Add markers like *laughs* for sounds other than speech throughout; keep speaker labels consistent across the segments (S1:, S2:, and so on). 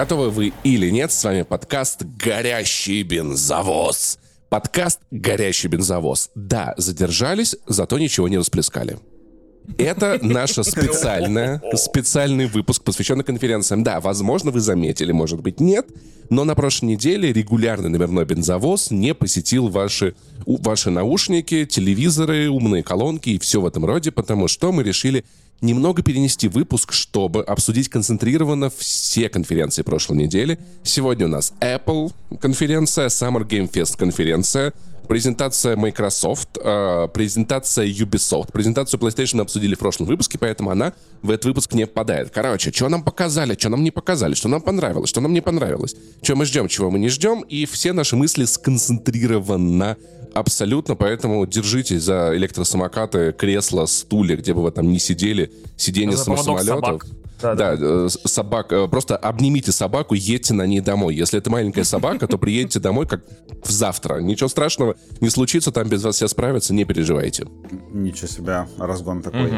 S1: Готовы вы или нет? С вами подкаст «Горящий бензовоз». Подкаст «Горящий бензовоз». Да, задержались, зато ничего не расплескали. Это наша специальная, специальный выпуск, посвященный конференциям. Да, возможно, вы заметили, может быть, нет, но на прошлой неделе регулярный номерной бензовоз не посетил ваши, ваши наушники, телевизоры, умные колонки и все в этом роде, потому что мы решили немного перенести выпуск, чтобы обсудить концентрированно все конференции прошлой недели. Сегодня у нас Apple конференция, Summer Game Fest конференция, презентация Microsoft, э, презентация Ubisoft. Презентацию PlayStation мы обсудили в прошлом выпуске, поэтому она в этот выпуск не попадает. Короче, что нам показали, что нам не показали, что нам понравилось, что нам не понравилось, что мы ждем, чего мы не ждем, и все наши мысли сконцентрированы Абсолютно, поэтому держитесь за электросамокаты, кресла, стулья, где бы вы там не сидели, сиденье самолетов. Собак. Да, да, да. Э, собак. Э, просто обнимите собаку, едьте на ней домой. Если это маленькая собака, то приедете домой как раз завтра. Ничего страшного не случится, там без вас все справятся, не переживайте.
S2: Ничего себе, разгон такой.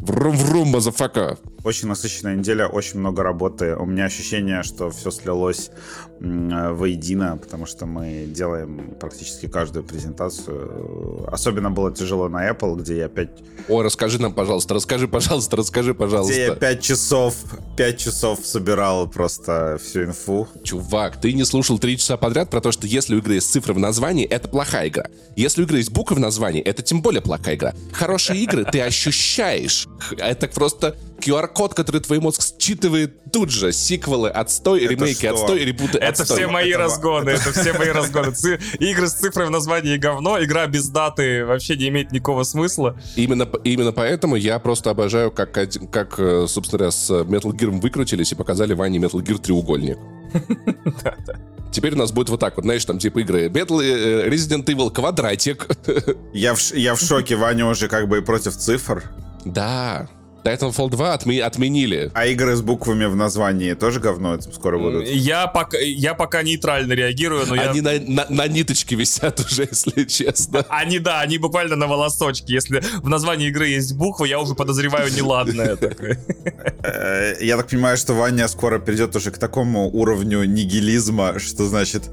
S1: Врум-врум, мазафака.
S2: Очень насыщенная неделя, очень много работы. У меня ощущение, что все слилось воедино, потому что мы делаем практически каждую презентацию. Особенно было тяжело на Apple, где я 5...
S1: О, расскажи нам, пожалуйста, расскажи, пожалуйста, расскажи, пожалуйста.
S2: Где я 5 часов, 5 часов собирал просто всю инфу.
S1: Чувак, ты не слушал 3 часа подряд про то, что если у игры есть цифры в названии, это плохая игра. Если у игры есть буквы в названии, это тем более плохая игра. Хорошие игры ты ощущаешь. Это просто QR-код, который твой мозг считывает тут же. Сиквелы отстой, это ремейки что? отстой, ребуты
S3: Это
S1: отстой.
S3: все мои это разгоны, это все мои разгоны. Игры с цифрой в названии говно, игра без даты вообще не имеет никакого смысла.
S1: Именно, именно поэтому я просто обожаю, как, как, э, собственно говоря, с Metal Gear выкрутились и показали Ване Metal Gear треугольник. *laughs* Теперь у нас будет вот так вот, знаешь, там типа игры Battle, э, Resident Evil квадратик.
S2: Я в, я в шоке, Ваня уже как бы против цифр.
S1: Да, Titanfall 2 отме- отменили.
S2: А игры с буквами в названии тоже говно скоро будут?
S3: Я пока, я пока нейтрально реагирую, но
S1: они
S3: я...
S1: на, на, на ниточке висят *laughs* уже, если честно.
S3: Они, да, они буквально на волосочке. Если в названии игры есть буквы, я уже подозреваю неладное такое.
S2: Э, я так понимаю, что Ваня скоро перейдет уже к такому уровню нигилизма, что значит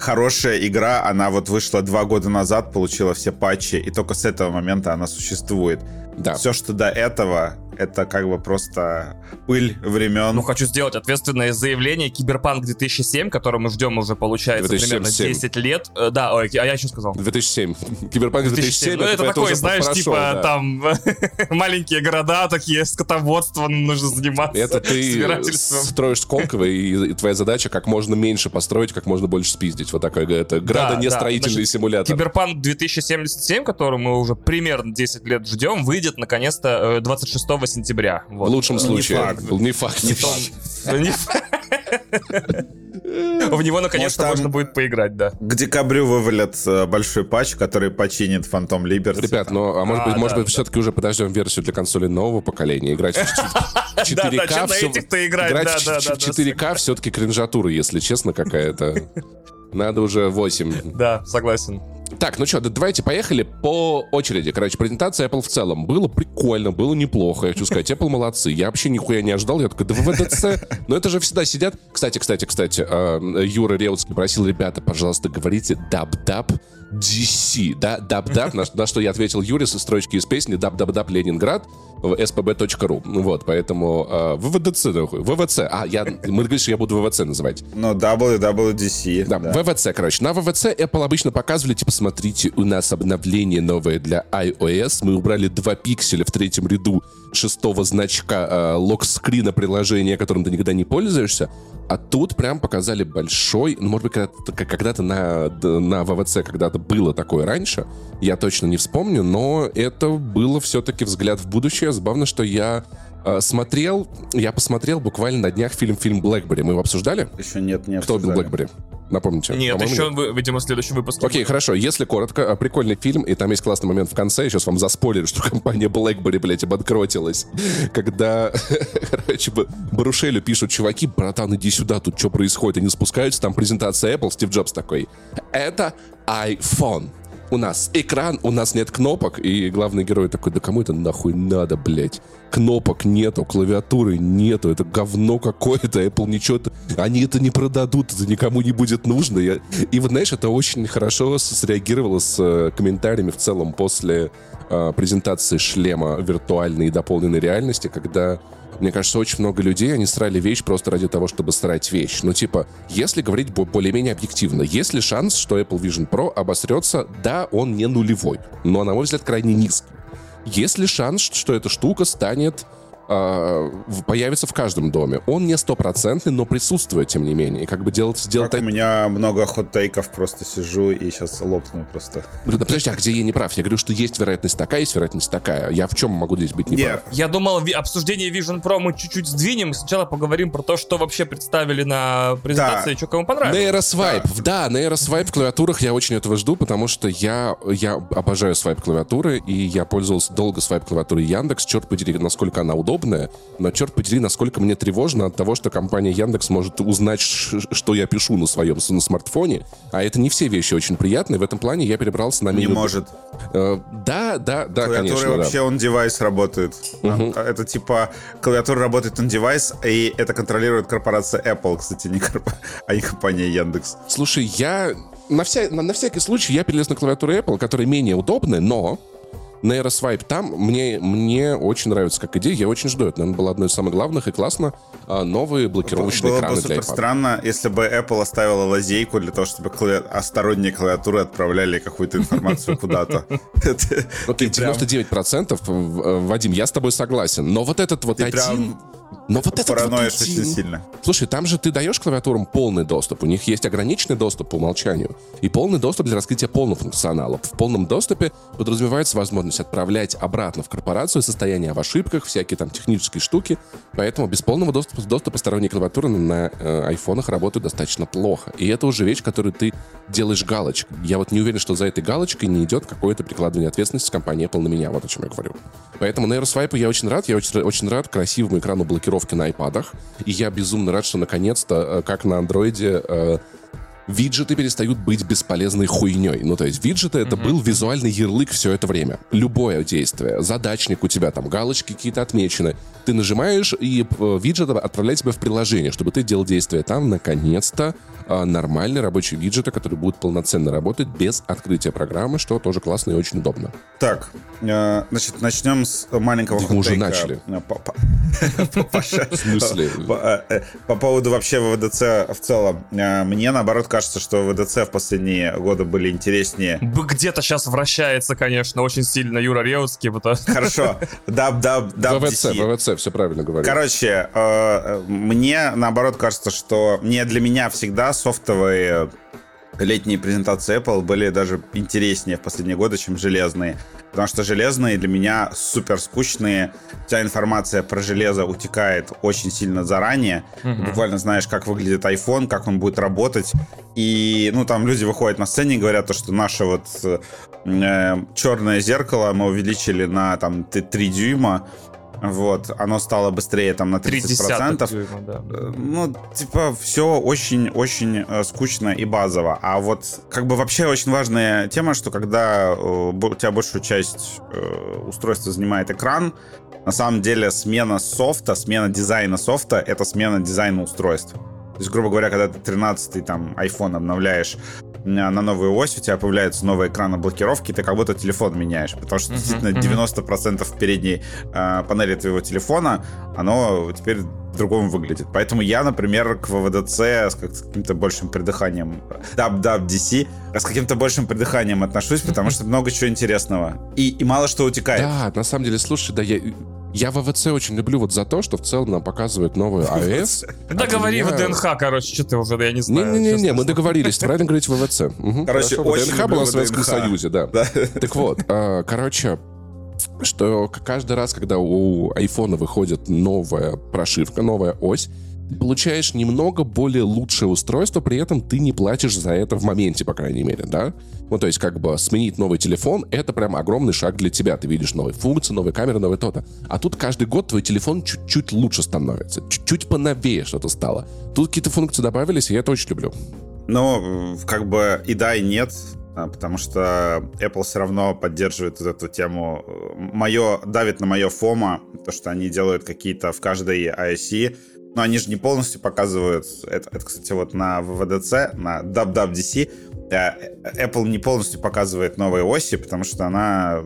S2: хорошая игра, она вот вышла два года назад, получила все патчи, и только с этого момента она существует. Да. Все, что до этого, это как бы просто пыль времен.
S3: Ну, хочу сделать ответственное заявление. Киберпанк 2007, который мы ждем уже, получается, 2007. примерно 10 лет. Э, да, ой, а я еще сказал?
S1: 2007. *laughs* Киберпанк 2007. 2007. Ну,
S3: это, это такой, знаешь, хорошо, типа, да. там, *laughs* маленькие города такие, скотоводством нужно заниматься.
S1: Это ты строишь Сколково, и, и твоя задача как можно меньше построить, как можно больше спиздить. Вот такой, это градонестроительный да, да. симулятор.
S3: Киберпанк 2077, который мы уже примерно 10 лет ждем, выйдет наконец-то 26 э, сентября.
S1: Вот. В лучшем случае. Не факт. Не факт. Не факт.
S3: В него наконец-то можно будет поиграть, да.
S2: К декабрю вывалят э, большой патч, который починит Phantom Liberty.
S1: Ребят, ну, а может быть, может быть, все-таки уже подождем версию для консоли нового поколения, играть в 4К. *laughs* Играть в 4К все-таки кринжатура, если честно, какая-то. *laughs* Надо уже 8.
S3: Да, согласен.
S1: Так, ну что, давайте поехали по очереди. Короче, презентация Apple в целом. Было прикольно, было неплохо. Я хочу сказать, Apple молодцы. Я вообще нихуя не ожидал. Я такой, да в ВДЦ. Но это же всегда сидят. Кстати, кстати, кстати, э, Юра Реутский просил, ребята, пожалуйста, говорите dub-dub DC, да, dub-dub, на, на что я ответил Юре со строчки из песни dub-dub-dub Ленинград spb.ru. Вот, поэтому э, ВВДЦ, ВВЦ. А, я, мы говорим, что я буду ВВЦ называть.
S2: Ну, WWDC.
S1: Да, да, ВВЦ, короче. На ВВЦ Apple обычно показывали, типа, смотрите, у нас обновление новое для iOS. Мы убрали два пикселя в третьем ряду шестого значка э, локскрина приложения, которым ты никогда не пользуешься. А тут прям показали большой, ну, может быть, когда-то, когда-то на, на ВВЦ когда-то было такое раньше, я точно не вспомню, но это было все-таки взгляд в будущее. Забавно, что я смотрел, я посмотрел буквально на днях фильм фильм Блэкбери. Мы его обсуждали?
S2: Еще нет, нет.
S1: Кто убил Блэкбери? Напомните.
S3: Нет, еще, нет. видимо, в следующем выпуске.
S1: Окей, хорошо. Если коротко, а, прикольный фильм, и там есть классный момент в конце. Я сейчас вам заспойлерю, что *laughs* компания BlackBerry, блядь, обанкротилась. Когда, *laughs* короче, Барушелю пишут, чуваки, братан, иди сюда, тут что происходит? Они спускаются, там презентация Apple, Стив Джобс такой. Это iPhone. У нас экран, у нас нет кнопок, и главный герой такой, да кому это нахуй надо, блядь? Кнопок нету, клавиатуры нету, это говно какое-то, Apple ничего, они это не продадут, это никому не будет нужно. Я... И вот, знаешь, это очень хорошо среагировало с э, комментариями в целом после э, презентации шлема виртуальной и дополненной реальности, когда мне кажется, очень много людей, они срали вещь просто ради того, чтобы срать вещь. Ну, типа, если говорить более-менее объективно, есть ли шанс, что Apple Vision Pro обосрется? Да, он не нулевой, но, на мой взгляд, крайне низкий. Есть ли шанс, что эта штука станет э, появится в каждом доме. Он не стопроцентный, но присутствует, тем не менее. И как бы делать... сделать
S2: как у меня много хот-тейков, просто сижу и сейчас лопну просто.
S1: Да, подожди, а где я не прав? Я говорю, что есть вероятность такая, есть вероятность такая. Я в чем могу здесь быть неправ?
S3: Нет. Я думал, обсуждение Vision Pro мы чуть-чуть сдвинем. Сначала поговорим про то, что вообще представили на презентации, да. что кому понравилось.
S1: Нейросвайп. Да, да нейросвайп в клавиатурах я очень этого жду, потому что я, я обожаю свайп клавиатуры, и я пользовался долго свайп клавиатурой Яндекс. Черт подери, насколько она удобна удобная, но черт подери, насколько мне тревожно от того, что компания Яндекс может узнать, что я пишу на своем на смартфоне, а это не все вещи очень приятные. В этом плане я перебрался на.
S2: Не может.
S1: Э, да, да, да, конечно.
S2: вообще
S1: да.
S2: он девайс работает. Угу. Это типа клавиатура работает на девайс, и это контролирует корпорация Apple, кстати, не корп... а не компания Яндекс.
S1: Слушай, я на, вся, на, на всякий случай я перелез на клавиатуру Apple, которая менее удобная, но нейросвайп там мне, мне очень нравится как идея. Я очень жду. Это, наверное, было одно из самых главных и классно. А, новые блокировочные было экраны бы
S2: супер для странно, если бы Apple оставила лазейку для того, чтобы клави... сторонние клавиатуры отправляли какую-то информацию куда-то. *laughs*
S1: Окей, 99% Вадим, я с тобой согласен. Но вот этот вот один но вот это вот
S2: очень сильно.
S1: Слушай, там же ты даешь клавиатурам полный доступ. У них есть ограниченный доступ по умолчанию. И полный доступ для раскрытия полного функционала. В полном доступе подразумевается возможность отправлять обратно в корпорацию состояние в ошибках, всякие там технические штуки. Поэтому без полного доступа, доступа сторонние клавиатуры на э, айфонах работают достаточно плохо. И это уже вещь, которую ты делаешь галочкой. Я вот не уверен, что за этой галочкой не идет какое-то прикладывание ответственности компании Apple на меня. Вот о чем я говорю. Поэтому на AirSwipe я очень рад. Я очень, очень рад красивому экрану блокировки на айпадах. И я безумно рад, что наконец-то, э, как на андроиде, э, виджеты перестают быть бесполезной хуйней. Ну, то есть виджеты — это mm-hmm. был визуальный ярлык все это время. Любое действие, задачник у тебя, там галочки какие-то отмечены. Ты нажимаешь, и э, виджет отправляет тебя в приложение, чтобы ты делал действие. Там, наконец-то, а, нормальный рабочий виджеты, которые будут полноценно работать без открытия программы, что тоже классно и очень удобно.
S2: Так, э, значит, начнем с маленького
S1: Мы уже начали.
S2: Э, *laughs* в смысле? Э, по поводу вообще ВДЦ в целом. Мне, наоборот, кажется, что ВДЦ в последние годы были интереснее.
S3: Где-то сейчас вращается, конечно, очень сильно Юра Реутский.
S2: Хорошо. Dub, dub, dub.
S1: ВВЦ, ВВЦ, все правильно говорю.
S2: Короче, мне, наоборот, кажется, что не для меня всегда софтовые летние презентации Apple были даже интереснее в последние годы, чем железные. Потому что железные для меня супер скучные. Вся информация про железо утекает очень сильно заранее. Mm-hmm. Буквально знаешь, как выглядит iPhone, как он будет работать. И, ну, там люди выходят на сцене и говорят то, что наше вот э, черное зеркало мы увеличили на там 3 дюйма вот, оно стало быстрее там на 30%. Дюйма, да. Э, ну, типа, все очень-очень э, скучно и базово. А вот, как бы вообще очень важная тема, что когда э, у тебя большую часть устройства занимает экран, на самом деле смена софта, смена дизайна софта — это смена дизайна устройства. То есть, грубо говоря, когда ты 13-й там iPhone обновляешь на новую ось, у тебя появляется новый экран блокировки, ты как будто телефон меняешь. Потому что действительно uh-huh. 90% передней э, панели твоего телефона, оно теперь по-другому выглядит. Поэтому я, например, к ВВДЦ с, как, с каким-то большим придыханием, DC, с каким-то большим придыханием отношусь, потому что много чего интересного. И, и мало что утекает.
S1: Да, на самом деле, слушай, да, я, я ВВЦ очень люблю вот за то, что в целом нам показывают новую iOS.
S3: Да говори в ДНХ, короче, что ты уже, я не знаю.
S1: Не-не-не, мы договорились, *laughs* правильно говорить ВВЦ.
S2: Короче,
S1: ДНХ была в Советском Союзе, да. Так вот, а, короче, что каждый раз, когда у айфона выходит новая прошивка, новая ось, ты получаешь немного более лучшее устройство, при этом ты не платишь за это в моменте, по крайней мере, да? Ну, то есть, как бы, сменить новый телефон — это прям огромный шаг для тебя. Ты видишь новые функции, новые камеры, новые то-то. А тут каждый год твой телефон чуть-чуть лучше становится, чуть-чуть поновее что-то стало. Тут какие-то функции добавились, и я это очень люблю.
S2: Ну, как бы и да, и нет. а, потому что Apple все равно поддерживает вот эту тему. Мое, давит на мое фома, то, что они делают какие-то в каждой ISE, но они же не полностью показывают, это, это кстати, вот на VVDC, на WWDC, э, Apple не полностью показывает новые оси, потому что она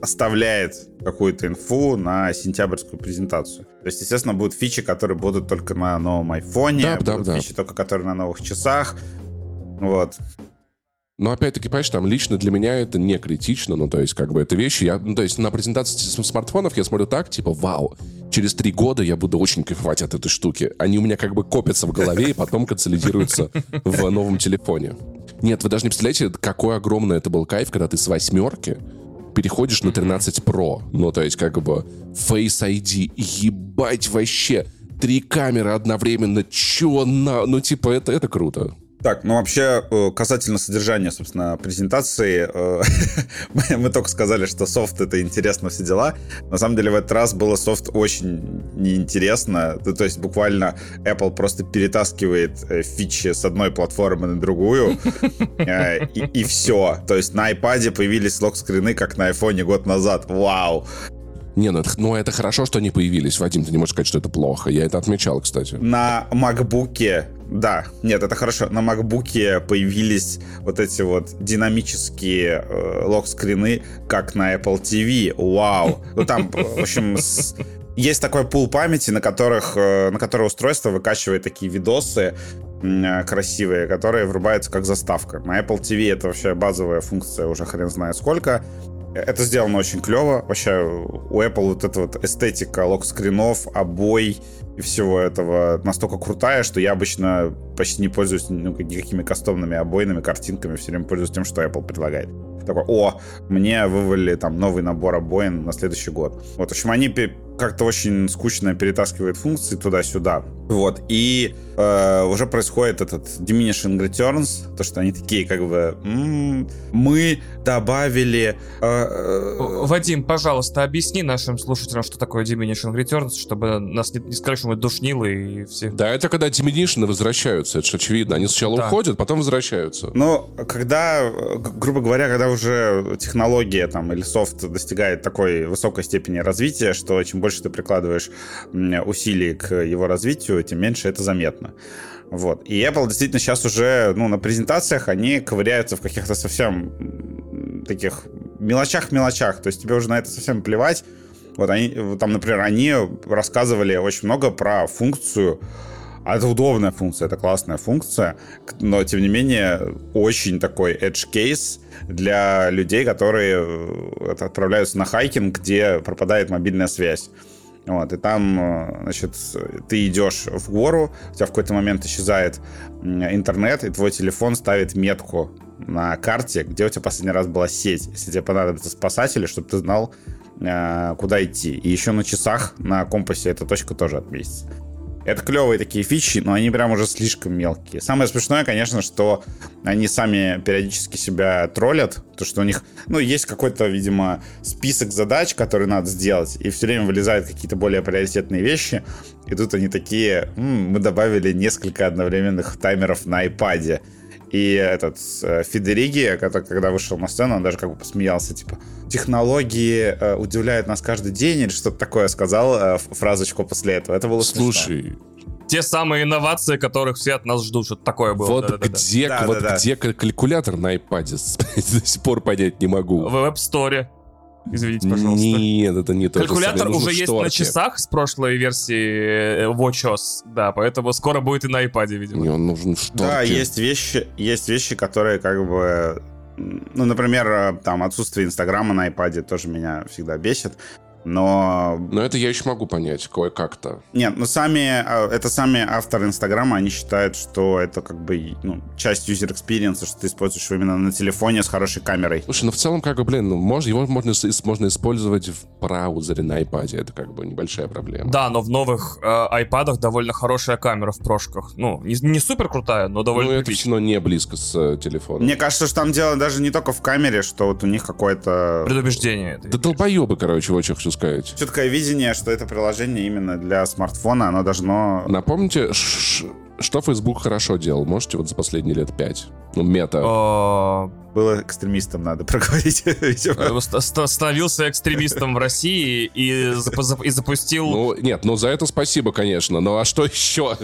S2: оставляет какую-то инфу на сентябрьскую презентацию. То есть, естественно, будут фичи, которые будут только на новом айфоне, да, будут да, фичи да. только которые на новых часах. Вот.
S1: Но опять-таки, понимаешь, там лично для меня это не критично, ну, то есть, как бы, это вещи, я, ну, то есть, на презентации смартфонов я смотрю так, типа, вау, через три года я буду очень кайфовать от этой штуки. Они у меня как бы копятся в голове и потом консолидируются в новом телефоне. Нет, вы даже не представляете, какой огромный это был кайф, когда ты с восьмерки переходишь на 13 Pro. Ну, то есть, как бы, Face ID, ебать вообще, три камеры одновременно, чё на... Ну, типа, это, это круто.
S2: Так, ну вообще, э, касательно содержания, собственно, презентации, э, *laughs* мы только сказали, что софт это интересно, все дела. На самом деле в этот раз было софт очень неинтересно. То есть буквально Apple просто перетаскивает э, фичи с одной платформы на другую, *laughs* и все. То есть на iPad появились лог-скрины, как на iPhone год назад. Вау!
S1: Не, ну это, ну это хорошо, что они появились, Вадим, ты не можешь сказать, что это плохо. Я это отмечал, кстати.
S2: На MacBook, да, нет, это хорошо. На MacBook появились вот эти вот динамические э, лог-скрины, как на Apple TV. Вау! Ну там, в общем, с... есть такой пул памяти, на которых, э, на которое устройство выкачивает такие видосы э, красивые, которые врубаются как заставка. На Apple TV это вообще базовая функция, уже хрен знает сколько. Это сделано очень клево. Вообще у Apple вот эта вот эстетика лок-скринов, обой и всего этого настолько крутая, что я обычно почти не пользуюсь ну, никакими кастомными обойными картинками, все время пользуюсь тем, что Apple предлагает. Такой, о, мне вывалили там новый набор обоин на следующий год. Вот, в общем, они как-то очень скучно перетаскивают функции туда-сюда. Вот, и э, уже происходит этот diminishing returns, то, что они такие, как бы, м-м, мы добавили... Э,
S3: э... Вадим, пожалуйста, объясни нашим слушателям, что такое diminishing returns, чтобы нас не, не сказали, что мы душнилы и все.
S1: Да, это когда diminishing возвращаются, это же очевидно. Они сначала да. уходят, потом возвращаются.
S2: Но когда, грубо говоря, когда уже технология там или софт достигает такой высокой степени развития, что чем больше ты прикладываешь усилий к его развитию, тем меньше это заметно. Вот. И Apple действительно сейчас уже, ну, на презентациях они ковыряются в каких-то совсем таких мелочах-мелочах. То есть тебе уже на это совсем плевать. Вот они, там, например, они рассказывали очень много про функцию, а это удобная функция, это классная функция, но, тем не менее, очень такой edge case для людей, которые э, отправляются на хайкинг, где пропадает мобильная связь. Вот, и там, э, значит, ты идешь в гору, у тебя в какой-то момент исчезает интернет, и твой телефон ставит метку на карте, где у тебя последний раз была сеть. Если тебе понадобятся спасатели, чтобы ты знал, э, куда идти. И еще на часах на компасе эта точка тоже отметится. Это клевые такие фичи, но они прям уже слишком мелкие. Самое смешное, конечно, что они сами периодически себя троллят, то что у них, ну, есть какой-то, видимо, список задач, которые надо сделать, и все время вылезают какие-то более приоритетные вещи, и тут они такие, М, мы добавили несколько одновременных таймеров на iPad. И этот э, Федериги, когда, когда вышел на сцену, он даже как бы посмеялся, типа, технологии э, удивляют нас каждый день, или что-то такое сказал, э, фразочку после этого. Это было
S1: Слушай, смешно.
S3: Те самые инновации, которых все от нас ждут, что-то такое было.
S1: Вот да, где, да, вот да, где калькулятор на iPad, *laughs* до сих пор понять не могу.
S3: В App Store. Извините, пожалуйста.
S1: Нет, это не то
S3: Калькулятор уже есть на часах с прошлой версии э, WatchOS, да, поэтому скоро будет и на iPad, видимо.
S1: Не, он нужен в
S2: Да, есть вещи, есть вещи, которые как бы ну, например, э, там отсутствие Инстаграма на iPad тоже меня всегда бесит но...
S1: Но это я еще могу понять кое-как-то.
S2: Нет, ну сами, а, это сами авторы Инстаграма, они считают, что это как бы ну, часть user experience 'а, что ты используешь именно на телефоне с хорошей камерой.
S1: Слушай, ну в целом, как бы, блин, ну, можно, его можно, можно использовать в браузере на iPad, это как бы небольшая проблема.
S3: Да, но в новых э, iPad довольно хорошая камера в прошках. Ну, не, не супер крутая, но довольно Ну,
S1: это все равно не близко с э, телефоном.
S2: Мне кажется, что там дело даже не только в камере, что вот у них какое-то...
S3: Предубеждение.
S1: Да долбоебы, короче, очень хочу сказать.
S2: Четкое видение, что это приложение именно для смартфона, оно должно...
S1: Напомните, что Facebook хорошо делал? Можете вот за последние лет пять? Ну, мета.
S2: Было экстремистом, надо проговорить. *laughs*
S3: Э, ст- ст- Становился экстремистом в России и, зап- зап- и запустил
S1: Ну, нет, ну за это спасибо, конечно. Ну а что еще?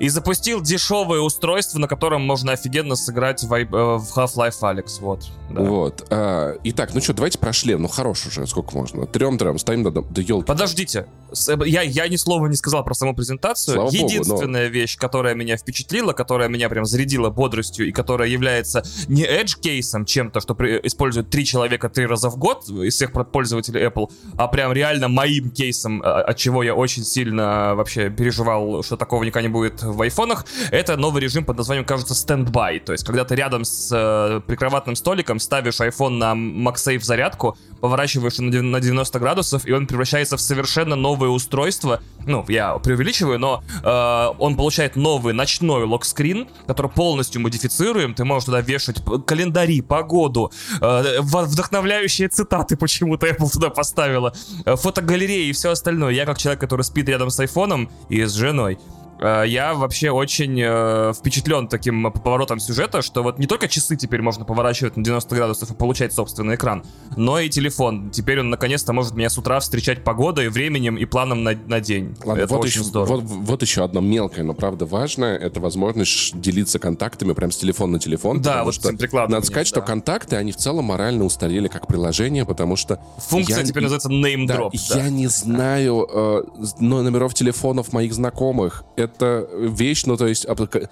S3: и запустил дешевое устройство, на котором можно офигенно сыграть в, э, в Half-Life Alyx. Вот. да.
S1: Вот. а, итак, ну что, давайте про шлем. Ну хорош уже, сколько можно? Трем-трем, ставим до, до елки.
S3: Подождите, э, я, я ни слова не сказал про саму презентацию.
S1: Слава богу, но-
S3: Единственная вещь, которая меня впечатлила, которая меня прям зарядила бодростью и которая является не edge кейсом чем-то, что при- используют три человека три раза в год из всех пользователей Apple, а прям реально моим кейсом, а- от чего я очень сильно вообще переживал, что такого никогда не будет в айфонах, это новый режим под названием, кажется, Standby. То есть, когда ты рядом с э, прикроватным столиком ставишь iPhone на MagSafe зарядку, поворачиваешь его на дев- на 90 градусов, и он превращается в совершенно новое устройство. Ну, я преувеличиваю, но э, он получает новый ночной локскрин, который полностью модифицируем. Ты можешь туда вешать календари, погоду, э, вдохновляющие цитаты почему-то Apple туда поставила, э, фотогалереи и все остальное. Я как человек, который спит рядом с айфоном и с женой, Я вообще очень э, впечатлен таким поворотом сюжета, что вот не только часы теперь можно поворачивать на 90 градусов и получать собственный экран, но и телефон. Теперь он наконец-то может меня с утра встречать погодой, временем и планом на, на день.
S1: Ладно,
S3: Это
S1: вот,
S3: очень
S1: еще,
S3: здорово.
S1: вот, вот еще одно мелкое, но правда важное, это возможность делиться контактами прям с телефона на телефон.
S3: Да, вот
S1: что
S3: прикладыванием,
S1: надо сказать, что
S3: да.
S1: контакты, они в целом морально устарели как приложение, потому что...
S3: Функция
S1: я-
S3: теперь называется name
S1: Да,
S3: drop.
S1: я не знаю э, но номеров телефонов моих знакомых. Это вещь, ну то есть, к-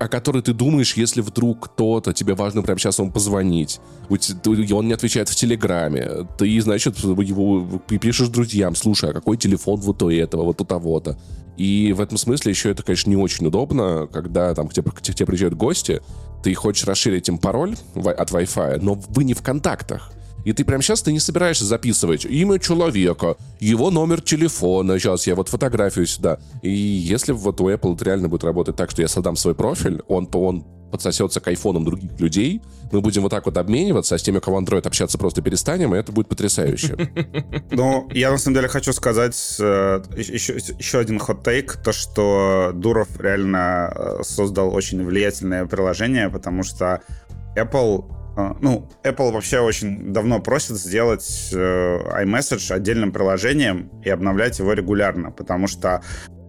S1: о которой ты думаешь, если вдруг кто-то, тебе важно прямо сейчас ему позвонить, он не отвечает в Телеграме, ты, значит, его пи- пишешь друзьям, слушай, а какой телефон вот у этого, вот у того-то. И в этом смысле еще это, конечно, не очень удобно, когда там к тебе, к тебе приезжают гости, ты хочешь расширить им пароль от Wi-Fi, но вы не в контактах. И ты прямо сейчас ты не собираешься записывать имя человека, его номер телефона. Сейчас я вот фотографию сюда. И если вот у Apple это реально будет работать так, что я создам свой профиль, он, он подсосется к айфонам других людей, мы будем вот так вот обмениваться, а с теми, кого Android общаться просто перестанем, и это будет потрясающе. *laughs*
S2: Ну, я на самом деле хочу сказать э, еще, один хот-тейк, то, что Дуров реально э, создал очень влиятельное приложение, потому что Apple, ну, Apple вообще очень давно просит сделать э, iMessage отдельным приложением и обновлять его регулярно, потому что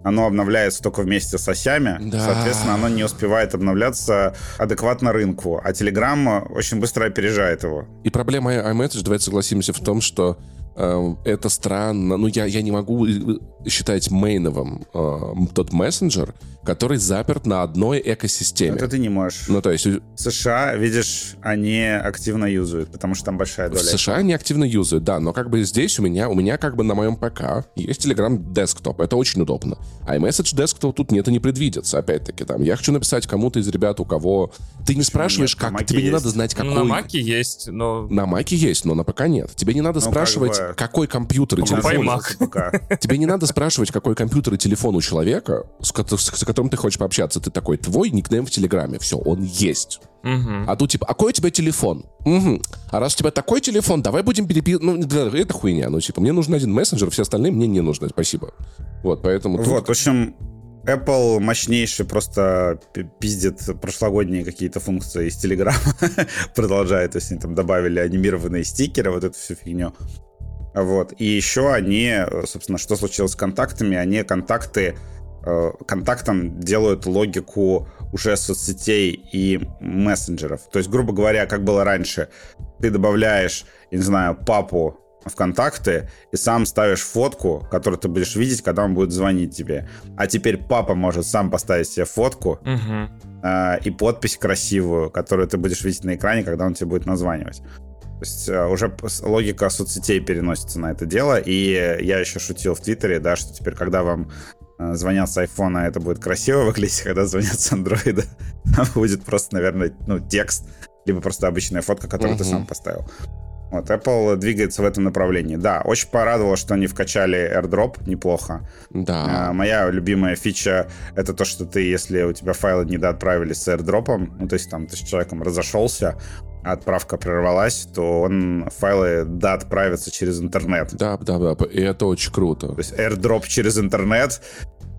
S2: оно обновляется только вместе с осями,
S1: Да.
S2: соответственно, оно не успевает обновляться адекватно рынку, а Telegram очень быстро опережает его.
S1: И проблема iMessage, давайте согласимся в том, что это странно. Ну, я, я не могу э, считать мейновым э, тот мессенджер, который заперт на одной экосистеме.
S2: Это ты не можешь.
S1: Ну, то есть
S2: В США, видишь, они активно юзают, потому что там большая
S1: в
S2: доля.
S1: США они активно юзают, да, но как бы здесь у меня, у меня как бы на моем ПК есть Telegram Desktop, это очень удобно. А iMessage Desktop тут нет и не предвидится, опять-таки, там. Я хочу написать кому-то из ребят, у кого... Ты не спрашиваешь,
S2: нет?
S1: Как... Тебе не
S2: есть.
S1: надо знать, какой...
S3: Ну, на Маке есть, но...
S1: На Маке есть, но на ПК нет. Тебе не надо
S2: Ну,
S1: спрашивать,
S2: как бы-
S1: какой компьютер и телефон.
S2: Пока.
S1: Тебе не надо спрашивать, какой компьютер и телефон у человека, с, ко- с- с которым ты хочешь пообщаться. Ты такой, твой никнейм в Телеграме, все, он есть. А тут типа, а какой у тебя телефон? Мгм. А раз у тебя такой телефон, давай будем переписывать. Ну, это хуйня. Ну, типа, мне нужен один мессенджер, все остальные мне не нужны, спасибо. Вот, поэтому тут-
S2: Вот, в общем, Apple мощнейший просто пи- пиздит прошлогодние какие-то функции из Telegram. *laughs* Продолжает, то есть они там добавили анимированные стикеры, вот эту всю фигню. Вот. И еще они, э, собственно, что случилось с контактами? Они контакты э, контактам делают логику уже соцсетей и мессенджеров. То есть, грубо говоря, как было раньше, ты добавляешь, я не знаю, папу в контакты и сам ставишь фотку, которую ты будешь видеть, когда он будет звонить тебе. А теперь папа может сам поставить себе фотку
S3: Мгм.
S2: э, и подпись красивую, которую ты будешь видеть на экране, когда он тебе будет названивать. То есть э, уже логика соцсетей переносится на это дело. И э, я еще шутил в Твиттере, да, что теперь, когда вам э, звонят с айфона, это будет красиво *laughs* выглядеть, когда звонят с андроида, *laughs* там будет просто, наверное, ну, текст, либо просто обычная фотка, которую ты
S1: Мгм.
S2: сам поставил. Вот, Apple двигается в этом направлении. Да, очень порадовало, что они вкачали AirDrop неплохо. А,
S1: Да.
S2: моя любимая фича — это то, что ты, если у тебя файлы не доотправились с AirDrop, ну, то есть там ты с человеком разошелся, а отправка прервалась, то он файлы доотправятся через интернет.
S1: Да, да, да, и это очень круто.
S2: То есть AirDrop через интернет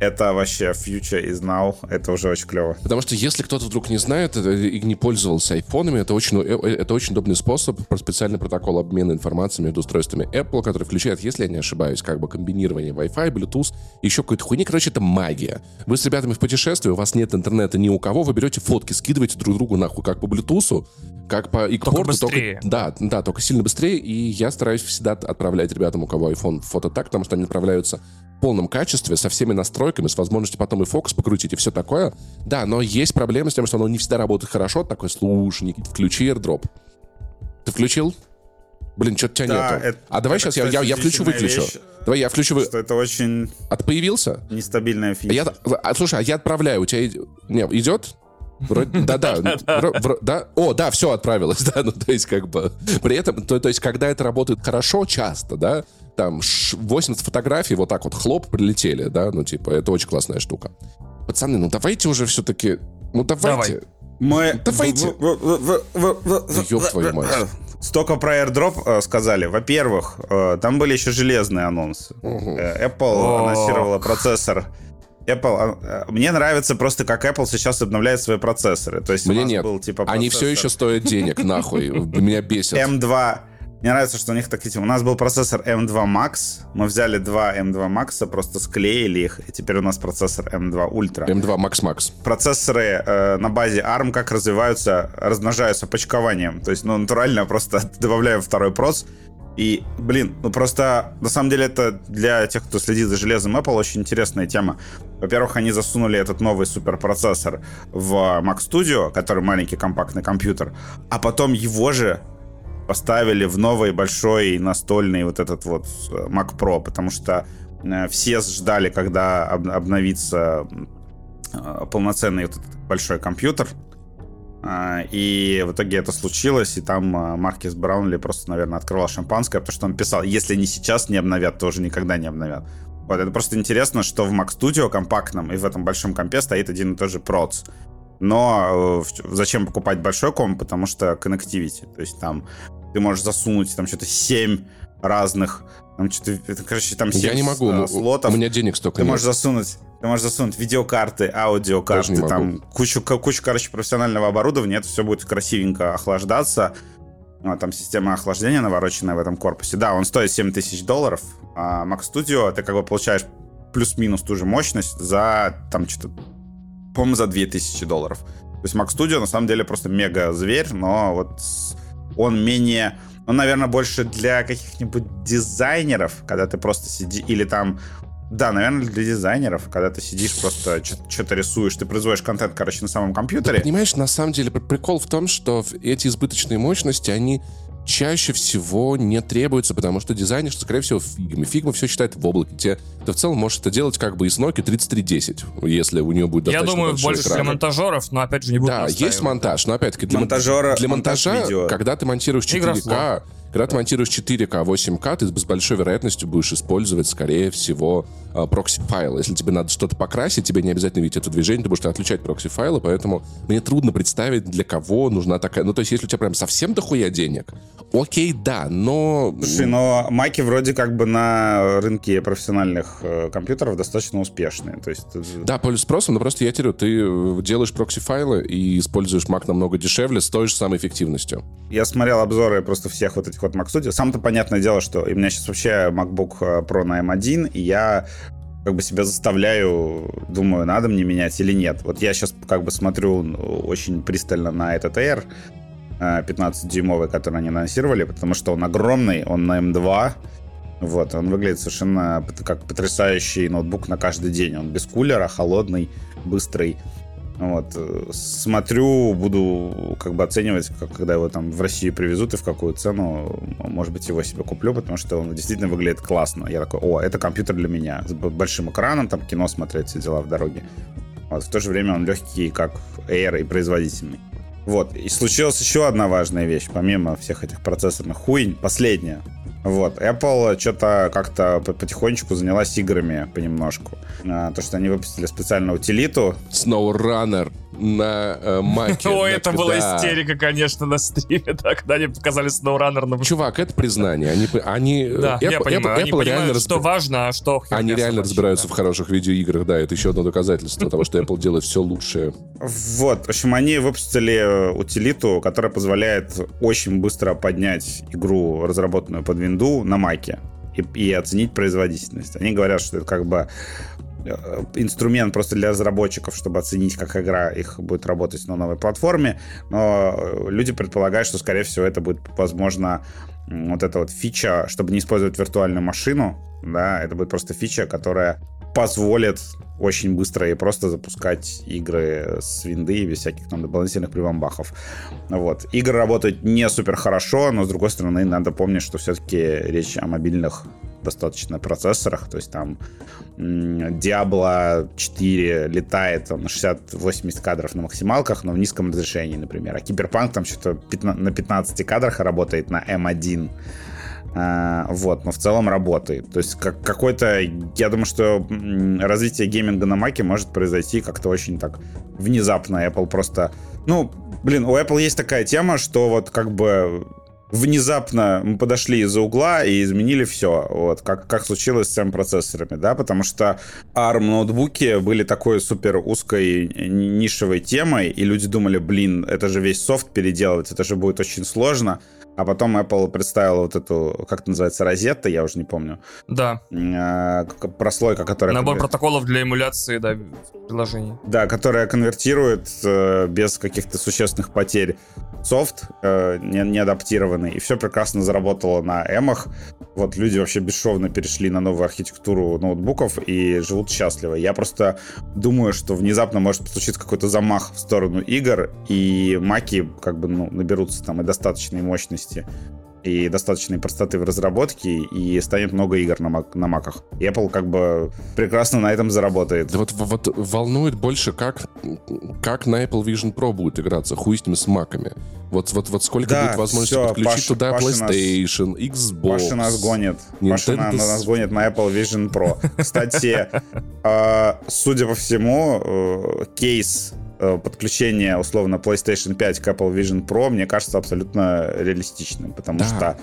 S2: это вообще future is now. Это уже очень клево.
S1: Потому что если кто-то вдруг не знает и не пользовался айфонами, это очень, это очень удобный способ, специальный протокол обмена информацией между устройствами Apple, который включает, если я не ошибаюсь, как бы комбинирование Wi-Fi, Bluetooth, еще какой-то хуйни. Короче, это магия. Вы с ребятами в путешествии, у вас нет интернета ни у кого, вы берете фотки, скидываете друг другу нахуй как по Bluetooth, как по и
S3: только быстрее.
S1: Только, да, да, только сильно быстрее. И я стараюсь всегда отправлять ребятам, у кого iPhone, фото так, потому что они отправляются в полном качестве, со всеми настройками, с возможностью потом и фокус покрутить, и все такое. Да, но есть проблемы с тем, что оно не всегда работает хорошо. Такой, слушай, Никит, включи AirDrop. Ты включил? Блин, что-то тебя
S2: Да,
S1: нету.
S2: это-
S1: а давай
S2: это,
S1: сейчас я, я,
S2: кстати,
S1: я включу-выключу. Давай я включу...
S2: Что это очень
S1: ты появился?
S2: нестабильная фича.
S1: Я, а, слушай, а я отправляю, у тебя... Не, идет? Вроде, *laughs* да, да, вро- вро- да. О, да, все отправилось, *laughs* да, ну то есть как бы при этом, то, то есть когда это работает хорошо, часто, да, там ш- 80 фотографий вот так вот хлоп прилетели, да, ну типа это очень классная штука. Пацаны, ну давайте уже все-таки, ну давайте.
S2: Мы...
S1: Давайте.
S2: в- в- в- в- в-
S1: Да ёб твою мать.
S2: Столько про AirDrop э, сказали. Во-первых, э, там были еще железные анонсы. Э, Apple анонсировала процессор. Apple, мне нравится просто, как Apple сейчас обновляет свои процессоры. То есть
S1: Мне нет.
S2: был типа
S1: Они все
S2: процессор
S1: еще стоят денег, нахуй. *laughs* Меня бесит.
S2: M2. Мне нравится, что у них такие... У нас был процессор M2 Max. Мы взяли два M2 Max, просто склеили их, и теперь у нас процессор M2 Ultra.
S1: М2 Max Max.
S2: процессоры э, на базе ARM как развиваются, размножаются почкованием. То есть, ну, натурально просто *laughs* добавляем второй проц. И, блин, ну просто, на самом деле, это для тех, кто следит за железом Apple, очень интересная тема. Во-первых, они засунули этот новый суперпроцессор в Mac Studio, который маленький компактный компьютер, а потом его же поставили в новый большой настольный вот этот вот э, Mac Pro, потому что э, все ждали, когда об- обновится э, полноценный вот этот большой компьютер. А, И в итоге это случилось, и там Маркис Браунли просто, наверное, открывал шампанское, потому что он писал, если не сейчас не обновят, то уже никогда не обновят. Вот, это просто интересно, что в Mac Studio компактном и в этом большом компе стоит один и тот же проц. Но э, зачем покупать большой комп? Потому что connectivity. То есть там ты можешь засунуть там что-то 7 разных, там что-то, короче, там 7
S1: Я не могу, ну,
S2: слотов.
S1: у меня денег столько
S2: Ты
S1: нет.
S2: можешь засунуть, ты можешь засунуть видеокарты, аудиокарты, там кучу, кучу, короче, профессионального оборудования. Это все будет красивенько охлаждаться. Ну, там система охлаждения навороченная в этом корпусе. Да, он стоит 7 тысяч долларов. А Mac Studio ты как бы получаешь плюс-минус ту же мощность за там что-то, по-моему, за 2000 долларов. То есть Mac Studio на самом деле просто мега зверь, но вот он менее... Он, наверное, больше для каких-нибудь дизайнеров, когда ты просто сиди или там да, наверное, для дизайнеров, когда ты сидишь просто что-то рисуешь, ты производишь контент, короче, на самом компьютере.
S1: Понимаешь, на самом деле пр- прикол в том, что эти избыточные мощности, они чаще всего не требуются, потому что дизайнер, что, скорее всего, Figma. Figma все считает в облаке. Те, ты в целом можешь это делать как бы из Nokia 3310, если у нее будет
S3: Я
S1: достаточно
S3: думаю,
S1: большой
S3: больше
S1: экран.
S3: для монтажеров, но опять же не буду
S1: Да, есть монтаж, но опять-таки для, мон-
S2: Монтажера-
S1: для
S2: монтаж
S1: монтажа,
S2: видео.
S1: когда ты монтируешь 4К,
S3: Игрослов.
S1: Когда ты монтируешь 4К, 8К, ты с большой вероятностью будешь использовать, скорее всего, а, прокси-файлы. Если тебе надо что-то покрасить, тебе не обязательно видеть это движение, ты будешь отключать прокси-файлы, поэтому мне трудно представить, для кого нужна такая... Ну, то есть, если у тебя прям совсем дохуя денег, окей, да, но...
S2: Слушай, но маки вроде как бы на рынке профессиональных э, компьютеров достаточно успешные. То есть, э,
S1: Да, пользуюсь спросом, но просто я говорю, ты э, делаешь прокси-файлы и используешь Mac намного дешевле с той же самой эффективностью.
S2: я смотрел обзоры просто всех вот этих вот Mac Studio. Сам-то понятное дело, что у меня сейчас вообще MacBook э, Pro на M1, и я как бы себя заставляю, думаю, надо мне менять или нет. Вот я сейчас как бы смотрю очень пристально на этот Air э, 15-дюймовый, который они анонсировали, потому что он огромный, он на M2, вот, он выглядит совершенно как потрясающий ноутбук на каждый день. Он без кулера, холодный, быстрый. Вот. э, Смотрю, буду как бы оценивать, как- когда его там в Россию привезут и в какую цену. Может быть, его себе куплю, потому что он действительно выглядит классно. Я такой, о, это компьютер для меня. С большим экраном, там кино смотреть, все дела в дороге. Вот. В то же время он легкий, как Air, и производительный. Вот. И случилась еще одна важная вещь, помимо всех этих процессорных хуйнь. Последняя. Вот. Apple что-то как-то по- потихонечку занялась играми понемножку. А, то, что они выпустили специальную утилиту,
S1: SnowRunner. На э, маке.
S3: О, это была истерика, конечно, на стриме, *laughs* да, когда они показали SnowRunner
S1: Чувак, это признание. Они, они,
S3: Да,
S1: Apple,
S3: я понимаю.
S1: Apple-
S3: они
S1: Apple
S3: понимают,
S1: реально
S3: что важно, а что
S1: Они реально разбираются
S3: да.
S1: в хороших видеоиграх, да, это еще одно доказательство того, что Apple делает все лучшее.
S2: Вот, в общем, они выпустили э, утилиту, которая позволяет очень быстро поднять игру, разработанную под винду, на маке и, и оценить производительность. Они говорят, что это как бы э, инструмент просто для разработчиков, чтобы оценить, как игра их будет работать на новой платформе. Но э, люди предполагают, что, скорее всего, это будет, возможно, вот эта вот фича, чтобы не использовать виртуальную машину, да, это будет просто фича, которая позволит очень быстро и просто запускать игры с винды без всяких там дополнительных прибамбахов. Вот. Игры работают не супер хорошо, но с другой стороны надо помнить, что все-таки речь о мобильных достаточно процессорах, то есть там Diablo 4 летает там, на 60-80 кадров на максималках, но в низком разрешении, например. А Киберпанк там что-то на 15 кадрах работает на M1. А, вот, но в целом работает. То есть как, какой-то, я думаю, что развитие гейминга на маке может произойти как-то очень так внезапно. Apple просто, ну, блин, у Apple есть такая тема, что вот как бы внезапно мы подошли из-за угла и изменили все, вот, как, как случилось с M-процессорами, да, потому что ARM ноутбуки были такой супер узкой нишевой темой, и люди думали, блин, это же весь софт переделывать, это же будет очень сложно, а потом Apple представила вот эту, как это называется, розетта, я уже не помню,
S3: Да,
S2: как- прослойка, которая...
S3: набор
S2: конвер-
S3: протоколов для эмуляции, да, приложений.
S2: Да, которая конвертирует э, без каких-то существенных потерь софт, э, не, не адаптированный, и все прекрасно заработало на эмах. Вот люди вообще бесшовно перешли на новую архитектуру ноутбуков и живут счастливо. Я просто думаю, что внезапно может случиться какой-то замах в сторону игр, и маки как бы ну, наберутся там и достаточной мощности, и достаточной простоты в разработке, и станет много игр на, мак- на маках. И Apple как бы прекрасно на этом заработает.
S1: Да вот, вот волнует больше, как, как на Apple Vision Pro будет играться, хуй с ним с маками. Вот, вот, вот сколько
S2: Да,
S1: будет возможности
S2: всё,
S1: подключить
S2: Паша-
S1: туда
S2: Паша нас-
S1: PlayStation, Xbox.
S2: Паша нас гонит. Паша на-
S1: Nintendo
S2: нас гонит на Apple Vision Pro. Кстати, э, *laughs* судя по всему, э, кейс э, подключения, условно, PlayStation 5 к Apple Vision Pro, мне кажется абсолютно реалистичным, потому
S1: Да.
S2: что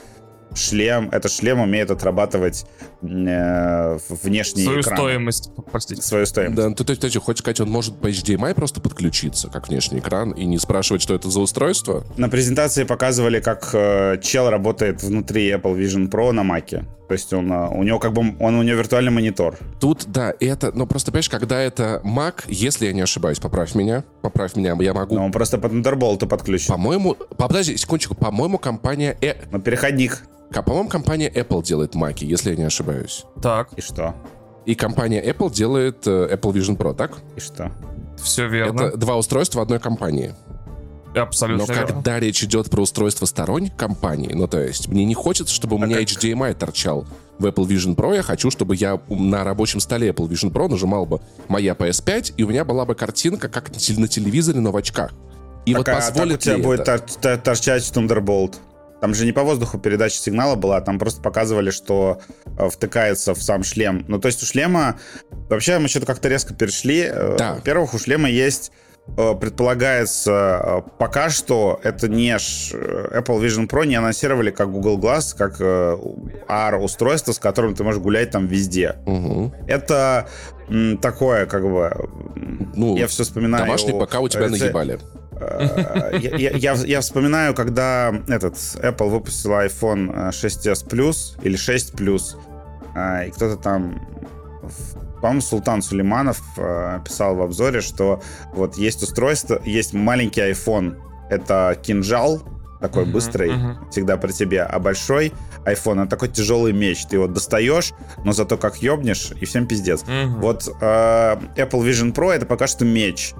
S2: шлем, этот шлем умеет отрабатывать э, внешний
S3: Свою
S2: экран.
S3: стоимость, простите.
S2: Свою стоимость.
S1: Да, ты, ты, ты, хочешь сказать, он может по HDMI просто подключиться, как внешний экран, и не спрашивать, что это за устройство?
S2: На презентации показывали, как э, чел работает внутри Apple Vision Pro на Маке. То есть он, э, у него как бы, он, у него виртуальный монитор.
S1: Тут, да, это, но просто, понимаешь, когда это Mac, если я не ошибаюсь, поправь меня, поправь меня, я могу...
S2: Но он просто по Thunderbolt подключен.
S1: По-моему, по- подожди, секундочку, по-моему, компания, э,
S2: Но переходник.
S1: Ка- по-моему, компания Apple делает Маки, если я не ошибаюсь.
S3: Так,
S2: И что?
S1: И компания Apple делает э, Apple Vision Pro, так?
S2: И что?
S3: все верно.
S1: Это два устройства одной компании. Но
S3: Абсолютно верно.
S1: когда речь идет про устройство сторонних компаний, ну то есть мне не хочется, чтобы у меня
S2: как?
S1: HDMI торчал в Apple Vision Pro, я хочу, чтобы я на рабочем столе Apple Vision Pro нажимал бы моя PS5, и у меня была бы картинка, как на тел- на телевизоре, но в очках. И вот
S2: Так, а так у
S1: позволит
S2: тебя
S1: ли
S2: будет
S1: это?
S2: тор- тор- торчать Thunderbolt. Там же не по воздуху передача сигнала была, там просто показывали, что э, втыкается в сам шлем. Ну, то есть у шлема... Вообще мы что-то как-то резко перешли. Э,
S1: Да.
S2: Во-первых, у шлема есть э, предполагается, пока что это не Apple Vision Pro не анонсировали как Google Glass, как AR-устройство, с которым ты можешь гулять там везде.
S1: Мгм.
S2: Это такое, как бы...
S1: Ну,
S2: я все вспоминаю...
S1: Домашний ПК у тебя
S2: реце-
S1: наебали.
S2: Э, я, я- я- вспоминаю, когда этот Apple выпустил iPhone э, 6s Plus или 6 Plus, э, и кто-то там, по-моему, Султан Сулейманов э, писал в обзоре, что вот есть устройство, есть маленький iPhone, это кинжал, такой
S3: Мгм,
S2: быстрый,
S3: мгм.
S2: всегда при тебе, а большой iPhone это такой тяжелый меч, ты его достаешь, но зато как ёбнешь, и всем пиздец.
S3: Мгм.
S2: Вот э, Apple Vision Pro это пока что меч.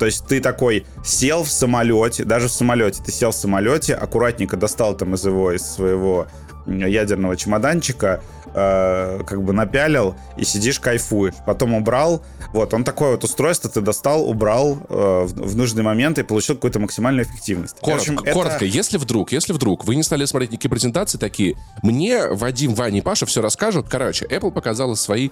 S2: То есть ты такой сел в самолете, даже в самолете, ты сел в самолете, аккуратненько достал там из его, из своего ядерного чемоданчика, э, как бы напялил и сидишь кайфуешь. Потом убрал. Вот, он такое вот устройство ты достал, убрал э, в, в нужный момент и получил какую-то максимальную эффективность.
S1: Коротко,
S2: общем, это-
S1: коротко, если вдруг, если вдруг вы не стали смотреть никакие презентации такие, мне Вадим, Ваня и Паша все расскажут. Короче, Apple показала свои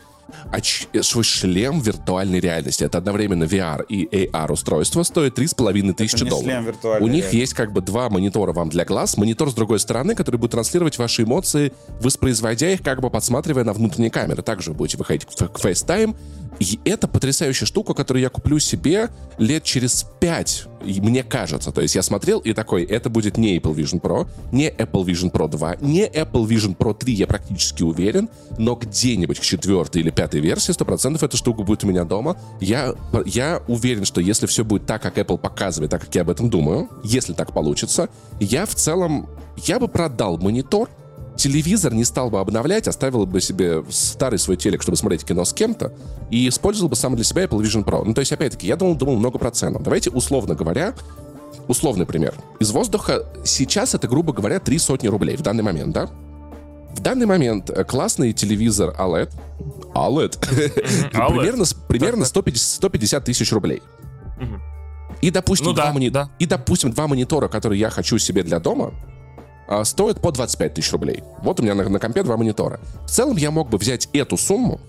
S1: оч- свой шлем виртуальной реальности. Это одновременно VR и AR устройство стоит 3,5 тысячи долларов. У них
S2: реальности.
S1: есть как бы два монитора вам для глаз, монитор с другой стороны, который будет транслировать ваши эмоции, воспроизводя их, как бы подсматривая на внутренние камеры. Также вы будете выходить к FaceTime. И это потрясающая штука, которую я куплю себе лет через пять, мне кажется. То есть я смотрел и такой, это будет не Apple Vision Pro, не Apple Vision Pro 2, не Apple Vision Pro 3, я практически уверен, но где-нибудь к четвертой или пятой версии 100% эта штука будет у меня дома. Я, я уверен, что если все будет так, как Apple показывает, так как я об этом думаю, если так получится, я в целом, я бы продал монитор, телевизор не стал бы обновлять, оставил бы себе старый свой телек, чтобы смотреть кино с кем-то, и использовал бы сам для себя Apple Vision Pro. Ну, то есть, опять-таки, я думал, думал много про цену. Давайте, условно говоря, условный пример. Из воздуха сейчас это, грубо говоря, три сотни рублей в данный момент, да? В данный момент э, классный телевизор OLED, OLED,
S3: OLED. *laughs*
S1: примерно, с- примерно 150, 150 тысяч рублей. И, допустим,
S3: Ну
S1: два
S3: да,
S1: мони-
S3: да.
S1: и, допустим, два монитора, которые я хочу себе для дома, а, стоят по 25 тысяч рублей. Вот у меня на, на компе два монитора. В целом я мог бы взять эту сумму,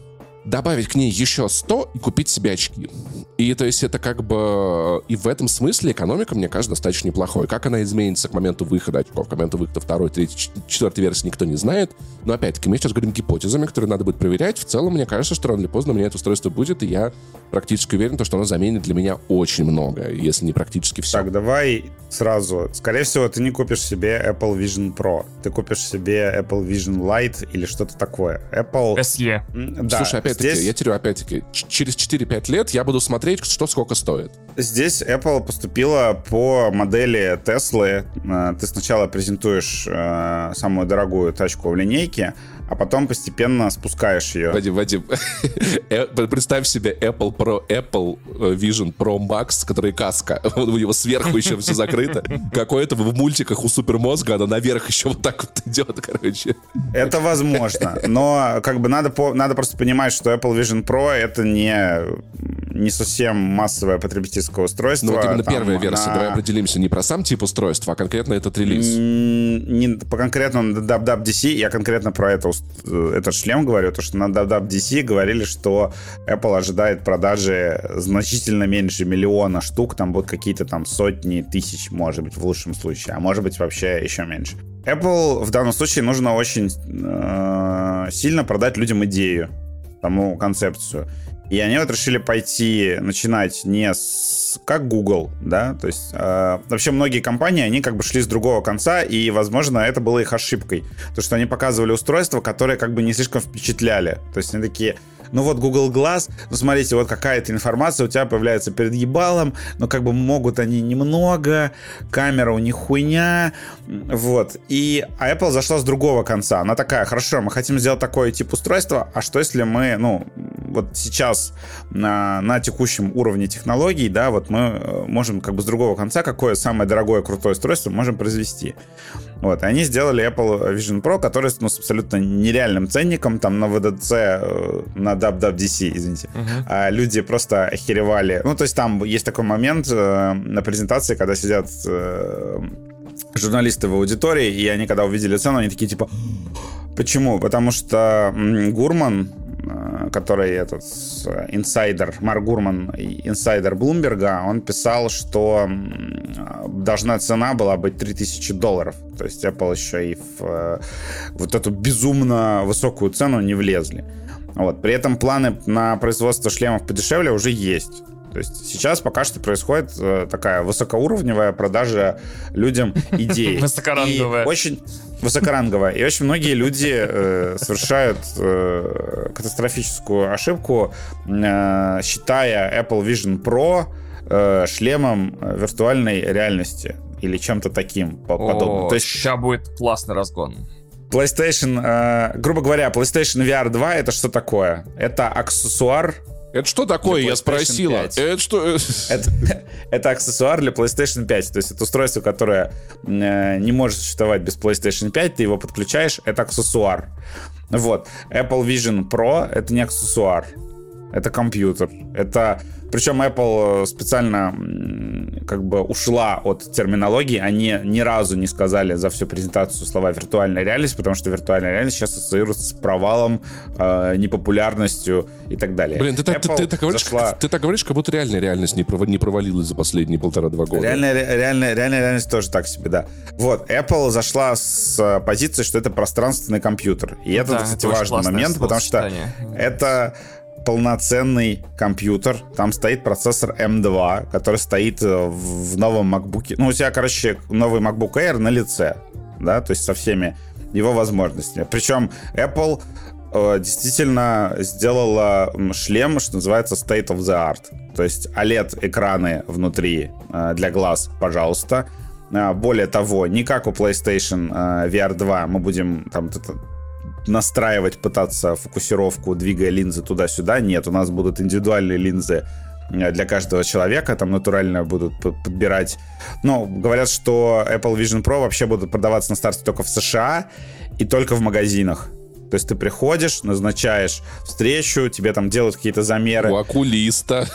S1: добавить к ней еще 100 и купить себе очки. И то есть это как бы... И в этом смысле экономика, мне кажется, достаточно неплохой. Как она изменится к моменту выхода очков, к моменту выхода второй, третьей, четвертой версии никто не знает. Но опять-таки мы сейчас говорим гипотезами, которые надо будет проверять. В целом, мне кажется, что рано или поздно у меня это устройство будет, и я практически уверен, то, что оно заменит для меня очень много, если не практически все.
S2: Так, давай сразу. Скорее всего, ты не купишь себе Apple Vision Pro. Ты купишь себе Apple Vision Lite или что-то такое. Apple...
S3: SE.
S2: Да,
S1: Слушай, опять-таки,
S2: здесь,
S1: я терю, опять-таки, через 4-5 лет я буду смотреть, что сколько стоит.
S2: здесь Apple поступила по модели Tesla. Э, Ты сначала презентуешь э, самую дорогую тачку в линейке, а потом постепенно спускаешь ее.
S1: Вадим, Вадим, *laughs* э, представь себе Apple Pro, Apple э, Vision Pro Max, который каска. *laughs* У него сверху еще все закрыто. Какое-то в мультиках у супермозга, она наверх еще вот так вот идет, короче.
S2: Это возможно, но как бы надо, надо просто понимать, что Apple Vision Pro это не, не совсем массовое потребительское устройство.
S1: Ну вот именно
S2: Там
S1: первая версия.
S2: она-
S1: Давай определимся не про сам тип устройства, а конкретно этот релиз.
S2: Не по конкретному WWDC, я конкретно про это, ус- э, этот шлем говорю, то что на WWDC говорили, что Apple ожидает продажи значительно меньше миллиона штук, там будут какие-то там сотни тысяч, может быть, в лучшем случае, а может быть вообще еще меньше. Apple в данном случае нужно очень э, сильно продать людям идею, саму концепцию. И они вот решили пойти начинать не с как Google, да, то есть э, вообще многие компании, они как бы шли с другого конца, и, возможно, это было их ошибкой. То, что они показывали устройства, которые как бы не слишком впечатляли. То есть они такие, ну вот Google Glass, ну смотрите, вот какая-то информация у тебя появляется перед ебалом, но как бы могут они немного, камера у них хуйня, вот. И а Apple зашла с другого конца. Она такая, хорошо, мы хотим сделать такой тип устройства, а что если мы, ну, вот сейчас на, на текущем уровне технологий, да, вот мы э, можем как бы с другого конца какое самое дорогое крутое устройство можем произвести. Вот, и они сделали Apple Vision Pro, который ну, с абсолютно нереальным ценником, там на VDC, э, на WWDC, извините. А люди просто охеревали. Ну, то есть там есть такой момент э, на презентации, когда сидят э, журналисты в аудитории, и они, когда увидели цену, они такие, типа, почему? Потому что Гурман, э, который этот э, инсайдер, Марк Гурман, инсайдер Блумберга, он писал, что должна цена была быть 3000 долларов. То есть Apple еще и в э, вот эту безумно высокую цену не влезли. Вот. При этом планы на производство шлемов подешевле уже есть. То есть сейчас пока что происходит э, такая высокоуровневая продажа людям *laughs* идей.
S3: Высокоранговая.
S2: И очень высокоранговая. И очень многие люди э, совершают э, катастрофическую ошибку, э, считая Apple Vision Pro э, шлемом э, виртуальной реальности или чем-то таким по- подобным. То есть
S3: сейчас будет классный разгон.
S2: PlayStation, э, грубо говоря, PlayStation VR 2 это что такое? Это аксессуар
S1: Это что такое, я спросила?
S2: 5.
S1: Это что?
S2: Это, *laughs* это аксессуар для PlayStation 5. То есть это устройство, которое э, не может существовать без PlayStation 5. Ты его подключаешь, это аксессуар. Вот. Apple Vision Pro — это не аксессуар. Это компьютер. Это Причем Apple специально как бы ушла от терминологии. Они ни разу не сказали за всю презентацию слова виртуальная реальность, потому что виртуальная реальность сейчас ассоциируется с провалом, э, непопулярностью и так далее.
S1: Блин, ты, ты, ты, ты, так говоришь, зашла... ты так говоришь, как будто реальная реальность не, пров... не провалилась за последние полтора-два года.
S2: Реальная, реальная, реальная реальность тоже так себе, да. Вот, Apple зашла с позиции, что это пространственный компьютер. И это, да, кстати, это важный момент, потому что это полноценный компьютер. Там стоит процессор M2, который стоит э, в новом MacBook. Ну, у тебя, короче, новый MacBook Air на лице, да, то есть со всеми его возможностями. Причем Apple э, действительно сделала шлем, что называется State of the Art. То есть OLED-экраны внутри э, для глаз, пожалуйста. Э, более того, не как у PlayStation VR 2 мы будем там настраивать, пытаться фокусировку, двигая линзы туда-сюда. Нет, у нас будут индивидуальные линзы э, для каждого человека, там натурально будут подбирать. Но говорят, что Apple Vision Pro вообще будут продаваться на старте только в США и только в магазинах. То есть ты приходишь, назначаешь встречу, тебе там делают какие-то замеры.
S1: У окулиста.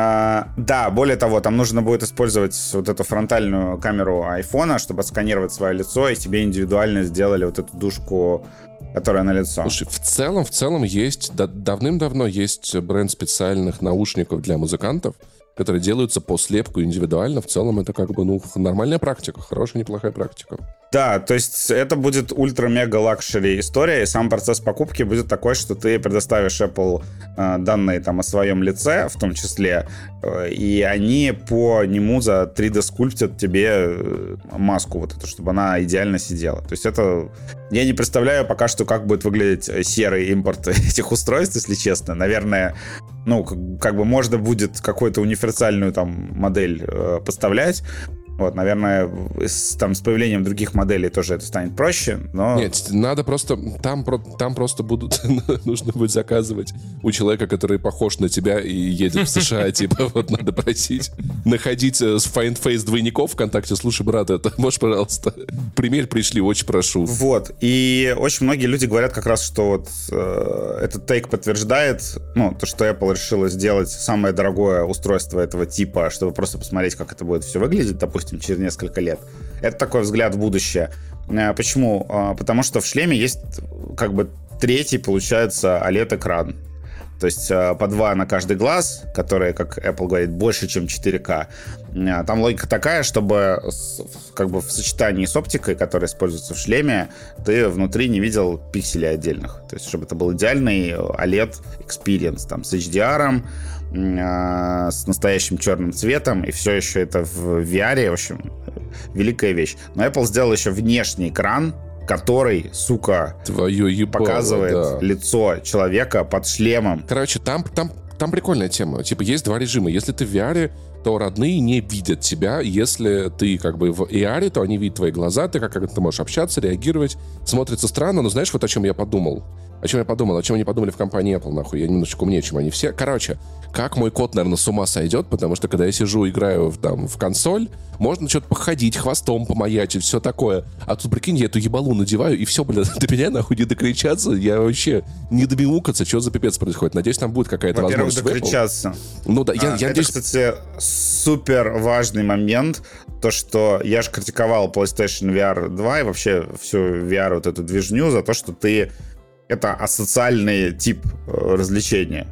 S2: А, да, более того, там нужно будет использовать вот эту фронтальную камеру айфона, чтобы отсканировать свое лицо, и тебе индивидуально сделали вот эту душку которая на лицо.
S1: Слушай, в целом, в целом есть, да, давным-давно есть бренд специальных наушников для музыкантов, которые делаются по слепку индивидуально. В целом это как бы, ну, нормальная практика, хорошая, неплохая практика.
S2: Да, то есть это будет ультра-мега-лакшери история, и сам процесс покупки будет такой, что ты предоставишь Apple э, данные там о своем лице, в том числе, э, и они по нему за 3D скульптят тебе э, маску вот эту, чтобы она идеально сидела. То есть это... Я не представляю пока что, как будет выглядеть серый импорт *laughs* этих устройств, если честно. Наверное, ну, как, бы можно будет какую-то универсальную там модель э, поставлять, вот, наверное, с, там, с появлением других моделей тоже это станет проще, но...
S1: Нет, надо просто... Там, там просто будут... *laughs* нужно будет заказывать у человека, который похож на тебя и едет в США, *laughs* типа, вот надо просить находить э, с Find Face двойников ВКонтакте. Слушай, брат, это можешь, пожалуйста, пример пришли, очень прошу.
S2: Вот, и очень многие люди говорят как раз, что вот э, этот тейк подтверждает, ну, то, что Apple решила сделать самое дорогое устройство этого типа, чтобы просто посмотреть, как это будет все выглядеть, допустим, допустим, через несколько лет. Это такой взгляд в будущее. Э, почему? А, потому что в шлеме есть как бы третий, получается, OLED-экран. То есть э, по два на каждый глаз, которые, как Apple говорит, больше, чем 4К. Э, там логика такая, чтобы как бы в сочетании с оптикой, которая используется в шлеме, ты внутри не видел пикселей отдельных. То есть чтобы это был идеальный OLED experience там, с HDR, с настоящим черным цветом, и все еще это в VR, в общем, великая вещь. Но Apple сделал еще внешний экран, который, сука,
S1: Твое ебало,
S2: показывает да. лицо человека под шлемом.
S1: Короче, там, там, там прикольная тема. Типа, есть два режима. Если ты в VR, то родные не видят тебя. Если ты как бы в AR, то они видят твои глаза, ты как, как ты можешь общаться, реагировать. Смотрится странно, но знаешь, вот о чем я подумал? О чем я подумал? О чем они подумали в компании Apple, нахуй? Я немножечко умнее, чем они все. Короче, как мой кот, наверное, с ума сойдет, потому что когда я сижу, играю в, там, в консоль, можно что-то походить, хвостом помаячить, все такое. А тут, прикинь, я эту ебалу надеваю, и все, блядь, *laughs* до меня нахуй не докричаться, я вообще не добимукаться, что за пипец происходит. Надеюсь, там будет какая-то возможность.
S2: докричаться.
S1: Ну да, я, а, я
S2: это, надеюсь... кстати, супер важный момент, то, что я же критиковал PlayStation VR 2 и вообще всю VR вот эту движню за то, что ты это асоциальный тип э, развлечения.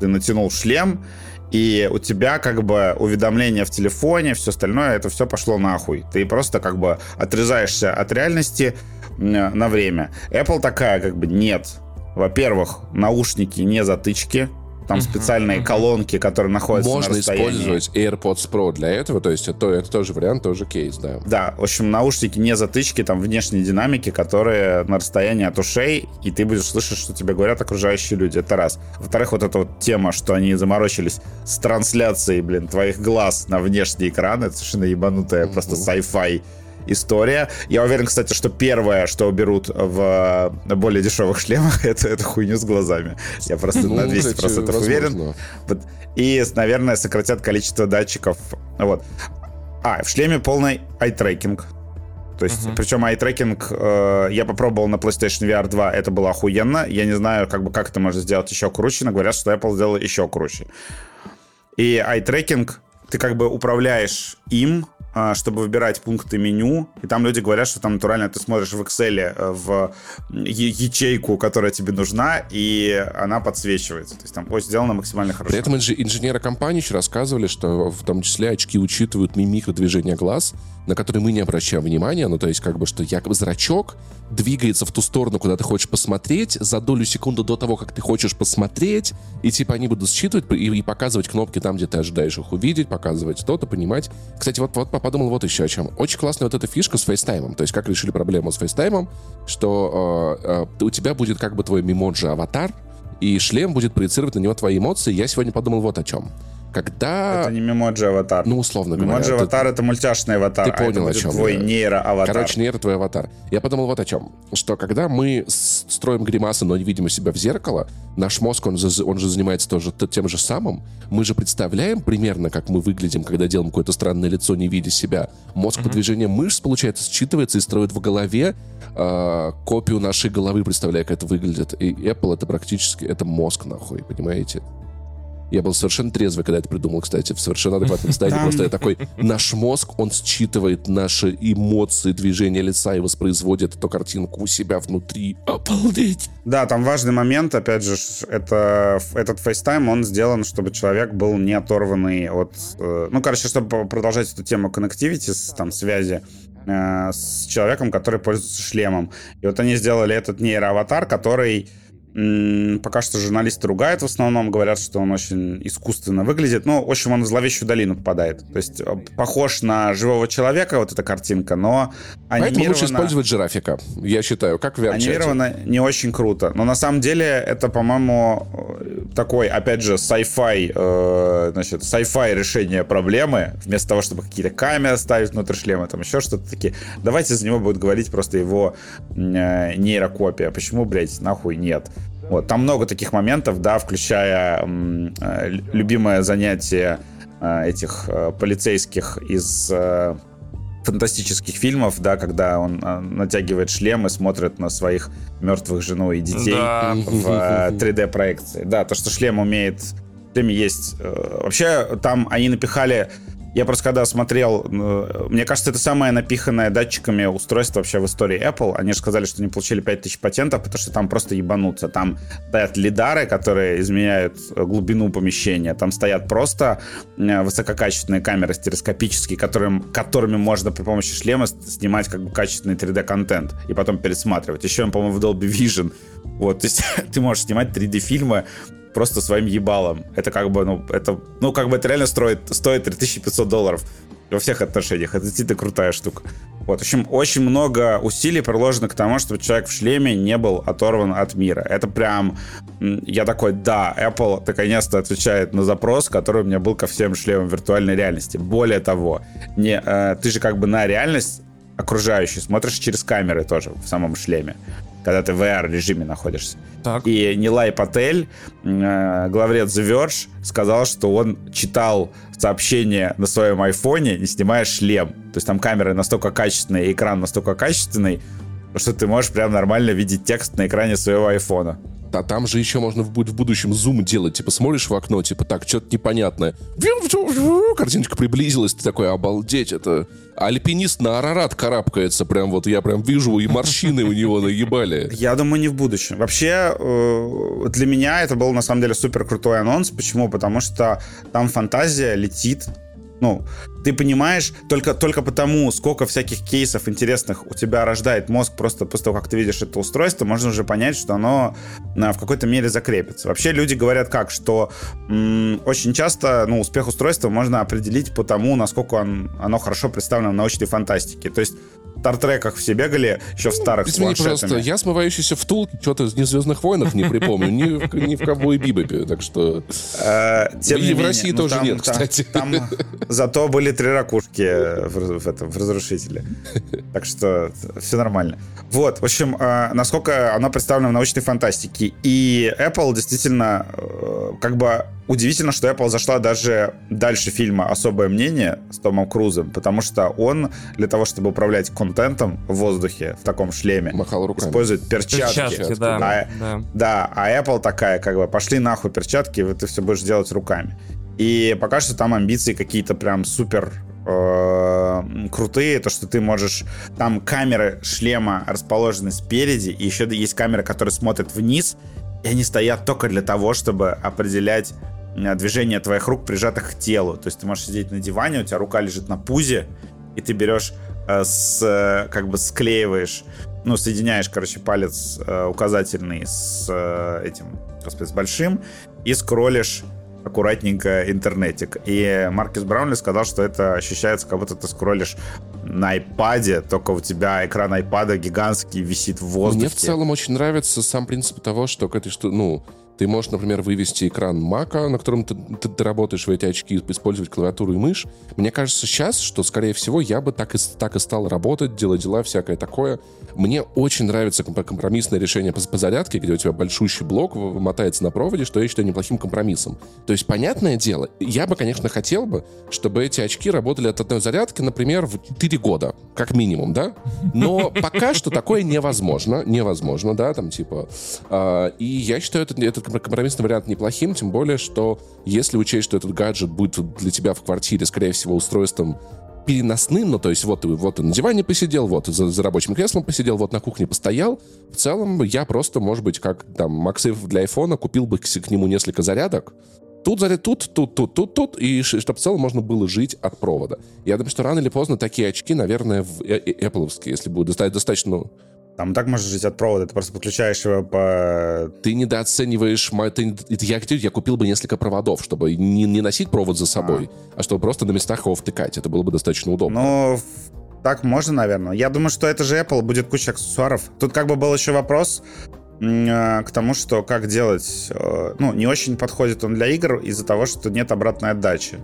S2: Ты натянул шлем, и у тебя как бы уведомления в телефоне, все остальное, это все пошло нахуй. Ты просто как бы отрезаешься от реальности на время. Apple такая как бы нет. Во-первых, наушники не затычки, там специальные колонки, которые находятся
S1: Можно
S2: на расстоянии.
S1: использовать AirPods Pro для этого, то есть это, это тоже вариант, тоже кейс, да.
S2: Да, в общем, наушники не затычки, там внешние динамики, которые на расстоянии от ушей, и ты будешь слышать, что тебе говорят окружающие люди. Это раз. Во-вторых, вот эта вот тема, что они заморочились с трансляцией, блин, твоих глаз на внешний экран, это совершенно ебанутая mm-hmm. просто sci-fi история. Я уверен, кстати, что первое, что уберут в более дешевых шлемах, *laughs* это, это хуйню с глазами. Я просто ну, на 200% уверен. И, наверное, сократят количество датчиков. Вот. А, в шлеме полный ай-трекинг. То есть, uh-huh. причем ай-трекинг э, я попробовал на PlayStation VR 2, это было охуенно. Я не знаю, как бы как это можно сделать еще круче, но говорят, что Apple сделал еще круче. И ай-трекинг, ты как бы управляешь им, чтобы выбирать пункты меню. И там люди говорят, что там натурально ты смотришь в Excel э, в ячейку, которая тебе нужна, и она подсвечивается. То есть там ой, сделано максимально хорошо.
S1: При этом инженеры компании еще рассказывали, что в том числе очки учитывают мимику движения глаз, на которые мы не обращаем внимания. Ну, то есть как бы, что якобы зрачок двигается в ту сторону, куда ты хочешь посмотреть, за долю секунды до того, как ты хочешь посмотреть, и типа они будут считывать и, и показывать кнопки там, где ты ожидаешь их увидеть, показывать что-то, понимать. Кстати, вот, вот подумал вот еще о чем. Очень классная вот эта фишка с фейстаймом. То есть как решили проблему с фейстаймом, что э, э, у тебя будет как бы твой Memoji аватар, и шлем будет проецировать на него твои эмоции. Я сегодня подумал вот о чем когда...
S2: Это не Memoji аватар.
S1: Ну, условно говоря.
S2: Memoji аватар это мультяшный аватар.
S1: Ты понял,
S2: а
S1: это о чем.
S2: твой нейро-аватар.
S1: Короче, нейро твой аватар. Я подумал вот о чем. Что когда мы строим гримасы, но не видим себя в зеркало, наш мозг, он же, он же занимается тоже тем же самым. Мы же представляем примерно, как мы выглядим, когда делаем какое-то странное лицо, не видя себя. Мозг mm-hmm. по движениям мышц, получается, считывается и строит в голове э, копию нашей головы, представляя, как это выглядит. И Apple это практически, это мозг нахуй, понимаете? Я был совершенно трезвый, когда это придумал, кстати, в совершенно адекватном состоянии. Просто я такой, наш мозг, он считывает наши эмоции, движения лица и воспроизводит эту картинку у себя внутри. Обалдеть!
S2: Да, там важный момент, опять же, это, этот FaceTime, он сделан, чтобы человек был не оторванный от... Э, ну, короче, чтобы продолжать эту тему connectivity, там, связи, э, с человеком, который пользуется шлемом. И вот они сделали этот нейроаватар, который Пока что журналисты ругают в основном, говорят, что он очень искусственно выглядит. Ну, в общем, он в зловещую долину попадает. То есть э, похож на живого человека, вот эта картинка, но
S1: анимировано... Поэтому лучше использовать жирафика, я считаю, как в
S2: Анимировано не очень круто. Но на самом деле это, по-моему, э, такой, опять же, sci-fi, э, значит, sci-fi решение проблемы. Вместо того, чтобы какие-то камеры ставить внутрь шлема, там еще что-то такие. Давайте за него будет говорить просто его э, нейрокопия. Почему, блядь, нахуй нет? Вот, там много таких моментов, да, включая э, любимое занятие э, этих э, полицейских из э, фантастических фильмов, да, когда он э, натягивает шлем и смотрит на своих мертвых жену и детей да. в э, 3D-проекции. Да, то, что шлем умеет... В шлеме есть... Э, вообще, там они напихали я просто когда смотрел, э, мне кажется, это самое напиханное датчиками устройство вообще в истории Apple. Они же сказали, что они получили 5000 патентов, потому что там просто ебануться. Там стоят лидары, которые изменяют глубину помещения. Там стоят просто э, высококачественные камеры стереоскопические, которым, которыми можно при помощи шлема снимать как бы качественный 3D-контент и потом пересматривать. Еще, по-моему, в Dolby Vision. Вот, *laughs* то есть ты можешь снимать 3D-фильмы просто своим ебалом. Это как бы, ну, это, ну, как бы это реально строит, стоит 3500 долларов во всех отношениях. Это действительно крутая штука. Вот, в общем, очень много усилий приложено к тому, чтобы человек в шлеме не был оторван от мира. Это прям... Я такой, да, Apple наконец-то отвечает на запрос, который у меня был ко всем шлемам виртуальной реальности. Более того, не, э, ты же как бы на реальность окружающую смотришь через камеры тоже в самом шлеме когда ты в VR-режиме находишься. Так. И Нилай Патель, э, главред The Verge, сказал, что он читал сообщение на своем айфоне, не снимая шлем. То есть там камера настолько качественная, экран настолько качественный, что ты можешь прям нормально видеть текст на экране своего айфона.
S1: А там же еще можно будет в будущем зум делать. Типа смотришь в окно, типа так, что-то непонятное. Картиночка приблизилась, ты такой, обалдеть, это альпинист на Арарат карабкается. Прям вот я прям вижу, и морщины у него наебали.
S2: Я думаю, не в будущем. Вообще, э, для меня это был на самом деле супер крутой анонс. Почему? Потому что там фантазия летит ну, ты понимаешь, только, только потому, сколько всяких кейсов интересных у тебя рождает мозг просто после того, как ты видишь это устройство, можно уже понять, что оно а, в какой-то мере закрепится. Вообще люди говорят как, что м- очень часто ну, успех устройства можно определить по тому, насколько он, оно хорошо представлено в научной фантастике. То есть Стартреках все бегали, еще в старых
S1: Извини, пожалуйста, я смывающийся втулки что-то из «Незвездных войнах» не припомню, ни в, ни в «Ковбой Бибопе», так что...
S2: Э, тем
S1: и в России ну, тоже нет, кстати.
S2: Там зато были три ракушки в, в, этом, в «Разрушителе». Так что все нормально. Вот, в общем, э, насколько оно представлено в научной фантастике. И Apple действительно э, как бы удивительно, что Apple зашла даже дальше фильма «Особое мнение» с Томом Крузом, потому что он для того, чтобы управлять контентом в воздухе в таком шлеме,
S1: Махал руками.
S2: использует перчатки.
S3: Перчатки, да,
S2: А,
S3: да.
S2: да, а Apple такая, как бы, пошли нахуй перчатки, ты все будешь делать руками. И пока что там амбиции какие-то прям супер э, крутые, то, что ты можешь... Там камеры шлема расположены спереди, и еще есть камера, которая смотрит вниз, и они стоят только для того, чтобы определять движение твоих рук, прижатых к телу. То есть ты можешь сидеть на диване, у тебя рука лежит на пузе, и ты берешь, э, с, э, как бы склеиваешь, ну, соединяешь, короче, палец э, указательный с э, этим, господи, с большим, и скроллишь аккуратненько интернетик. И Маркис Браунли сказал, что это ощущается, как будто ты скроллишь на айпаде, только у тебя экран айпада гигантский висит в воздухе.
S1: Мне в целом очень нравится сам принцип того, что к этой что, ну, ты можешь, например, вывести экран Мака, на котором ты, ты, работаешь в эти очки, использовать клавиатуру и мышь. Мне кажется сейчас, что, скорее всего, я бы так и, так и стал работать, делать дела, всякое такое. Мне очень нравится комп- компромиссное решение по, по зарядке, где у тебя большущий блок мотается на проводе, что я считаю неплохим компромиссом. То есть, понятное дело, я бы, конечно, хотел бы, чтобы эти очки работали от одной зарядки, например, в 4 года, как минимум, да? Но пока что такое невозможно, невозможно, да, там типа... а, и я считаю этот, этот компромиссный вариант неплохим, тем более, что если учесть, что этот гаджет будет для тебя в квартире, скорее всего, устройством переносным, ну, то есть вот, вот ты на диване посидел, вот за, за рабочим креслом посидел, вот на кухне постоял. В целом, я просто, может быть, как там Максейв для айфона, купил бы к, к нему несколько зарядок, Тут заряд, тут, тут, тут, тут, тут, и чтобы в целом можно было жить от провода. Я думаю, что рано или поздно такие очки, наверное, в э- э- Apple, если будут достаточно...
S2: Там так можешь жить от провода, ты просто подключаешь его по...
S1: Ты недооцениваешь... Ты, я, я купил бы несколько проводов, чтобы не, не носить провод за собой, а. чтобы просто на местах его втыкать. Это было бы достаточно удобно.
S2: Ну, так можно, наверное. Я думаю, что это же Apple, будет куча аксессуаров. Тут как бы был еще вопрос э, к тому, что как делать... э, Ну, не очень подходит он для игр из-за того, что нет обратной отдачи.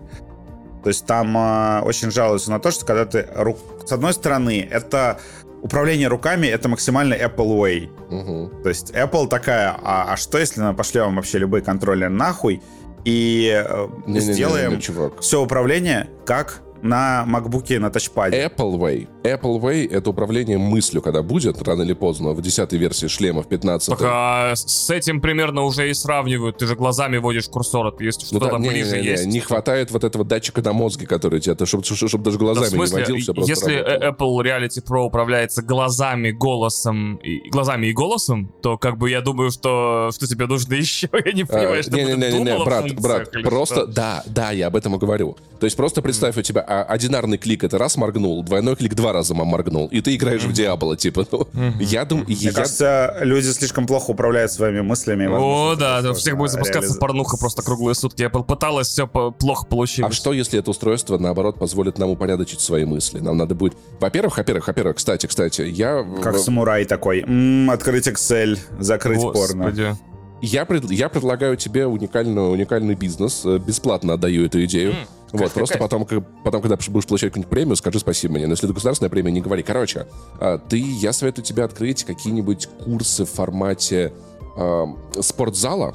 S2: То есть там э, очень жалуются на то, что когда ты... рук- С одной стороны, это управление руками, это максимально Apple Way.
S1: Мгм.
S2: То есть Apple такая, а, а что если мы пошлем вообще любые контроллеры нахуй и э,
S1: Не-не-не-не,
S2: сделаем
S1: чувак.
S2: все управление как на макбуке на тачпаде?
S1: Apple Way. Apple Way — это управление мыслью, когда будет, рано или поздно, в 10 версии шлема, в 15
S3: Так а с этим примерно уже и сравнивают. Ты же глазами водишь курсор, это если
S1: Ну
S3: что-то
S1: да, не,
S3: ближе
S1: не, не,
S3: есть.
S1: не хватает вот этого датчика на мозге, который тебе, чтобы, чтобы даже
S3: Да,
S1: глазами
S3: в смысле,
S1: не водил, все просто
S3: если э, Apple Reality Pro управляется глазами, голосом, и, глазами и голосом, то как бы я думаю, что, что тебе нужно *laughs* еще. Я не понимаю, что
S1: не, не, не, не,
S3: в
S1: брат, брат, просто,
S3: что.
S1: да, да, я об этом и говорю. То есть просто представь, у тебя а, одинарный клик это раз моргнул, двойной клик два раза моргнул, и ты играешь в Диабло, типа, ну, я думаю,
S2: Мне
S1: я-
S2: кажется, люди слишком плохо управляют своими мыслями.
S3: О, да, у всех будет
S2: сложно
S3: запускаться
S2: реализ-
S3: порнуха просто круглые сутки. Apple пыталась, все плохо
S1: А
S3: получилось.
S1: что, если это устройство, наоборот, позволит нам упорядочить свои мысли? Нам надо будет... Во-первых, во-первых, во-первых, кстати, кстати, я...
S2: Как самурай такой. М, открыть Excel, закрыть порно.
S3: Господи.
S1: Я, пред- я предлагаю тебе уникальный, уникальный бизнес. э, Бесплатно отдаю эту идею. Вот, просто потом, потом, когда будешь получать какую-нибудь премию, скажи спасибо мне. Но если это государственная премия, не говори. Короче, а, ты, я советую тебе открыть какие-нибудь курсы в формате а, спортзала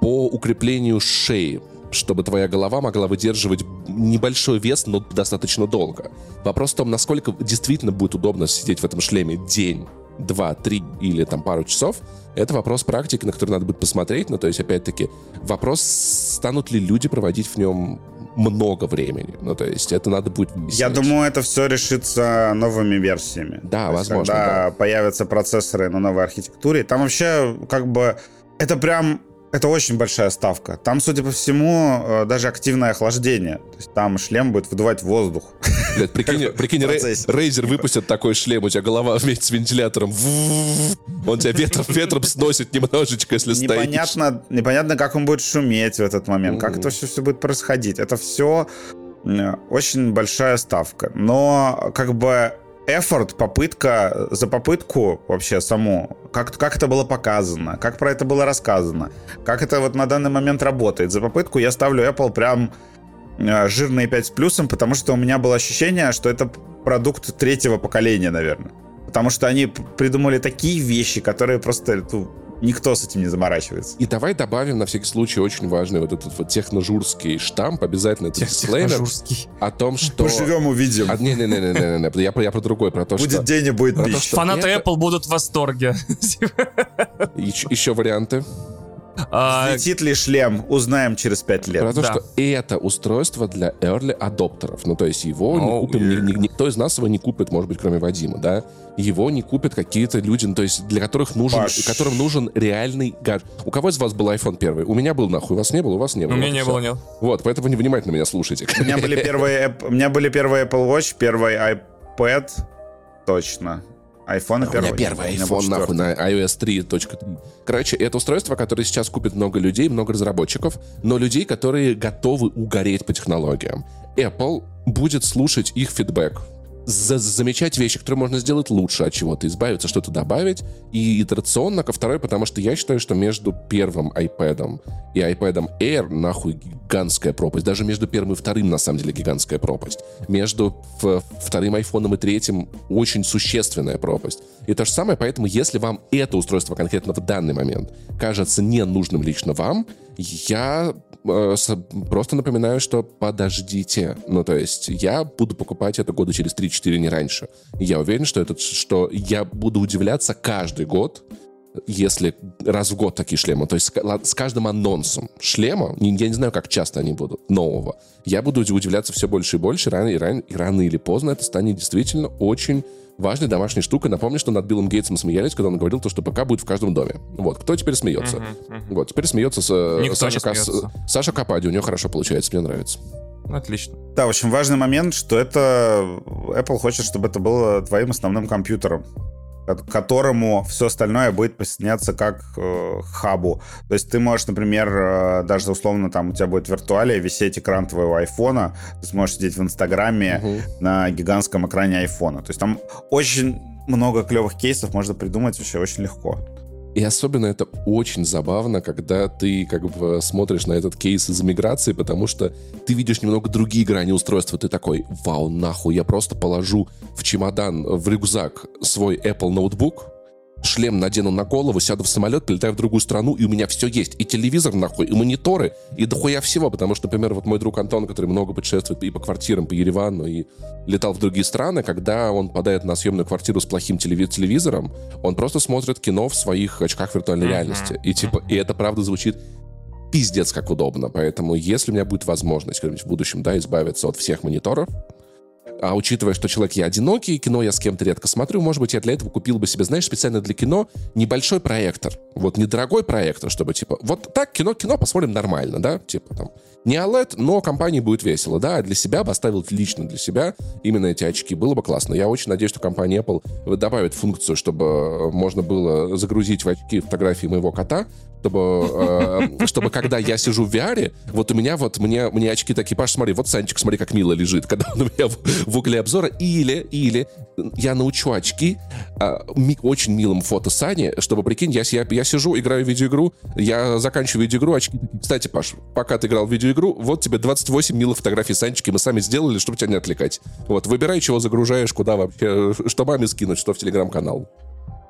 S1: по укреплению шеи чтобы твоя голова могла выдерживать небольшой вес, но достаточно долго. Вопрос в том, насколько действительно будет удобно сидеть в этом шлеме день, два, три или там пару часов. Это вопрос практики, на который надо будет посмотреть. Но то есть, опять-таки, вопрос, станут ли люди проводить в нем много времени. Ну, то есть, это надо будет
S2: Я
S1: выяснять.
S2: думаю, это все решится новыми версиями.
S1: Да,
S2: То есть,
S1: возможно,
S2: Когда появятся процессоры на новой архитектуре, там вообще как бы это прям это очень большая ставка. Там, судя по всему, э, даже активное охлаждение. То есть там шлем будет выдувать воздух.
S1: Блядь, прикинь, *laughs* прикинь. Рейзер выпустит такой шлем, у тебя голова *laughs* вместе с вентилятором. Он тебя ветром, ветром сносит немножечко, если стоишь.
S2: Непонятно, непонятно, как он будет шуметь в этот момент, как это все, все будет происходить. Это все очень большая ставка. Но как бы эфорт, попытка за попытку вообще саму, как, как это было показано, как про это было рассказано, как это вот на данный момент работает. За попытку я ставлю Apple прям э, жирные 5 с плюсом, потому что у меня было ощущение, что это продукт третьего поколения, наверное. Потому что они придумали такие вещи, которые просто ну, Никто с этим не заморачивается.
S1: И давай добавим на всякий случай очень важный вот этот вот техножурский штамп, обязательно этот дисклеймер
S3: Техножурский.
S1: о том, *laughs* что...
S2: Поживем, увидим.
S1: А, не-не-не-не-не, я, про- я про другое, про то,
S2: Будет
S1: что...
S2: день и будет
S1: что
S3: Фанаты
S1: это-
S3: Apple будут в восторге. *laughs*
S1: Еще, еще варианты.
S3: А,
S2: ли шлем, узнаем через пять
S1: Про
S2: лет.
S1: то,
S3: Да.
S1: что это устройство для early адоптеров. Ну, то есть его не
S3: Oh,
S1: купим, ни-
S3: yeah.
S1: ни- никто из нас его не купит, может быть, кроме Вадима, да? Его не купят какие-то люди, ну, то есть для которых нужен,
S2: Паш.
S1: которым нужен реальный гаджет. У кого из вас был iPhone первый? У меня был, нахуй. У вас не было? У вас не
S3: У
S1: было.
S3: меня
S1: Вот и
S3: не
S1: всё.
S3: было, нет.
S1: Вот, поэтому невнимательно меня слушайте.
S2: У меня были первые, у меня были первые Apple Watch, первый iPad, точно. iPhone
S1: У меня первый iPhone, нахуй, на iOS 3.3. Короче, это устройство, которое сейчас купит много людей, много разработчиков, но людей, которые готовы угореть по технологиям. Apple будет слушать их фидбэк, за- замечать вещи, которые можно сделать лучше, от чего-то избавиться, что-то добавить, и итерационно ко второй, потому что я считаю, что между первым iPad и iPad Air нахуй гигантская пропасть. Даже между первым и вторым, на самом деле, гигантская пропасть. Между вторым iPhone и третьим очень существенная пропасть. И то же самое, поэтому если вам это устройство конкретно в данный момент кажется не нужным лично вам, я э, просто напоминаю, что подождите. Ну, то есть я буду покупать это года через 3-4, не раньше. Я уверен, что, этот, что я буду удивляться каждый год, если раз в год такие шлемы, то есть с с каждым анонсом шлема, я не знаю, как часто они будут, нового, я буду уди- удивляться все больше и больше, рано, и рано, и рано или поздно это станет действительно очень важной домашней штукой. Напомню, что над Биллом Гейтсом смеялись, когда он говорил, то, что ПК будет в каждом доме. Вот, кто теперь смеется? Вот, теперь смеется с, э,
S3: Никто
S1: Саша,
S3: не
S1: Кас-
S3: смеется.
S1: Саша Капади, у него хорошо получается, мне нравится.
S3: Отлично.
S2: Да, очень важный момент, что это Apple хочет, чтобы это было твоим основным компьютером, к которому все остальное будет присоединяться как э, хабу. То есть ты можешь, например, э, даже условно там у тебя будет в виртуале висеть экран твоего айфона, ты сможешь сидеть в Инстаграме
S1: Мгм.
S2: на гигантском экране айфона. То есть там очень много клевых кейсов можно придумать вообще очень легко.
S1: И особенно это очень забавно, когда ты как бы смотришь на этот кейс из миграции, потому что ты видишь немного другие грани устройства. Ты такой, вау, нахуй, я просто положу в чемодан, в рюкзак свой Apple ноутбук, шлем надену на голову, сяду в самолет, прилетаю в другую страну, и у меня все есть. И телевизор, нахуй, и мониторы, и дохуя всего. Потому что, например, вот мой друг Антон, который много путешествует и по квартирам, по Еревану, и летал в другие страны, когда он попадает на съемную квартиру с плохим телеви- телевизором, он просто смотрит кино в своих очках виртуальной реальности. И типа, и это правда звучит пиздец как удобно. Поэтому, если у меня будет возможность когда-нибудь в будущем, да, избавиться от всех мониторов, а учитывая, что человек я одинокий, кино я с кем-то редко смотрю, может быть, я для этого купил бы себе, знаешь, специально для кино небольшой проектор. Вот недорогой проектор, чтобы, типа, вот так кино, кино посмотрим нормально, да, типа там, не OLED, но компании будет весело, да, а для себя бы оставил лично для себя именно эти очки, было бы классно. Я очень надеюсь, что компания Apple добавит функцию, чтобы можно было загрузить в очки фотографии моего кота, чтобы, э, чтобы когда я сижу в VR, вот у меня вот, мне, мне очки такие, Паш, смотри, вот Санчик, смотри, как мило лежит, *laughs* когда он у меня в, в угле обзора, или, или я научу очки ми- очень милым фото Сани, чтобы, прикинь, я, я, я сижу, играю в видеоигру, я заканчиваю видеоигру, очки кстати, Паш, пока ты играл в видеоигру, вот тебе 28 милых фотографий Санчики, мы сами сделали, чтобы тебя не отвлекать. Вот, выбирай, чего загружаешь, куда вообще, что маме скинуть, что в телеграм-канал.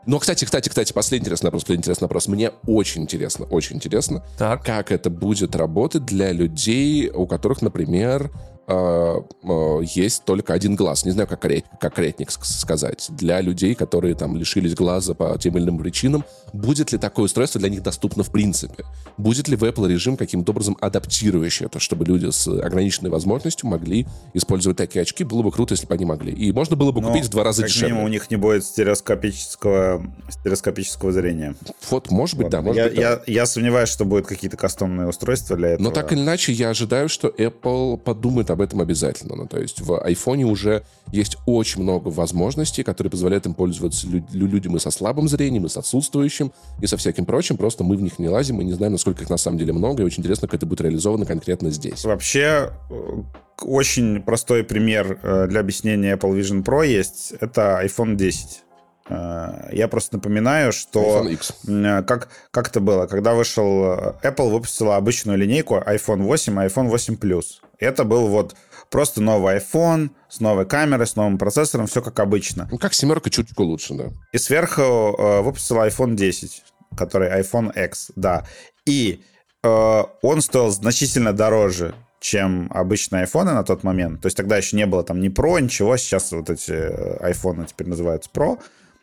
S1: Но, кстати, кстати, кстати, последний интересный вопрос, последний интересный вопрос. Мне очень интересно, очень интересно,
S3: Так.
S1: как это будет работать для людей, у которых, например, есть только один глаз. Не знаю, как, ск- сказать. Для людей, которые там лишились глаза по тем или иным причинам, будет ли такое устройство для них доступно в принципе? Будет ли в Apple режим каким-то образом адаптирующий это, чтобы люди с ограниченной возможностью могли использовать такие очки? Было бы круто, если бы они могли. И можно было бы
S2: Но,
S1: купить в два раза
S2: как
S1: дешевле.
S2: минимум, у них не будет стереоскопического, стереоскопического зрения.
S1: Вот, может быть, да, может
S2: я,
S1: быть, да.
S2: я, я сомневаюсь, что будут какие-то кастомные устройства для этого.
S1: Но так или иначе, я ожидаю, что Apple подумает об этом обязательно. Ну, то есть в iPhone уже есть очень много возможностей, которые позволяют им пользоваться лю- лю- людям и со слабым зрением, и с отсутствующим, и со всяким прочим. Просто мы в них не лазим, мы не знаем, насколько их на самом деле много, и очень интересно, как это будет реализовано конкретно здесь.
S2: Вообще, э, очень простой пример э, для объяснения Apple Vision Pro есть. Это iPhone 10. Э, Я просто напоминаю, что... М, Как, как это было? Когда вышел э, Apple, выпустила обычную линейку iPhone 8 и iPhone 8 Plus. Это был вот просто новый iPhone с новой камерой, с новым процессором, все как обычно.
S1: Ну, как семерка чуточку лучше, да.
S2: И сверху э, выпустила iPhone 10. который iPhone X, да. И э, он стоил значительно дороже, чем обычные айфоны на тот момент. То есть тогда еще не было там ни Pro, ничего. Сейчас вот эти айфоны теперь называются Pro.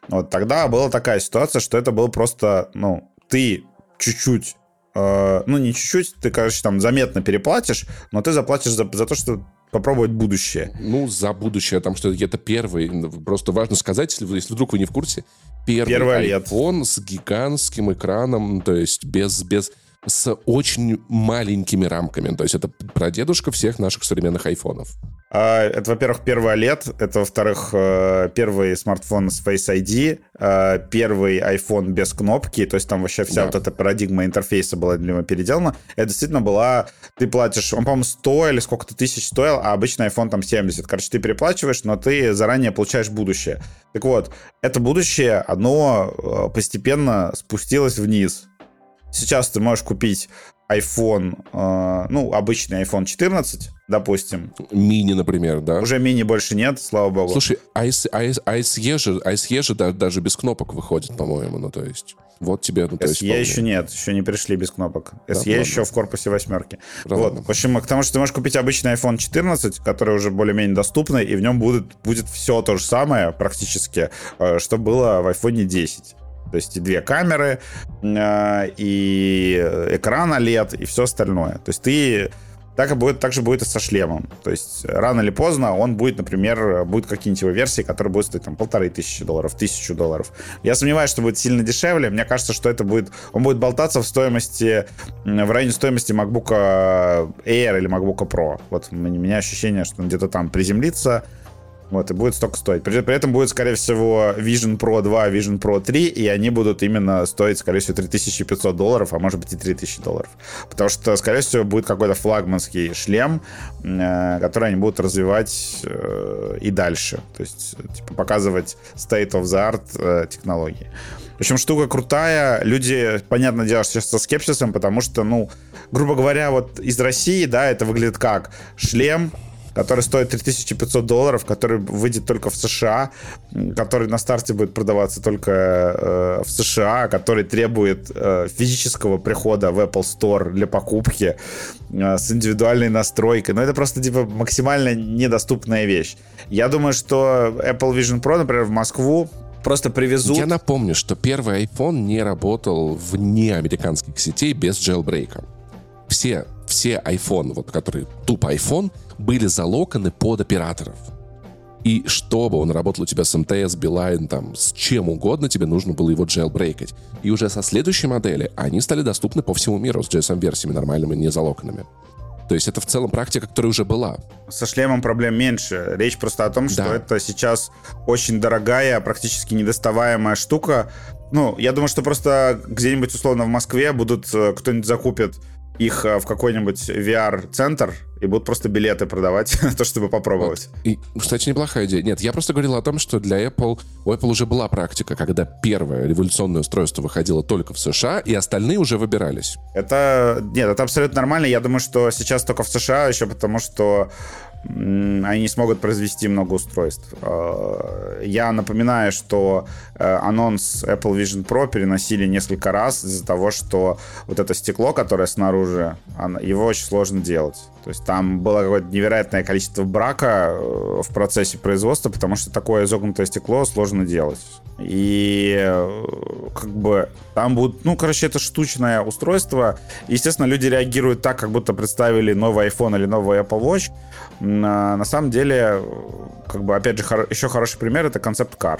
S2: Вот тогда была такая ситуация, что это был просто, ну, ты чуть-чуть э, ну, не чуть-чуть, ты, короче, там заметно переплатишь, но ты заплатишь за, за то, что попробовать будущее.
S1: Ну, за будущее, там что это первый. Ну, просто важно сказать, если, вы, если вдруг вы не в курсе, первый, первый iPhone лет. с гигантским экраном, то есть без, без с очень маленькими рамками. То есть это прадедушка всех наших современных айфонов.
S2: А, это, во-первых, первый OLED, это, во-вторых, э, первый смартфон с Face ID, э, первый iPhone без кнопки, то есть там вообще вся да. вот эта парадигма интерфейса была для него переделана. Это действительно была... Ты платишь, он, по-моему, 100 или сколько-то тысяч стоил, а обычный iPhone там 70. Короче, ты переплачиваешь, но ты заранее получаешь будущее. Так вот, это будущее, оно э, постепенно спустилось вниз Сейчас ты можешь купить iPhone, э, ну, обычный iPhone 14, допустим.
S1: Мини, например, да?
S2: Уже мини больше нет, слава богу.
S1: Слушай, а SE, а SE же, а SE же даже без кнопок выходит, по-моему, ну, то есть... Вот тебе, ну, то
S2: есть... SE еще нет, еще не пришли без кнопок. Да, SE еще в корпусе восьмерки. Да, вот, ладно. в общем, к тому, что ты можешь купить обычный iPhone 14, который уже более-менее доступный, и в нем будет, будет все то же самое практически, э, что было в iPhone 10. То есть и две камеры, э, и экран OLED, и все остальное. То есть ты так, и будет, так же будет и со шлемом. То есть рано или поздно он будет, например, будет какие-нибудь его версии, которые будут стоить там полторы тысячи долларов, тысячу долларов. Я сомневаюсь, что будет сильно дешевле. Мне кажется, что это будет, он будет болтаться в стоимости, в районе стоимости MacBook Air или MacBook Pro. Вот у меня ощущение, что он где-то там приземлится, вот, и будет столько стоить. При, при этом будет, скорее всего, Vision Pro 2, Vision Pro 3, и они будут именно стоить, скорее всего, 3500 долларов, а может быть и 3000 долларов. Потому что, скорее всего, будет какой-то флагманский шлем, э, который они будут развивать э, и дальше. То есть, типа, показывать state of the art э, технологии. В общем, штука крутая. Люди, понятное дело, сейчас со скепсисом, потому что, ну, грубо говоря, вот из России, да, это выглядит как шлем, который стоит 3500 долларов, который выйдет только в США, который на старте будет продаваться только э, в США, который требует э, физического прихода в Apple Store для покупки э, с индивидуальной настройкой. Но это просто типа максимально недоступная вещь. Я думаю, что Apple Vision Pro, например, в Москву просто привезут.
S1: Я напомню, что первый iPhone не работал вне американских сетей без джелбрейка. Все, все iPhone, вот которые тупо iPhone, были залоканы под операторов. И чтобы он работал у тебя с МТС, Билайн, там, с чем угодно, тебе нужно было его джейлбрейкать. И уже со следующей модели они стали доступны по всему миру с GSM-версиями нормальными, не залоканными. То есть это в целом практика, которая уже была.
S2: Со шлемом проблем меньше. Речь просто о том, что да. это сейчас очень дорогая, практически недоставаемая штука. Ну, я думаю, что просто где-нибудь условно в Москве будут э, кто-нибудь закупит их э, в какой-нибудь VR-центр и будут просто билеты продавать на *laughs* то, чтобы попробовать.
S1: Вот. И, кстати, неплохая идея. Нет, я просто говорил о том, что для Apple, у Apple уже была практика, когда первое революционное устройство выходило только в США, и остальные уже выбирались.
S2: Это, нет, это абсолютно нормально. Я думаю, что сейчас только в США еще потому, что они не смогут произвести много устройств. Э, я напоминаю, что э, анонс Apple Vision Pro переносили несколько раз из-за того, что вот это стекло, которое снаружи, его очень сложно делать. То есть там было какое-то невероятное количество брака э, в процессе производства, потому что такое изогнутое стекло сложно делать. И как бы там будут, ну, короче, это штучное устройство. Естественно, люди реагируют так, как будто представили новый iPhone или новый Apple Watch. На, на самом деле, как бы, опять же, хор- еще хороший пример — это концепт-кар.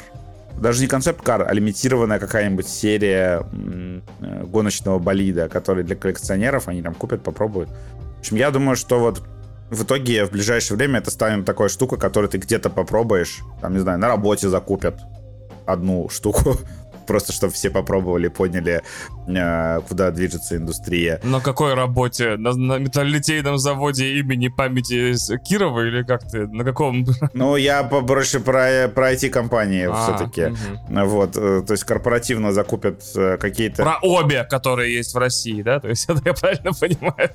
S2: Даже не концепт-кар, а лимитированная какая-нибудь серия э, гоночного болида, который для коллекционеров они там купят, попробуют. Общем, я думаю, что вот в итоге в ближайшее время это станет такой штукой, которую ты где-то попробуешь, там, не знаю, на работе закупят одну штуку, *laughs* просто чтобы все попробовали, поняли, э, куда движется индустрия.
S3: На какой работе? На, на металлолитейном заводе имени памяти Кирова или как ты? На каком? *laughs*
S2: Ну, я больше про, про IT-компании а, все-таки. Угу. Вот, э, то есть корпоративно закупят э, какие-то...
S3: Про обе, которые есть в России, да? То есть *laughs* это я правильно понимаю?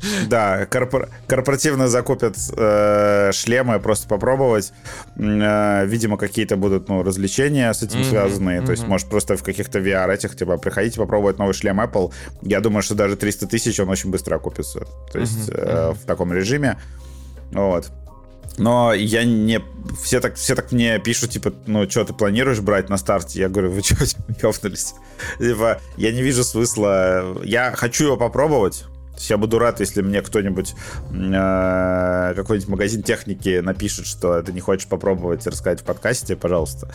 S3: *laughs*
S2: Да, корпор- корпоративно закупят э, шлемы, просто попробовать. Э, видимо, какие-то будут ну, развлечения с этим mm-hmm, связанные. Mm-hmm. То есть, может, просто в каких-то VR этих, типа, приходите попробовать новый шлем Apple. Я думаю, что даже 300 тысяч он очень быстро окупится. То есть, э, в таком режиме. Вот. Но я не... Все так, все так мне пишут, типа, ну, что ты планируешь брать на старте? Я говорю, вы что, *laughs* ёвнулись? Типа, я не вижу смысла. Я хочу его попробовать, я буду рад, если мне кто-нибудь, э, какой-нибудь магазин техники напишет, что ты не хочешь попробовать и рассказать в подкасте, пожалуйста.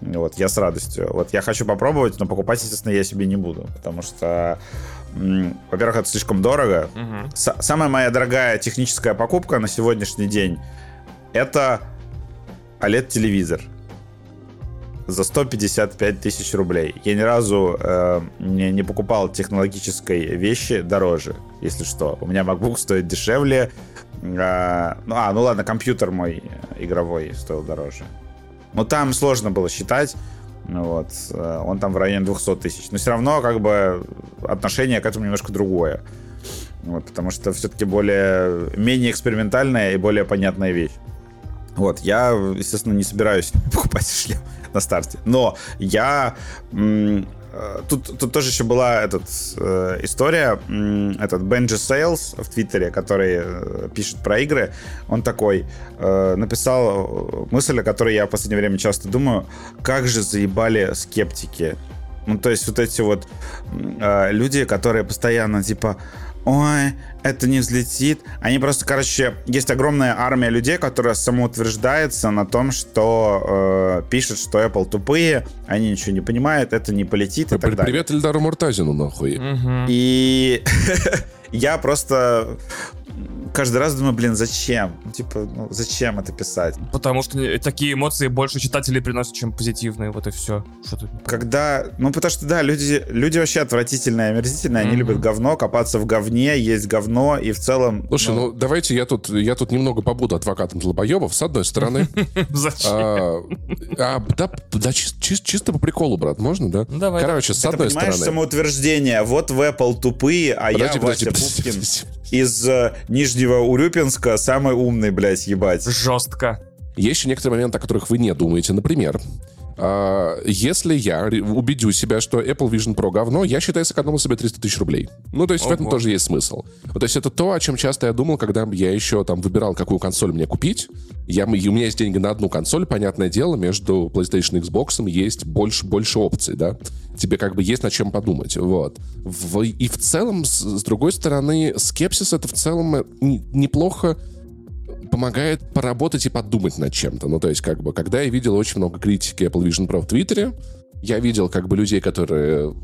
S2: Вот, я с радостью. Вот, я хочу попробовать, но покупать, естественно, я себе не буду, потому что, во-первых, это слишком дорого. Угу. самая моя дорогая техническая покупка на сегодняшний день это OLED-телевизор за 155 тысяч рублей. Я ни разу э, не, не покупал технологической вещи дороже, если что. У меня MacBook стоит дешевле. Э, ну, а, ну ладно, компьютер мой игровой стоил дороже. Но там сложно было считать. Вот. Э, он там в районе 200 тысяч. Но все равно, как бы, отношение к этому немножко другое. Вот, потому что все-таки более, менее экспериментальная и более понятная вещь. Вот, я, естественно, не собираюсь *laughs* покупать шлем на старте. Но я э, Тут, тут тоже еще была этот, э, история. Этот Benji Sales в Твиттере, который э, пишет про игры, он такой э, написал мысль, о которой я в последнее время часто думаю. Как же заебали скептики. Ну, то есть вот эти вот э, люди, которые постоянно типа ой, это не взлетит. Они просто, короче, есть огромная армия людей, которая самоутверждается на том, что э, пишет, что Apple тупые, они ничего не понимают, это не полетит и
S1: так
S2: далее.
S1: Привет Эльдару Муртазину, нахуй.
S2: И *laughs* я просто каждый раз думаю, блин, зачем? Ну, типа, ну, зачем это писать?
S3: Потому что такие эмоции больше читателей приносят, чем позитивные, вот и все. Что?
S2: Когда, ну, потому что, да, люди, люди вообще отвратительные, омерзительные, mm-hmm. они любят говно, копаться в говне, есть говно, и в целом...
S1: Слушай, ну, ну давайте я тут, я тут немного побуду адвокатом злобоебов, с одной стороны. *laughs*
S3: Зачем? А,
S1: а, да, да чисто по приколу, брат, можно, да?
S3: Давай.
S1: Короче, с одной стороны...
S2: самоутверждение, вот в Apple тупые, а я Вася Пупкин из э, Нижнего Урюпинска самый умный, блядь, ебать.
S3: Жестко.
S1: Есть еще некоторые моменты, о которых вы не думаете. Например, если я убедю себя, что Apple Vision Pro говно, я считаю, сэкономил себе 300 тысяч рублей. Ну, то есть Ого. в этом тоже есть смысл. То есть это то, о чем часто я думал, когда я еще там выбирал, какую консоль мне купить. Я, у меня есть деньги на одну консоль, понятное дело, между PlayStation и Xbox есть больше, больше опций, да. Тебе как бы есть над чем подумать, вот. В, и в целом, с, с другой стороны, скепсис это в целом э, неплохо помогает поработать и подумать над чем-то. Ну, то есть, как бы, когда я видел очень много критики Apple Vision Pro в Твиттере, я видел, как бы, людей, которые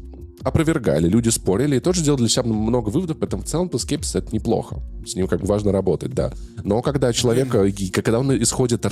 S1: опровергали, люди спорили и тоже делали для себя много выводов, поэтому в целом-то скепсис это неплохо. С ним как бы важно работать, да. Но когда человек, когда он исходит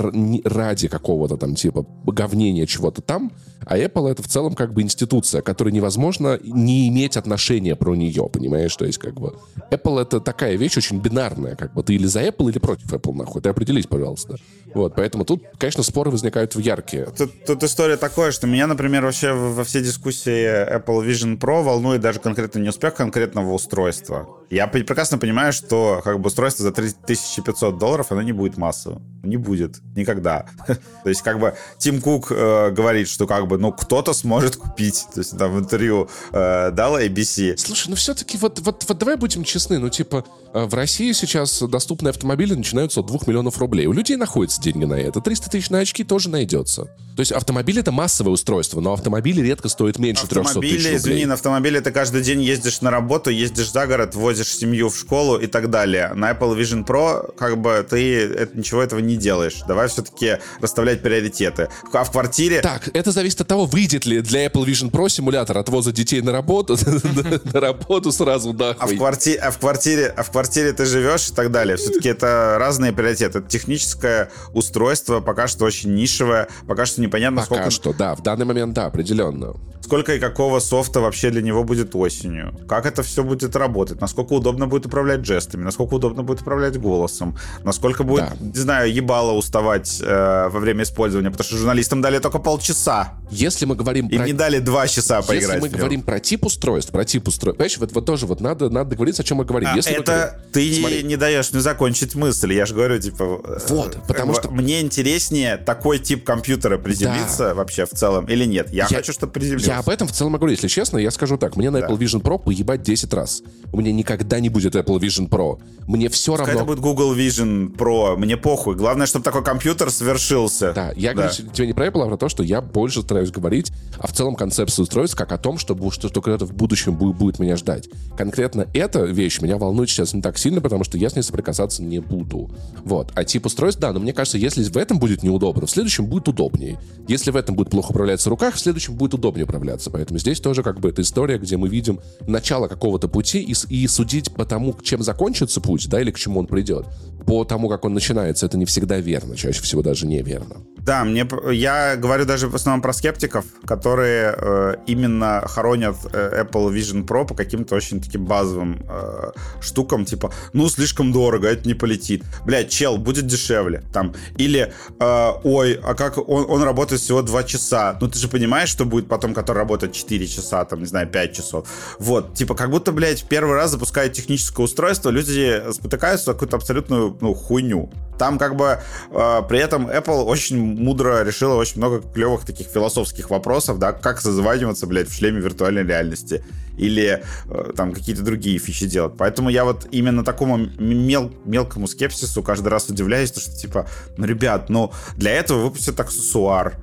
S1: ради какого-то там типа говнения чего-то там, а Apple это в целом как бы институция, которой невозможно не иметь отношения про нее, понимаешь? То есть как бы Apple это такая вещь очень бинарная, как бы ты или за Apple, или против Apple, нахуй. Ты определись, пожалуйста. Вот, поэтому тут, конечно, споры возникают в яркие.
S2: Тут, тут история такая, что меня, например, вообще во все дискуссии Apple Vision Pro волнует даже конкретно не успех конкретного устройства. Я прекрасно понимаю, что как бы устройство за 3500 долларов, оно не будет массовым. Не будет. Никогда. *laughs* То есть как бы Тим Кук э, говорит, что как бы, ну, кто-то сможет купить. То есть там в интервью э, дал ABC.
S1: Слушай, ну все-таки вот, вот, вот давай будем честны. Ну, типа, э, в России сейчас доступные автомобили начинаются от 2 миллионов рублей. У людей находятся деньги на это. 300 тысяч на очки тоже найдется. То есть автомобиль это массовое устройство, но автомобили редко стоят меньше 300 тысяч рублей.
S2: извини, на автомобиле ты каждый день ездишь на работу, ездишь за город, возишь семью в школу и так далее. На Apple Vision Pro как бы ты это, ничего этого не делаешь. Давай все-таки расставлять приоритеты. А в квартире...
S1: Так, это зависит от того, выйдет ли для Apple Vision Pro симулятор отвоза детей на работу, *laughs* на работу сразу, да.
S2: А в квартире, а в квартире, а в квартире ты живешь и так далее. Все-таки это разные приоритеты. Это техническое устройство, пока что очень нишевое, пока что непонятно,
S1: Пока сколько... что, да, в данный момент, да, определенно.
S2: Сколько и какого софта вообще для него будет осенью? Как это все будет работать? Насколько удобно будет управлять жестами, насколько удобно будет управлять голосом, насколько будет, да. не знаю, ебало уставать э, во время использования, потому что журналистам дали только полчаса.
S1: Если мы говорим
S2: Им про... не дали два часа поиграть.
S1: Если мы говорим про тип устройств, про тип устройств, понимаешь, вот, вот тоже вот надо, надо договориться, о чем мы говорим.
S2: А
S1: Если
S2: это
S1: говорим...
S2: ты Смотри. не даешь мне закончить мысль, я же говорю, типа...
S1: Э, вот, потому что...
S2: Мне интереснее такой тип компьютера приземлиться да. вообще в целом или нет. Я, я хочу, чтобы приземлился.
S1: Я об этом в целом говорю, если честно, я скажу так, мне на да. Apple Vision Pro поебать 10 раз. У меня никогда не будет Apple Vision Pro. Мне все Пускай равно...
S2: это будет Google Vision Pro, мне похуй. Главное, чтобы такой компьютер свершился.
S1: Да, я да. говорю тебе не про Apple, а про то, что я больше стараюсь говорить о в целом концепции устройств, как о том, что, что, что когда-то в будущем будет, будет меня ждать. Конкретно эта вещь меня волнует сейчас не так сильно, потому что я с ней соприкасаться не буду. Вот. А тип устройств, да, но мне кажется, если в этом будет неудобно, в следующем будет удобнее. Если в этом будет плохо управляться в руках, в следующем будет удобнее управляться. Поэтому здесь тоже как бы эта история, где мы видим начало какого-то пути и, и судить по тому, чем закончится путь, да, или к чему он придет, по тому, как он начинается, это не всегда верно, чаще всего даже неверно.
S2: Да, мне я говорю даже в основном про скептиков, которые э, именно хоронят э, Apple Vision Pro по каким-то очень таким базовым э, штукам, типа, ну слишком дорого, это не полетит. Блядь, чел, будет дешевле, там. Или, э, ой, а как он, он работает всего 2 часа. Ну ты же понимаешь, что будет потом, который работает 4 часа, там, не знаю, 5 часов. Вот, типа, как будто, блядь, первый раз запускают техническое устройство, люди спотыкаются на какую-то абсолютную, ну, хуйню. Там как бы э, при этом Apple очень мудро решила очень много клевых таких философских вопросов, да, как созваниваться, блядь, в шлеме виртуальной реальности или э, там какие-то другие фичи делать. Поэтому я вот именно такому мел мелкому скепсису каждый раз удивляюсь, то, что типа, ну, ребят, ну, для этого выпустят аксессуар,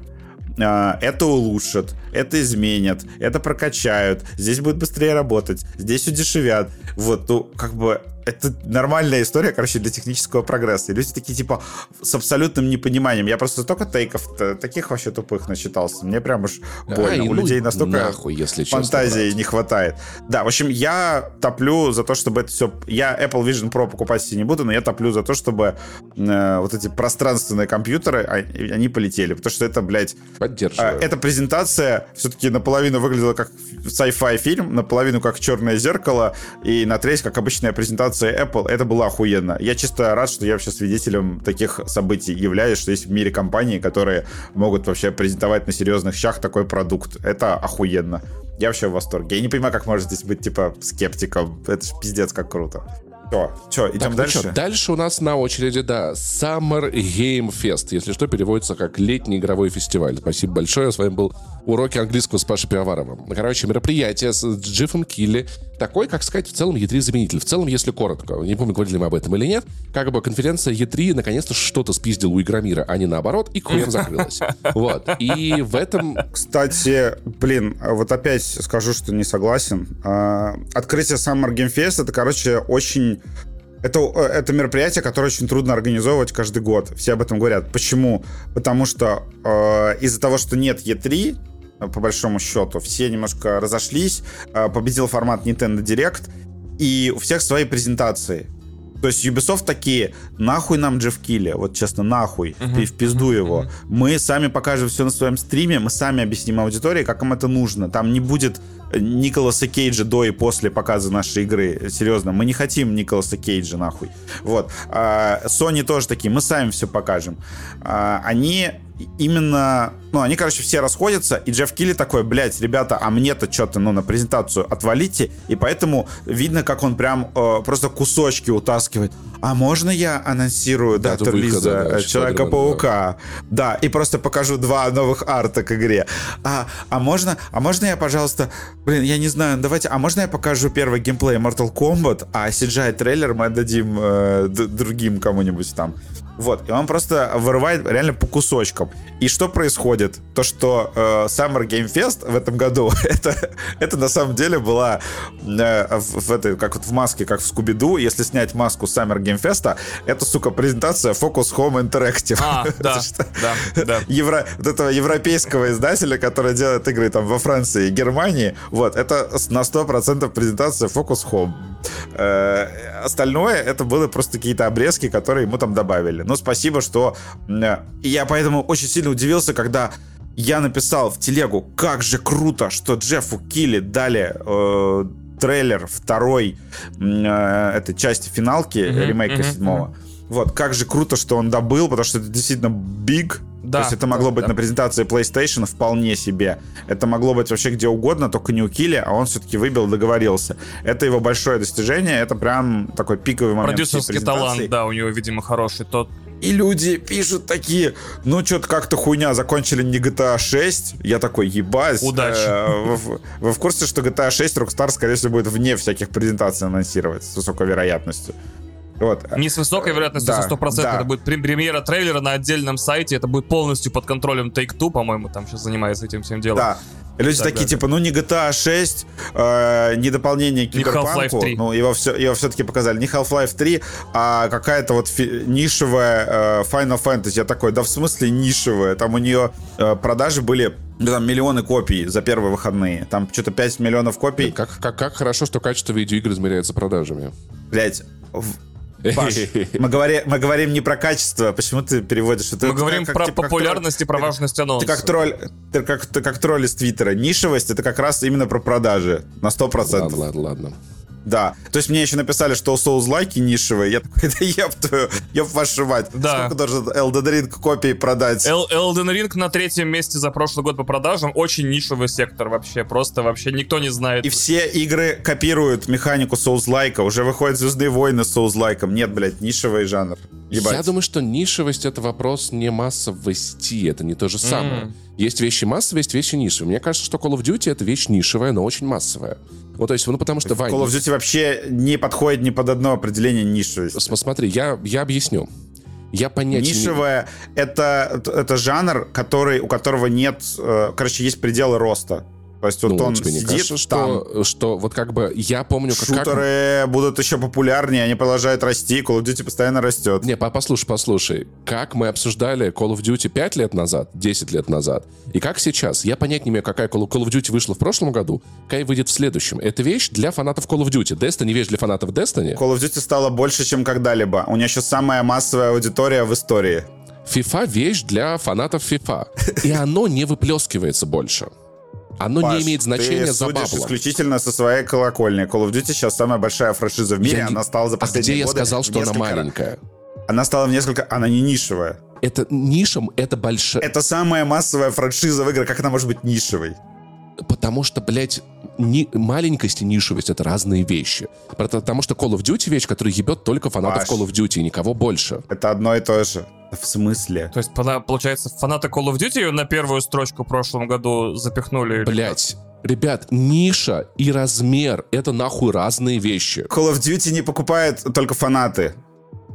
S2: это улучшат, это изменят, это прокачают, здесь будет быстрее работать, здесь удешевят. Вот, ну, как бы это нормальная история, короче, для технического прогресса. И люди такие, типа, с абсолютным непониманием. Я просто столько тейков таких вообще тупых начитался. Мне прям уж больно. А, У ну, людей настолько
S1: нахуй, если
S2: фантазии
S1: честно,
S2: не хватает. Да, в общем, я топлю за то, чтобы это все... Я Apple Vision Pro покупать себе не буду, но я топлю за то, чтобы э, вот эти пространственные компьютеры, а, они полетели. Потому что это, блядь...
S1: Поддерживаю.
S2: Э, эта презентация все-таки наполовину выглядела как sci-fi фильм, наполовину как черное зеркало, и на треть как обычная презентация презентации Apple, это было охуенно. Я чисто рад, что я вообще свидетелем таких событий являюсь, что есть в мире компании, которые могут вообще презентовать на серьезных щах такой продукт. Это охуенно. Я вообще в восторге. Я не понимаю, как может здесь быть, типа, скептиком. Это ж пиздец, как круто. Все, что, идем так, дальше? Ну что,
S1: дальше у нас на очереди, да, Summer Game Fest. Если что, переводится как летний игровой фестиваль. Спасибо большое. С вами был уроки английского с Пашей Пивоваровым. Короче, мероприятие с Джиффом Килли. Такой, как сказать, в целом E3 заменитель. В целом, если коротко. Не помню, говорили мы об этом или нет. Как бы конференция E3 наконец-то что-то спиздил у Игромира, а не наоборот, и хуем *laughs* закрылась. Вот. И в этом...
S2: Кстати, блин, вот опять скажу, что не согласен. А, открытие Summer Game Fest это, короче, очень это, э, это мероприятие, которое очень трудно организовывать каждый год. Все об этом говорят. Почему? Потому что э, из-за того, что нет E3, э, по большому счету, все немножко разошлись, э, победил формат Nintendo Direct, и у всех свои презентации. То есть Ubisoft такие, нахуй нам Джефф Килли, вот честно, нахуй, uh-huh. в пизду uh-huh. его. Мы сами покажем все на своем стриме, мы сами объясним аудитории, как им это нужно. Там не будет Николаса Кейджа до и после показа нашей игры. Серьезно, мы не хотим Николаса Кейджа, нахуй. Вот. А, Sony тоже такие, мы сами все покажем. А, они именно, ну, они, короче, все расходятся, и Джефф Килли такой, блядь, ребята, а мне-то что-то, ну, на презентацию отвалите, и поэтому видно, как он прям э, просто кусочки утаскивает. А можно я анонсирую да, релиза да, Человека-паука? Да. да, и просто покажу два новых арта к игре. А, а можно, а можно я, пожалуйста, блин, я не знаю, давайте, а можно я покажу первый геймплей Mortal Kombat, а CGI-трейлер мы отдадим э, другим кому-нибудь там? Вот, и он просто вырывает реально по кусочкам. И что происходит? То, что э, Summer Game Fest в этом году, *laughs* это, это на самом деле была э, в, в этой, как вот в маске, как в Скуби-Ду, если снять маску Summer Game Fest, это, сука, презентация Focus Home Interactive.
S3: А, *laughs* да, да, да.
S2: Евро, вот этого европейского издателя, который делает игры там во Франции и Германии, вот, это на 100% презентация Focus Home. Э, остальное это было просто какие-то обрезки, которые ему там добавили. Но спасибо, что... Э, я поэтому очень сильно удивился, когда я написал в телегу, как же круто, что Джеффу Килли дали э, трейлер второй э, этой части финалки,
S3: Мгм,
S2: ремейка
S3: мгм,
S2: седьмого. Вот, как же круто, что он добыл, потому что это действительно big.
S3: Да,
S2: То есть это могло
S3: да,
S2: быть
S3: да.
S2: на презентации PlayStation вполне себе. Это могло быть вообще где угодно, только не у Килли, а он все-таки выбил, договорился. Это его большое достижение, это прям такой пиковый момент.
S3: Продюсерский талант, да, у него, видимо, хороший. Тот
S2: И люди пишут такие, ну что-то как-то хуйня, закончили не GTA 6. Я такой, ебать.
S3: Удачи.
S2: Э, Вы, вы в курсе, что GTA 6 Rockstar, скорее всего, будет вне всяких презентаций анонсировать с высокой вероятностью? Вот.
S3: Не с высокой вероятностью,
S2: Да,
S3: со 100%.
S2: да.
S3: Это будет прем- премьера трейлера на отдельном сайте. Это будет полностью под контролем Take-Two, по-моему, там сейчас занимается этим всем делом.
S2: Да. Люди
S3: Да,
S2: такие,
S3: да,
S2: типа, ну не GTA 6, э, не дополнение к Киберпанку,
S3: 3.
S2: ну его, все, его все-таки показали, не Half-Life 3, а какая-то вот фи- нишевая э, Final Fantasy. Я такой, да в смысле нишевая? Там у нее э, продажи были ну, там, миллионы копий за первые выходные. Там что-то 5 миллионов копий.
S1: Как, как, как хорошо, что качество видеоигр измеряется продажами.
S2: Блять, Паш, мы, говори- мы говорим не про качество. Почему ты переводишь это?
S3: Мы
S2: Это
S3: говорим
S2: как-
S3: про
S2: типа, как
S3: популярность и про
S2: тролль.
S3: важность
S2: Ты
S3: анонса.
S2: как тролль, ты как, ты как тролль из Твиттера. Нишевость это как раз именно про продажи. На 100%.
S1: Ладно, ладно, ладно.
S2: Да. То есть мне еще написали, что Souls лайки нишевые. Я такой, *laughs* да еб твою, еб вашу мать.
S3: Да.
S2: Сколько должен Elden Ring копий продать?
S3: Эл- Elden Ring на третьем месте за прошлый год по продажам. Очень нишевый сектор вообще. Просто вообще никто не знает.
S2: И все игры копируют механику Souls-лайка. Уже выходят Звездные войны с Souls-лайком. Нет, блядь, нишевый жанр. Ебать.
S1: Я думаю, что нишевость — это вопрос не массовости, это не то же самое.
S3: М.
S1: Есть вещи массовые, есть вещи нишевые. Мне кажется, что Call of Duty — это вещь нишевая, но очень массовая. Вот, то есть, ну, потому что, Вань,
S2: Call of Duty вообще не подходит ни под одно определение нишевости.
S1: см- смотри, я, я объясню. Я понятия не-
S2: Нишевая это, это жанр, который, у которого нет. э, короче, есть пределы роста. То есть вот
S1: Ну,
S2: он
S1: тебе не
S2: сидит
S1: кажется,
S2: там.
S1: что, что вот как бы я помню, как... как-
S2: Шутеры будут еще популярнее, они продолжают расти, Call of Duty постоянно растет.
S1: Не, по- послушай, послушай. Как мы обсуждали Call of Duty 5 лет назад, 10 лет назад, и как сейчас. Я понять не имею, какая Call Call of Duty вышла в прошлом году, какая выйдет в следующем. Это вещь для фанатов Call of Duty. Destiny вещь для фанатов Destiny.
S2: Call of Duty стало больше, чем когда-либо. У нее сейчас самая массовая аудитория в истории.
S1: FIFA вещь для фанатов FIFA. И оно не выплескивается больше. Оно
S2: Паш,
S1: не имеет значения
S2: ты
S1: за баблом.
S2: исключительно со своей колокольни. Call of Duty сейчас самая большая франшиза в мире.
S1: Я
S2: Она стала за
S1: А
S2: последние
S1: где я
S2: годы
S1: сказал,
S2: в
S1: что она маленькая?
S2: Она стала в несколько... Она не нишевая.
S1: Это нишем, это большая...
S2: Это самая массовая франшиза в играх. Как она может быть нишевой?
S1: Потому что, блядь, ни- маленькость и нишевость — это разные вещи. Потому что Call of Duty — вещь, которая ебет только фанатов
S2: Паш.
S1: Call of Duty, и никого больше.
S2: Это одно и то же. В смысле?
S3: То есть, получается, фанаты Call of Duty на первую строчку в прошлом году запихнули.
S1: Блять, ребят, ниша и размер — это нахуй разные вещи.
S2: Call of Duty не покупают только фанаты.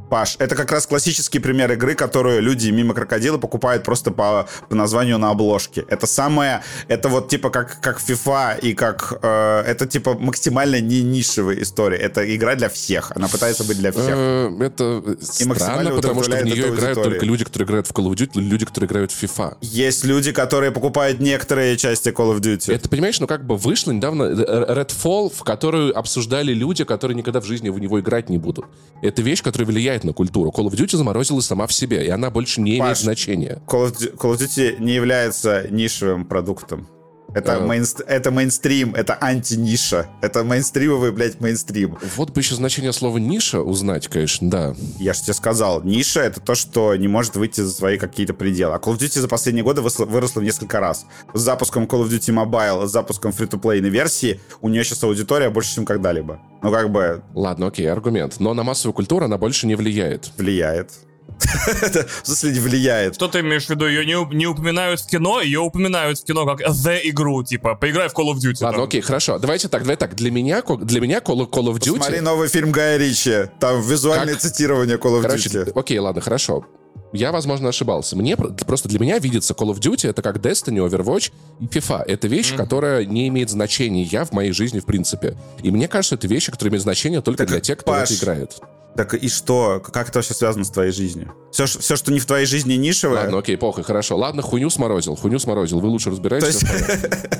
S2: Паш, это как раз классический пример игры, которую люди мимо крокодила покупают просто по, по названию на обложке. Это самое, это вот типа как, как FIFA и как, э, это типа максимально не нишевая история. Это игра для всех. Она пытается быть для всех.
S1: Э, Это странно,
S2: максимально
S1: потому что в нее играют только люди, которые играют в Call of Duty, люди, которые играют в FIFA.
S2: Есть люди, которые покупают некоторые части Call of Duty.
S1: Это, понимаешь, ну как бы вышло недавно э, Redfall, в которую обсуждали люди, которые никогда в жизни в него играть не будут. Это вещь, которая влияет на культуру. Call of Duty заморозилась сама в себе, и она больше не имеет
S2: Паш,
S1: значения.
S2: Call of, Duty, Call of Duty не является нишевым продуктом. Это,
S1: Э.
S2: мейнст- это мейнстрим, это анти-ниша. Это мейнстримовый, блядь, мейнстрим.
S1: Вот бы еще значение слова «ниша» узнать, конечно, да.
S2: Я же тебе сказал, ниша — это то, что не может выйти за свои какие-то пределы. А Call of Duty за последние годы выросла, в несколько раз. С запуском Call of Duty Mobile, с запуском фри-то-плейной версии у нее сейчас аудитория больше, чем когда-либо. Ну, как бы
S1: Ладно, окей, аргумент. Но на массовую культуру она больше не влияет.
S2: влияет. *laughs* Это, В смысле, не влияет.
S3: Что ты имеешь в виду? Ее не, не упоминают в кино, ее упоминают в кино как The игру, типа, поиграй в Call of Duty.
S1: Ладно,
S3: там.
S1: окей, хорошо. Давайте так, давай так. Для меня, для меня Call, Call of Duty...
S2: Смотри новый фильм Гая Ричи. Там визуальное
S1: Как?
S2: цитирование Call of
S1: Короче,
S2: Duty.
S1: окей, ладно, хорошо. Я, возможно, ошибался. Мне про- просто для меня видится Call of Duty это как Destiny, Overwatch и FIFA. Это вещь, которая не имеет значения в моей жизни в принципе. И мне кажется, это вещи, которые имеют значение только
S2: Так,
S1: для тех, кто
S2: Паш,
S1: это играет.
S2: Так и что? Как это вообще связано с твоей жизнью? Все, все что не в твоей жизни нишевое.
S1: Ладно, окей, похуй, хорошо. Ладно, хуйню сморозил, хуйню сморозил. Вы лучше
S2: То
S1: разбираетесь.
S2: есть *laughs*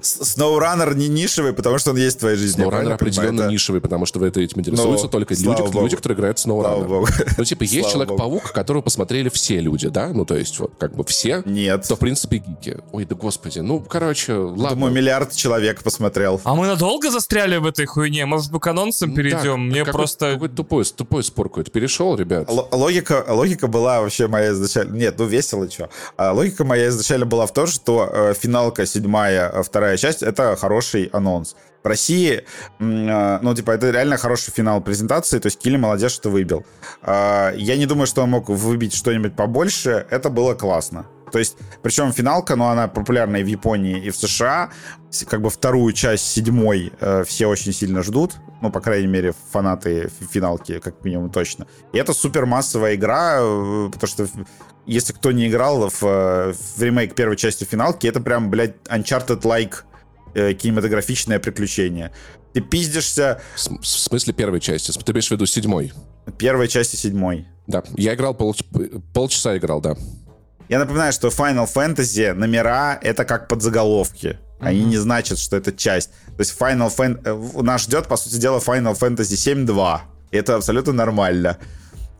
S2: С- SnowRunner не нишевый, потому что он есть в твоей жизни. понимаю?
S1: определенно
S2: Это-
S1: нишевый, потому что в это этим интересуются
S2: Ну,
S1: только люди,
S2: богу.
S1: люди, которые играют в
S2: богу.
S1: Ну, типа, есть Человек-паук, которого посмотрели все люди, да? Ну, то есть, вот, как бы все,
S2: Нет.
S1: то, в принципе, гики. Ой, да господи, ну, короче, ладно.
S2: Думаю, миллиард человек посмотрел.
S3: А мы надолго застряли в этой хуйне? Может, мы к анонсам перейдем? Мне просто...
S1: Какой тупой, тупой спор какой-то перешел, ребят.
S2: Л- логика, логика была вообще моя изначально... Нет, ну весело, что. логика моя изначально была в том, что э, финалка седьмая, э, вторая часть — это хороший анонс. В России, э, ну, типа, это реально хороший финал презентации, то есть Килли молодец, что выбил. А, я не думаю, что он мог выбить что-нибудь побольше, это было классно. То есть, причем финалка, ну, она популярна и в Японии, и в США. Как бы вторую часть седьмой э, все очень сильно ждут. Ну, по крайней мере, фанаты фи- финалки, как минимум, точно. И это супер массовая игра, э, потому что в- если кто не играл в, э, в ремейк первой части финалки, это прям, блядь, Uncharted-like э, кинематографичное приключение. Ты пиздишься
S1: В в смысле первой части? Ты имеешь в виду седьмой?
S2: первой части седьмой.
S1: Да, я играл пол, полчаса играл, да.
S2: Я напоминаю, что Final Fantasy номера — это как подзаголовки. Они не значат, что это часть. То есть Final Fan... э, Нас ждет, по сути дела, Final Fantasy 7.2. И это абсолютно нормально.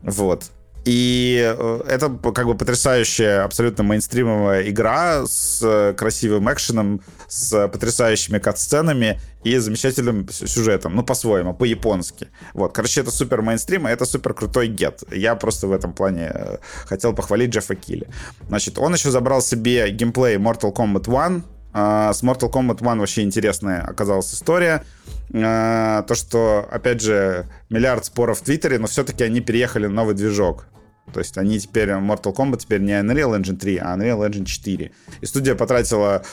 S2: Вот. И э, это как бы потрясающая, абсолютно мейнстримовая игра с э, красивым экшеном, с потрясающими кат-сценами и замечательным сю- сюжетом. Ну, по-своему, по-японски. Вот. Короче, это супер мейнстрим, и это супер крутой гет. Я просто в этом плане э, хотел похвалить Джеффа Килли. Значит, он еще забрал себе геймплей Mortal Kombat 1, а, С Mortal Kombat 1 вообще интересная оказалась история. А, То, что, опять же, миллиард споров в Твиттере, но все-таки они переехали на новый движок. То есть они теперь, Mortal Kombat теперь не Unreal Engine 3, а Unreal Engine 4. И студия потратила,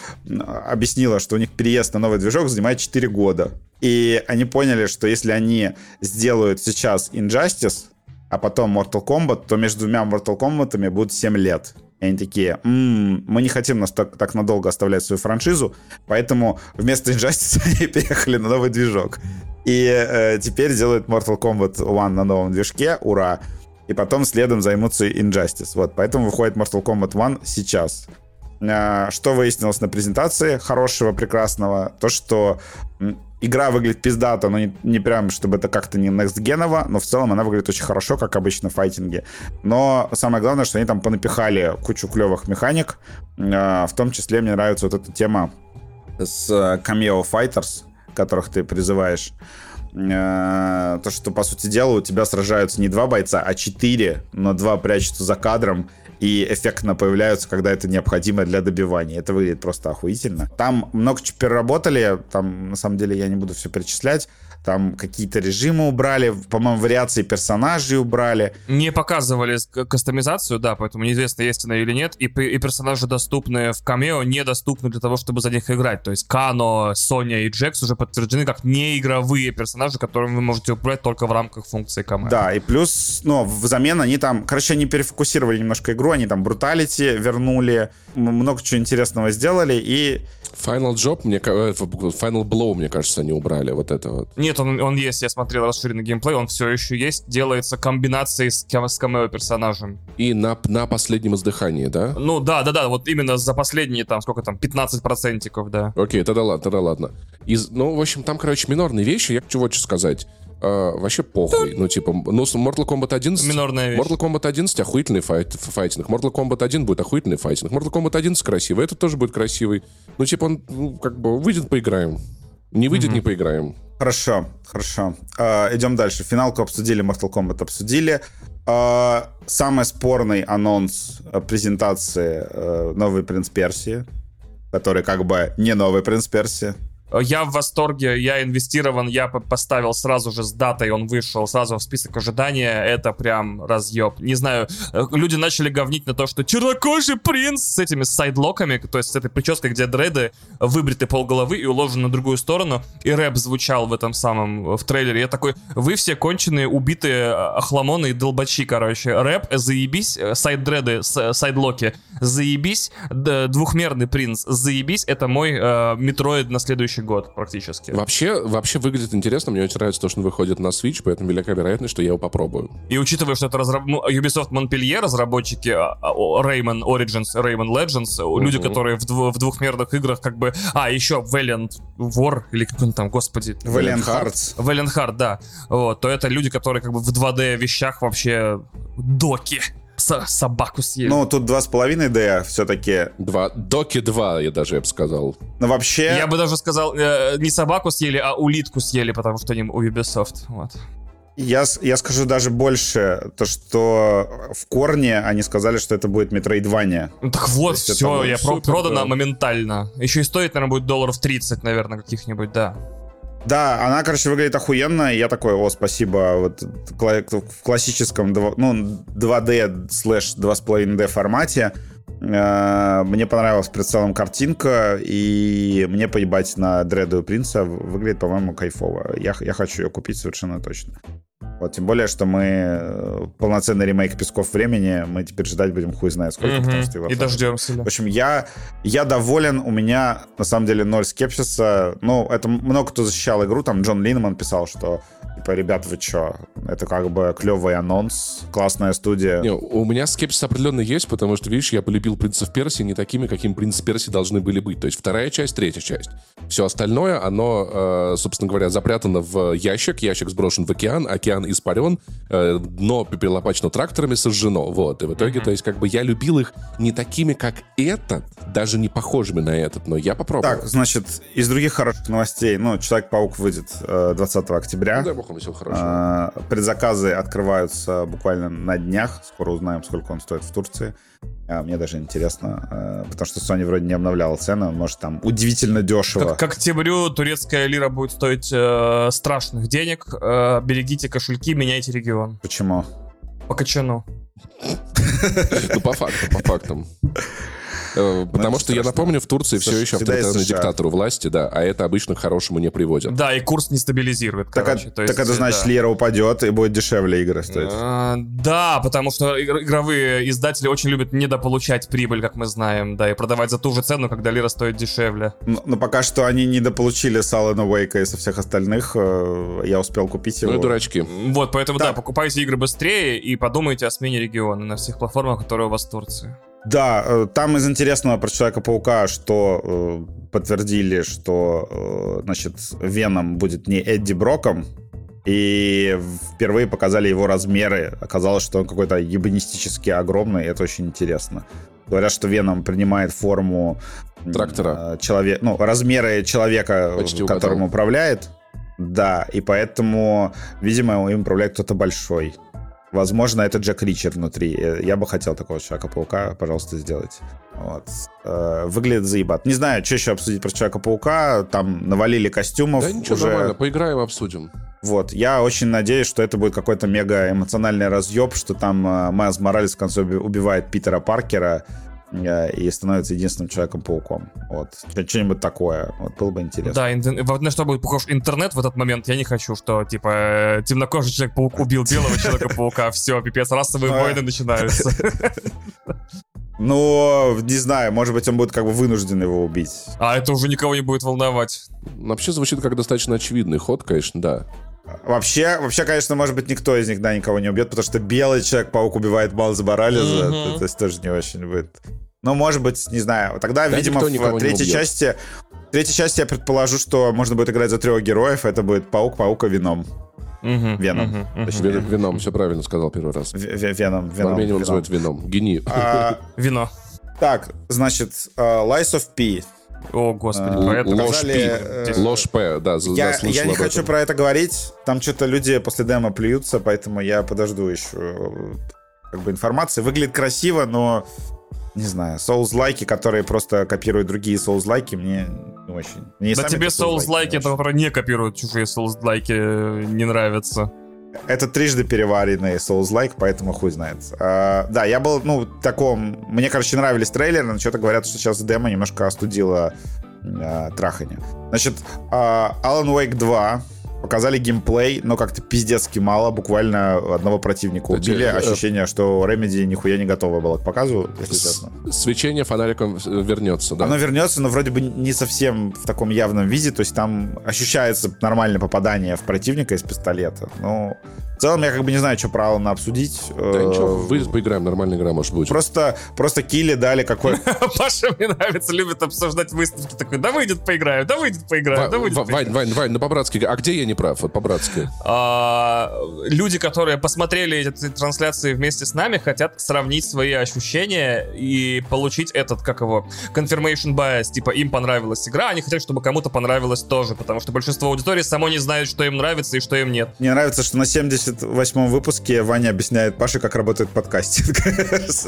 S2: объяснила, что у них переезд на новый движок занимает 4 года. И они поняли, что если они сделают сейчас Injustice, а потом Mortal Kombat, то между двумя Mortal Kombat'ами будет 7 лет. И они такие, «М, мы не хотим нас так, так надолго оставлять свою франшизу, поэтому вместо Injustice *laughs* они переехали на новый движок. И э, теперь делают Mortal Kombat 1 на новом движке, ура. И потом следом займутся Injustice. Вот, поэтому выходит Mortal Kombat 1 сейчас. А, Что выяснилось на презентации хорошего, прекрасного? То, что игра выглядит пиздато, но не, не прям, чтобы это как-то не некстгеново, но в целом она выглядит очень хорошо, как обычно в файтинге. Но самое главное, что они там понапихали кучу клевых механик. А, В том числе мне нравится вот эта тема с э, Cameo Fighters, которых ты призываешь. Э, То, что, по сути дела, у тебя сражаются не два бойца, а четыре, но два прячутся за кадром и эффектно появляются, когда это необходимо для добивания. Это выглядит просто охуительно. Там много чего переработали, там, на самом деле, я не буду все перечислять. Там какие-то режимы убрали, по-моему, вариации персонажей убрали.
S3: Не показывали кастомизацию, да, поэтому неизвестно, есть она или нет. И, и персонажи, доступные в камео, недоступны для того, чтобы за них играть. То есть Кано, Соня и Джекс уже подтверждены как неигровые персонажи, которыми вы можете управлять только в рамках функции камео.
S2: Да, и плюс, ну, взамен они там, короче, они перефокусировали немножко игру, они там бруталити вернули, много чего интересного сделали, и
S1: Final Job, мне, э, Final Blow, мне кажется, они убрали вот это вот.
S3: Нет, он, он есть, я смотрел расширенный геймплей, он все еще есть, делается комбинацией с, кам- с камео персонажем.
S1: И на, на последнем издыхании, да?
S3: Ну да, да, да, вот именно за последние там, сколько там, 15 процентиков, да.
S1: Окей, тогда ладно, тогда ладно. Из, ну, в общем, там, короче, минорные вещи, я хочу вот что сказать. А, вообще похуй. Ну, типа, ну, Mortal Kombat 11...
S3: Минорная вещь.
S1: Mortal Kombat 11 охуительный файт, файтинг. Mortal Kombat 1 будет охуительный файтинг. Mortal Kombat 11 красивый, этот тоже будет красивый. Ну, типа, он, ну, как бы, выйдет, поиграем. Не выйдет, не поиграем.
S2: Хорошо, хорошо. А, идем дальше. Финалку обсудили, Mortal Kombat обсудили. А, самый спорный анонс э, презентации э, новый Принц Персии, который как бы не новый Принц Персии.
S3: Я в восторге, я инвестирован, я по- поставил сразу же с датой, он вышел сразу в список ожидания, это прям разъеб. Не знаю, э, люди начали говнить на то, что чернокожий принц с этими сайдлоками, то есть с этой прической, где дреды выбриты полголовы и уложены на другую сторону, и рэп звучал в этом самом, э, в трейлере. Я такой, вы все конченые, убитые э, охламоны и долбачи, короче. Рэп, заебись, э, сайд-дреды, э, сайдлоки, заебись, двухмерный принц, заебись, это мой э, метроид на следующий следующий год практически.
S1: Вообще, вообще выглядит интересно. Мне очень нравится то, что он выходит на Switch, поэтому велика вероятность, что я его попробую.
S3: И учитывая, что это разраб... ну, Ubisoft Montpellier, разработчики а, а, Rayman Origins, Rayman Legends, люди, которые в, дв- в двухмерных играх как бы... А, еще Valiant War, или как он там, господи...
S2: Valiant Hearts.
S3: Valiant Heart, да. Вот, то это люди, которые как бы в 2D вещах вообще доки. Со- собаку съели.
S2: Ну, тут 2,5D все-таки.
S1: Два, Доки 2, я даже я бы сказал.
S2: Но вообще...
S3: Я бы даже сказал, э, не собаку съели, а улитку съели, потому что они у Ubisoft. Вот.
S2: Я, с- я скажу даже больше, то что в корне они сказали, что это будет Metroidvania.
S3: Ну так вот, все, я
S1: супер,
S3: продана
S1: да.
S3: моментально. Еще и стоит, наверное, будет долларов 30, наверное, каких-нибудь, да.
S2: Да, она, короче, выглядит охуенно, я такой, о, спасибо, вот в классическом, ну, 2D слэш 2,5D формате. Э, Мне понравилась в целом картинка, и мне поебать на Дреду Принца выглядит, по-моему, кайфово. Я, я хочу ее купить совершенно точно. Вот, тем более, что мы э, полноценный ремейк Песков Времени, мы теперь ждать будем хуй знает сколько,
S3: Мгм.
S2: потому что его
S3: И дождемся. да.
S2: в общем, я, я доволен, у меня на самом деле ноль скепсиса. Ну, это много кто защищал игру, там Джон Линман писал, что типа, ребят, вы чё, это как бы клевый анонс, классная студия.
S1: Не, у меня скепсис определенно есть, потому что, видишь, я полюбил принцев Персии не такими, каким принцы Персии должны были быть. То есть вторая часть, третья часть. Все остальное, оно, э, собственно говоря, запрятано в ящик, ящик сброшен в океан, океан испарен, э, дно перелопачено тракторами, сожжено. Вот. И в итоге, то есть, как бы я любил их не такими, как этот, даже не похожими на этот, но я попробую.
S2: Так, значит, из других хороших новостей, ну, Человек-паук выйдет э, 20 октября.
S1: Ну, вам всего хорошего.
S2: А, Предзаказы открываются буквально на днях. Скоро узнаем, сколько он стоит в Турции. А, Мне даже интересно, э, потому что Sony вроде не обновляла цены. он Может, там удивительно дешево.
S3: К, к октябрю турецкая лира будет стоить э, страшных денег. Э, берегите кошельки, меняйте регион.
S2: Почему?
S3: По качану. *laughs*
S1: Ну, по фактам, по фактам. Э, Потому что, я напомню, в Турции все еще авторитарный диктатор у власти, да, а это обычно к хорошему не приводит.
S3: Да, и курс не стабилизирует,
S2: Так,
S3: короче.
S2: а- так это значит, лира упадет и будет дешевле игры стоить.
S3: А, Да, потому что игр- игровые издатели очень любят недополучать прибыль, как мы знаем, да, и продавать за ту же цену, когда лира стоит дешевле.
S2: Но, пока что они недополучили с Алана Уэйка и со всех остальных. э, Я успел купить его.
S1: Ну и дурачки.
S3: Вот, поэтому, да, покупайте игры быстрее и подумайте о смене региона на всех платформах, которые у вас в Турции.
S2: Да, э, там из интересного про Человека-паука, что э, подтвердили, что, э, значит, Веном будет не Эдди Броком, и впервые показали его размеры. Оказалось, что он какой-то ебанистически огромный, и это очень интересно. Говорят, что Веном принимает форму
S1: Трактора.
S2: э, человек, ну, размеры человека,
S1: Почти
S2: которым
S1: угадал.
S2: управляет. Да, и поэтому, видимо, им управляет кто-то большой. Возможно, это Джек Ричер внутри. Э, Я бы хотел такого Человека-паука, пожалуйста, сделать. Вот. Э, Выглядит заебат. Не знаю, что еще обсудить про Человека-паука. Там навалили костюмов
S1: Да ничего,
S2: уже.
S1: нормально, поиграем, обсудим.
S2: Вот. Я очень надеюсь, что это будет какой-то мега эмоциональный разъеб, что там э, Майлз Моралес в конце уби- убивает Питера Паркера и становится единственным Человеком-пауком. Вот. Что- Что-нибудь такое. Вот было бы интересно.
S3: Да, интер- вот на что будет похож интернет в этот момент, я не хочу, что, типа, э, темнокожий Человек-паук убил белого Человека-паука, *laughs* все, пипец, расовые
S2: А.
S3: войны начинаются. *laughs*
S2: Но, не знаю, может быть, он будет как бы вынужден его убить.
S3: А это уже никого не будет волновать.
S1: Вообще звучит как достаточно очевидный ход, конечно, да.
S2: Вообще, вообще, конечно, может быть, никто из них, да, никого не убьет, потому что белый Человек-паук убивает Майлза.
S3: Мгм.
S2: Это, то есть тоже не очень будет. Ну, может быть, не знаю. Тогда,
S1: Да,
S2: видимо, в третьей части... В третьей части я предположу, что можно будет играть за трех героев. Это будет Паук, Паука, Веном.
S3: Мгм,
S2: Веном.
S3: мгм, мгм.
S2: Точнее.
S1: Вен- Вином, все правильно сказал первый раз.
S2: В- Веном,
S1: В
S2: Веном.
S1: Армении
S2: Веном.
S1: называют вином. Гени.
S2: А,
S3: Вино.
S2: Так, значит, э, Lies of P.
S3: О, господи,
S2: А,
S3: поэтому...
S1: Ложь
S2: показали,
S1: Пи.
S2: э,
S1: Ложь П, да,
S2: Я,
S1: да, слышал
S2: я не хочу
S1: этом.
S2: про это говорить. Там что-то люди после демо плюются, поэтому я подожду еще э, как бы информации. Выглядит красиво, но не знаю, соус-лайки, которые просто копируют другие соус-лайки, мне не очень. Мне
S3: Да тебе
S2: соус-лайки
S3: которые не копируют чужие соус-лайки, э, не нравятся.
S2: Это трижды переваренный соус-лайк, поэтому хуй знает. А, да, я был, ну, в таком... Мне, короче, нравились трейлеры, но что-то говорят, что сейчас демо немножко остудило а, трахание. Значит, а, Alan Wake 2 показали геймплей, но как-то пиздецки мало, буквально одного противника убили.
S1: Э,
S2: Ощущение, что Remedy нихуя не готова была к показу, если честно.
S1: Свечение фонариком вернется, да.
S2: Оно вернется, но вроде бы не совсем в таком явном виде, то есть там ощущается нормальное попадание в противника из пистолета. Ну, в целом я как бы не знаю, что про Алана обсудить.
S1: Да
S2: Э,
S1: ничего, выйдет, поиграем, нормальная игра может быть.
S2: Просто, просто Килли дали какой... *laughs*
S3: Паша, мне нравится, любит обсуждать выставки. Такой, да выйдет, поиграю, да выйдет, поиграю, да выйдет,
S1: Ва-
S3: поиграю».
S1: Вань, Вань, Вань, ну по-братски, а где я не прав? Вот по-братски.
S3: А, люди, которые посмотрели эти трансляции вместе с нами, хотят сравнить свои ощущения и получить этот, как его, confirmation bias. Типа, им понравилась игра, они хотят, чтобы кому-то понравилось тоже, потому что большинство аудитории само не знает, что им нравится и что им нет.
S2: Мне нравится, что на 78-м выпуске Ваня объясняет Паше, как работает подкастинг.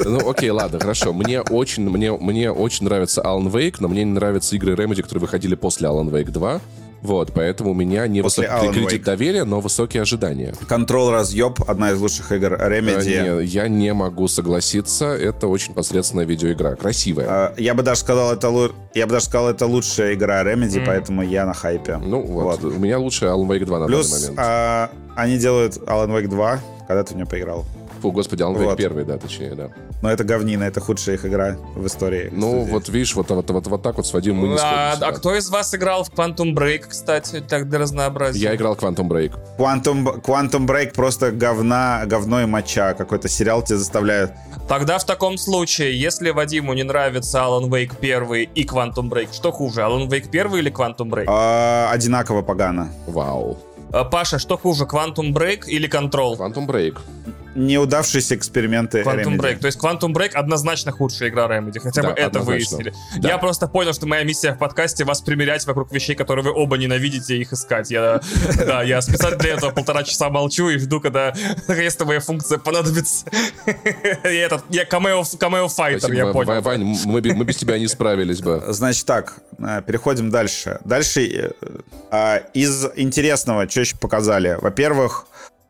S1: Ну, окей, ладно, хорошо. Мне очень, мне, мне очень нравится Alan Wake, но мне не нравятся игры Remedy, которые выходили после Alan Wake 2. Вот, поэтому у меня не
S2: После
S1: высокий
S2: Alan
S1: кредит
S2: Wake.
S1: доверия, но высокие ожидания.
S2: Контрол разъеб, одна из лучших игр
S1: Э,
S2: Remedy.
S1: не, я не могу согласиться. Это очень посредственная видеоигра. Красивая.
S2: А, Я бы даже сказал, это лу- я бы даже сказал, это лучшая игра Remedy, поэтому я на хайпе.
S1: Ну вот, у меня лучше Alan Wake 2 на
S2: Плюс
S1: данный момент.
S2: а, они делают Alan Wake 2, когда ты в нее поиграл.
S1: Фу, господи, Alan Wake
S2: вот.
S1: 1, да, точнее, да.
S2: Но это говнина, это худшая их игра в истории.
S1: Ну,
S2: студии.
S1: вот видишь, вот, вот, вот, вот так вот с Вадимом мы не
S3: а, а кто из вас играл в Quantum Break, кстати, так для разнообразия?
S1: Я играл в Quantum Break.
S2: Quantum, Quantum Break просто говна, говно и моча. Какой-то сериал тебя заставляет...
S3: Тогда в таком случае, если Вадиму не нравится Alan Wake 1 и Quantum Break, что хуже, Alan Wake 1 или Quantum Break?
S2: а, одинаково погано.
S1: Вау.
S3: А, Паша, что хуже, Quantum Break или Control?
S1: Quantum Break.
S2: Неудавшиеся эксперименты
S3: Quantum
S2: Remedy.
S3: Break. То есть Quantum Break однозначно худшая игра Remedy. Хотя
S1: Да,
S3: бы это
S1: однозначно.
S3: выяснили.
S1: Да.
S3: Я просто понял, что моя миссия в подкасте вас примерять вокруг вещей, которые вы оба ненавидите, и их искать. Я, *laughs* да, я специально для этого полтора часа молчу и жду, когда наконец-то моя функция понадобится. Я этот, я камео, камео файтер, я понял.
S1: Ва- Вань, мы, бе- мы без тебя не справились бы.
S2: Значит так, э, переходим дальше. Дальше э, а, из интересного, что еще показали? Во-первых,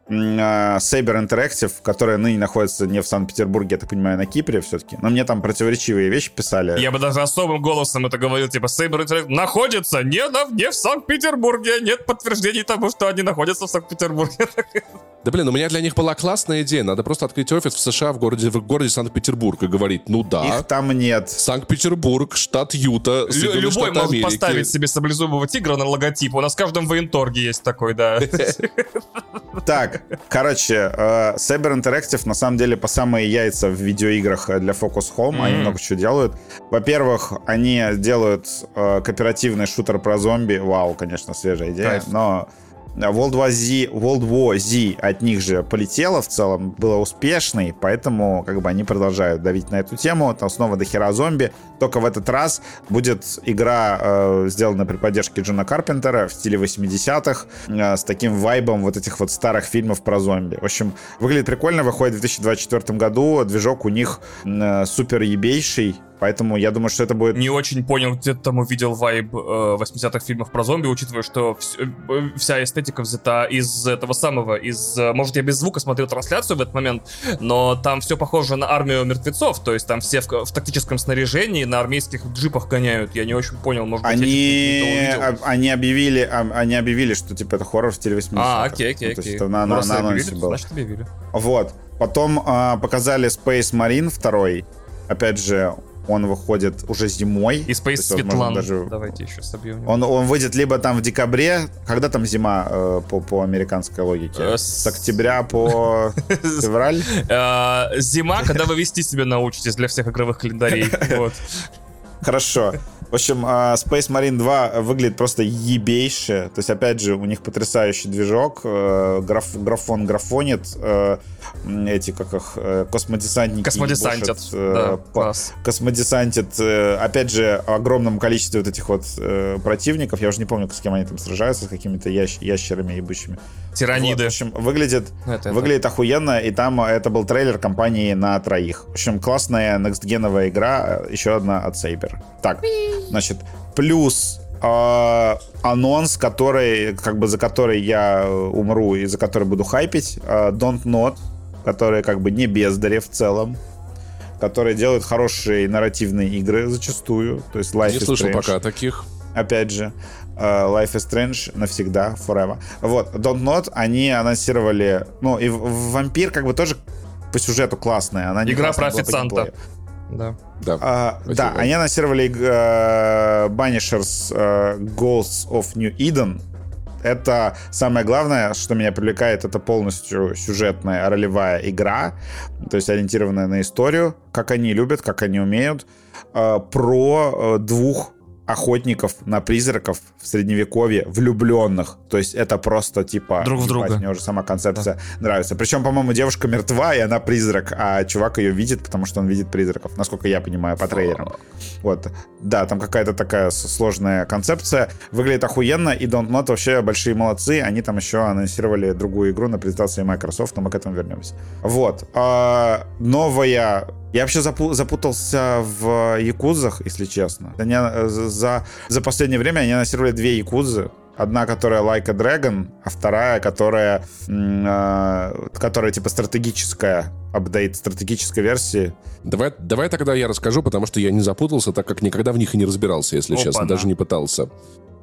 S2: Saber Interactive, которая ныне находится не в Санкт-Петербурге, я так понимаю, на Кипре все-таки. Но мне там противоречивые вещи писали.
S3: Я бы даже особым голосом это говорил, типа, Saber Interactive находится не, на, не в Санкт-Петербурге, нет подтверждений тому, что они находятся в Санкт-Петербурге.
S1: Да блин, у меня для них была классная идея. Надо просто открыть офис в США в городе, в городе Санкт-Петербург и говорить, ну да,
S2: Их там нет.
S1: Санкт-Петербург, штат Юта,
S3: Лю-
S1: Соединенные
S3: Любой
S1: Штаты
S3: может
S1: Америки.
S3: поставить себе саблезубого тигра на логотип. У нас в каждом военторге есть такой, да.
S2: Так, короче, э, Saber Interactive на самом деле по самые яйца в видеоиграх э, для Focus Home. Они много чего делают. Во-первых, они делают э, кооперативный шутер про зомби. Вау, конечно, свежая идея.
S3: Кайф.
S2: Но World War, Z, World War Z от них же полетела в целом, была успешной, поэтому как бы они продолжают давить на эту тему. Там снова до хера зомби. Только в этот раз будет игра, э, сделана при поддержке Джона Карпентера в стиле 80-х, э, с таким вайбом вот этих вот старых фильмов про зомби. В общем, выглядит прикольно, выходит в 2024 году, движок у них э, супер ебейший, поэтому я думаю, что это будет
S3: Не очень понял, где ты там увидел вайб э, 80-х фильмов про зомби, учитывая, что вс- э, вся эстетика взята из этого самого, из... э, Может, я без звука смотрел трансляцию в этот момент, но там все похоже на армию мертвецов, то есть там все в, в тактическом снаряжении на армейских джипах гоняют. Я не очень понял, может быть,
S2: Они, об- они объявили, об- они объявили, что типа это хоррор в стиле 80
S3: А, окей, окей,
S2: Ну, то есть
S3: окей.
S2: это на,
S3: Ну,
S2: на- на
S3: объявили,
S2: анонсе
S3: то
S2: было.
S3: Значит, объявили.
S2: Вот. Потом а, показали Space Marine 2. Опять же, он выходит уже зимой.
S3: И Space
S2: есть, возможно,
S3: Светлан.
S2: даже
S3: Давайте еще собьем.
S2: он, он выйдет либо там в декабре, когда там зима э, по, по американской логике?
S3: Э,
S2: С октября по *laughs* февраль?
S3: Э, Зима, когда вы вести себя научитесь для всех игровых календарей. *laughs*
S2: Хорошо. В общем, а, Space Marine 2 выглядит просто ебейше. То есть, опять же, у них потрясающий движок. э, граф- графон графонит. э, Эти, как их, э, космодесантники.
S3: Космодесантят.
S2: ебошат, э,
S3: Да,
S2: по- э, опять же, огромном количестве вот этих вот противников. Я уже не помню, с кем они там сражаются, с какими-то ящ- ящерами ебучими. Вот,
S3: Тираниды.
S2: в общем, выглядит,
S3: это- это-
S2: выглядит охуенно, и там э, это был трейлер компании на троих. В общем, классная некстгеновая игра, э, еще одна от Saber. Так, значит, плюс э, анонс, который, как бы за который я э, умру и за который буду хайпить, э, Don't Not, которые как бы не бездари в целом, которые делают хорошие нарративные игры зачастую, то есть Life
S1: Не слышал пока таких.
S2: опять же. Uh, Life is Strange навсегда, forever. Вот, Don't Not, они анонсировали, ну, и Вампир как бы тоже по сюжету классная. Она
S3: Игра про официанта.
S1: Да. Да,
S2: а, да они анонсировали uh, Banishers uh, Ghosts of New Eden. Это самое главное, что меня привлекает, это полностью сюжетная ролевая игра, то есть ориентированная на историю, как они любят, как они умеют, uh, про двух охотников на призраков в средневековье влюбленных. То есть это просто типа...
S3: Друг в друга.
S2: Мне уже сама концепция да. нравится. Причем, по-моему, девушка мертва, и она призрак, а чувак ее видит, потому что он видит призраков, насколько я понимаю по трейлерам. Вот. Да, там какая-то такая сложная концепция. Выглядит охуенно, и Don't Not вообще большие молодцы. Они там еще анонсировали другую игру на презентации Microsoft, но мы к этому вернемся. Вот. А, новая я вообще запутался в якудзах, если честно. Они, э, за, за последнее время они анонсировали две якудзы. Одна, которая Like a Dragon, а вторая, которая, э, которая типа стратегическая, апдейт стратегической версии.
S1: Давай, давай тогда я расскажу, потому что я не запутался, так как никогда в них и не разбирался, если Опа, честно, даже не пытался.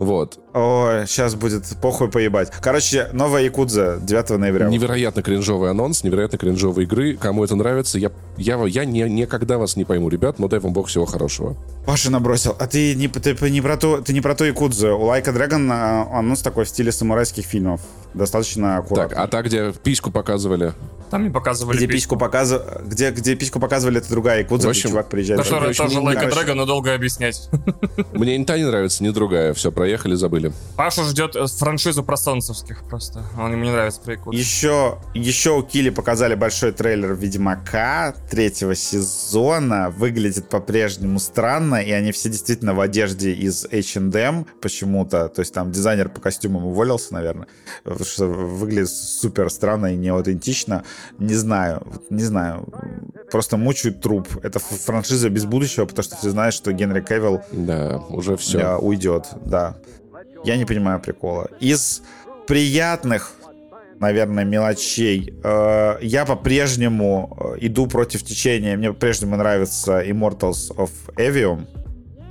S1: Вот.
S2: Ой, сейчас будет похуй поебать. Короче, новая Якудза 9 ноября.
S1: Невероятно кринжовый анонс, невероятно кринжовые игры. Кому это нравится, я, я, я не, никогда вас не пойму, ребят, но дай вам бог всего хорошего.
S2: Паша набросил. А ты не, ты, не про ту, ты не про ту Якудзу. У Лайка Дрэгон анонс такой в стиле самурайских фильмов. Достаточно аккуратно.
S1: Так, а так, где письку показывали?
S3: Там не показывали
S2: где письку. показывали, где, где письку показывали, это другая Якудза,
S1: общем,
S2: где чувак приезжает.
S3: Которая тоже a Dragon, но долго объяснять. *laughs*
S1: Мне ни та не нравится, ни другая. Все, проехали, забыли.
S3: Паша ждет э, франшизу про солнцевских просто. Он ему не нравится про Якудзу.
S2: Еще, еще у Кили показали большой трейлер Ведьмака третьего сезона. Выглядит по-прежнему странно, и они все действительно в одежде из H&M почему-то. То есть там дизайнер по костюмам уволился, наверное. Потому что выглядит супер странно и неаутентично. Не знаю, не знаю. Просто мучают труп. Это франшиза без будущего, потому что все знают, что Генри Кевилл
S1: да, уже все.
S2: Да, уйдет, да. Я не понимаю прикола. Из приятных наверное, мелочей. Э, я по-прежнему э, иду против течения. Мне по-прежнему нравится Immortals of Evium,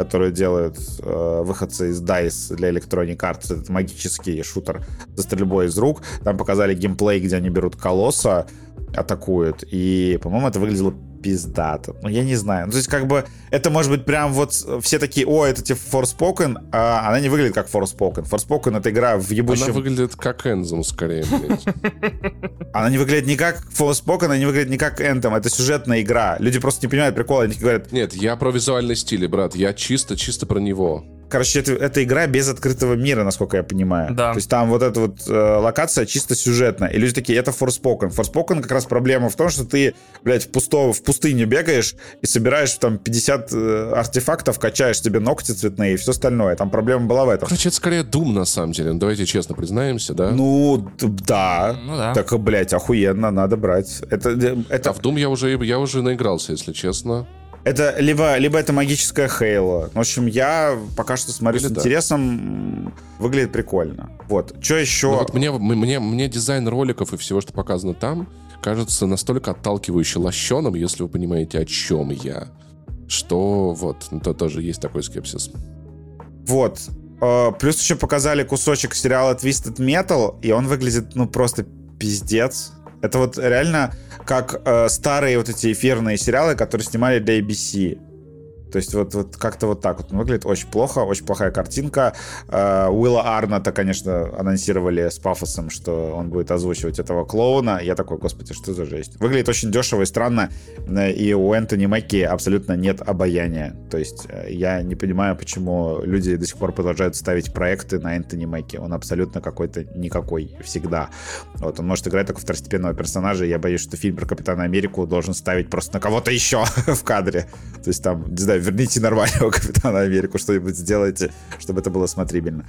S2: которые делают э, выходцы из DICE для Electronic Arts. Это магический шутер со стрельбой из рук. Там показали геймплей, где они берут колосса, атакуют. И, по-моему, это выглядело пиздато. Ну, я не знаю. Ну, то есть, как бы, это может быть прям вот все такие, о, это типа Forspoken, а она не выглядит как Forspoken. Forspoken — это игра в ебучем...
S1: Она выглядит как Anthem, скорее,
S2: Она не выглядит не как Forspoken, она не выглядит не как Anthem. Это сюжетная игра. Люди просто не понимают прикола, они говорят...
S1: Нет, я про визуальный стиль, брат. Я чисто, чисто про него.
S2: Короче, это, это игра без открытого мира, насколько я понимаю.
S3: Да.
S2: То есть там вот эта вот э, локация чисто сюжетная. И люди такие, это Forspoken. Forspoken как раз проблема в том, что ты, блядь, в, пусто, в пустыне бегаешь и собираешь там 50 э, артефактов, качаешь себе ногти цветные и все остальное. Там проблема была в этом.
S1: Короче, это скорее Doom на самом деле. Ну, давайте честно признаемся, да?
S2: Ну, да. Ну, да. Так, блядь, охуенно, надо брать. Это, э, это...
S1: А в Doom я уже, я уже наигрался, если честно.
S2: Это либо, либо это магическая Хейла. В общем, я пока что смотрю Или с интересом. Да. Выглядит прикольно. Вот. Что еще? Ну, вот
S1: мне, мне, мне дизайн роликов и всего, что показано там, кажется настолько отталкивающе лощеным, если вы понимаете, о чем я. Что вот, ну, то тоже есть такой скепсис.
S2: Вот. А, плюс еще показали кусочек сериала Twisted Metal, и он выглядит, ну, просто пиздец. Это вот реально как э, старые вот эти эфирные сериалы, которые снимали для ABC. То есть вот, вот как-то вот так вот выглядит очень плохо, очень плохая картинка. Э, Уилла Арната, конечно, анонсировали с пафосом, что он будет озвучивать этого клоуна. Я такой, господи, что за жесть. Выглядит очень дешево и странно, э, и у Энтони Мэкки абсолютно нет обаяния. То есть э, я не понимаю, почему люди до сих пор продолжают ставить проекты на Энтони Мэкки. Он абсолютно какой-то никакой всегда. Вот он может играть только второстепенного персонажа. Я боюсь, что фильм про Капитана Америку должен ставить просто на кого-то еще *laughs* в кадре. То есть там, не знаю, верните нормального *laughs* Капитана Америку, что-нибудь сделайте, чтобы это было смотрибельно.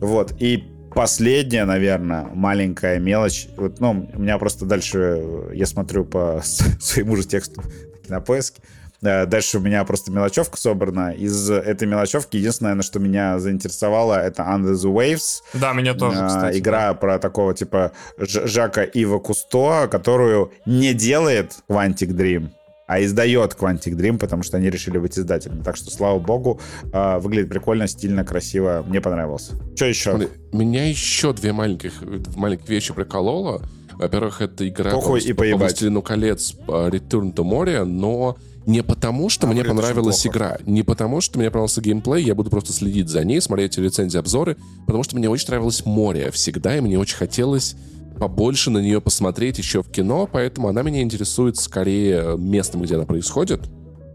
S2: Вот, и последняя, наверное, маленькая мелочь. Вот, ну, у меня просто дальше, я смотрю по *laughs* своему же тексту на поиске. Э, дальше у меня просто мелочевка собрана. Из этой мелочевки единственное, на что меня заинтересовало, это Under the Waves.
S3: Да, меня тоже,
S2: э,
S3: кстати.
S2: Игра да. про такого типа Жака Ива Кусто, которую не делает Quantic Dream а издает Quantic Dream, потому что они решили быть издателем. Так что, слава богу, э, выглядит прикольно, стильно, красиво. Мне понравился. Что еще?
S1: Смотри, Меня еще две маленьких, маленьких вещи прикололо. Во-первых, это игра
S2: Похуй
S1: по,
S2: и
S1: по. «Властелину колец» по Return to Moria, но не потому, что
S2: А,
S1: мне понравилась игра, не потому, что мне понравился геймплей, я буду просто следить за ней, смотреть рецензии, обзоры, потому что мне очень нравилось море всегда, и мне очень хотелось побольше на нее посмотреть еще в кино, поэтому она меня интересует скорее местом, где она происходит.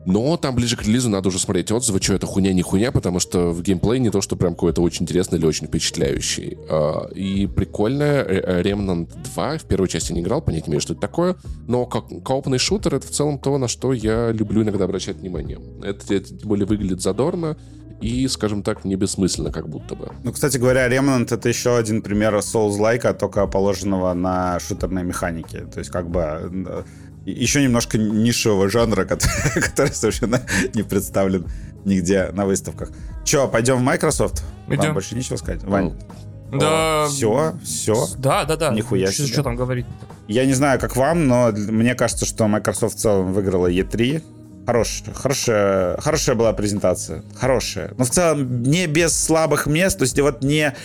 S1: Но там ближе к релизу надо уже смотреть отзывы, что это хуйня, не хуйня, потому что в геймплей не то, что прям какой-то очень интересный или очень впечатляющий. А, И прикольно, э, Remnant 2, в первой части не играл, понять не имею, что это такое, но как коопный шутер — это в целом то, на что я люблю иногда обращать внимание. Это, это тем более выглядит задорно и, скажем так, не бессмысленно как будто бы.
S2: Ну, кстати говоря, Remnant — это еще один пример Souls-лайка, только положенного на шутерной механике. То есть, как бы, еще немножко нишевого жанра, который, *laughs* который совершенно не представлен нигде на выставках. Че, пойдем в Microsoft?
S3: Идем.
S2: Вам больше нечего сказать? Вань,
S3: Да.
S2: все, все.
S3: Да, да, да.
S2: Нихуя
S3: Что,
S2: себе.
S3: что там говорить?
S2: Я не знаю, как вам, но мне кажется, что Microsoft в целом выиграла E3. Хорошая, хорошая, хорошая была презентация. Хорошая. Но в целом не без слабых мест. То есть вот не,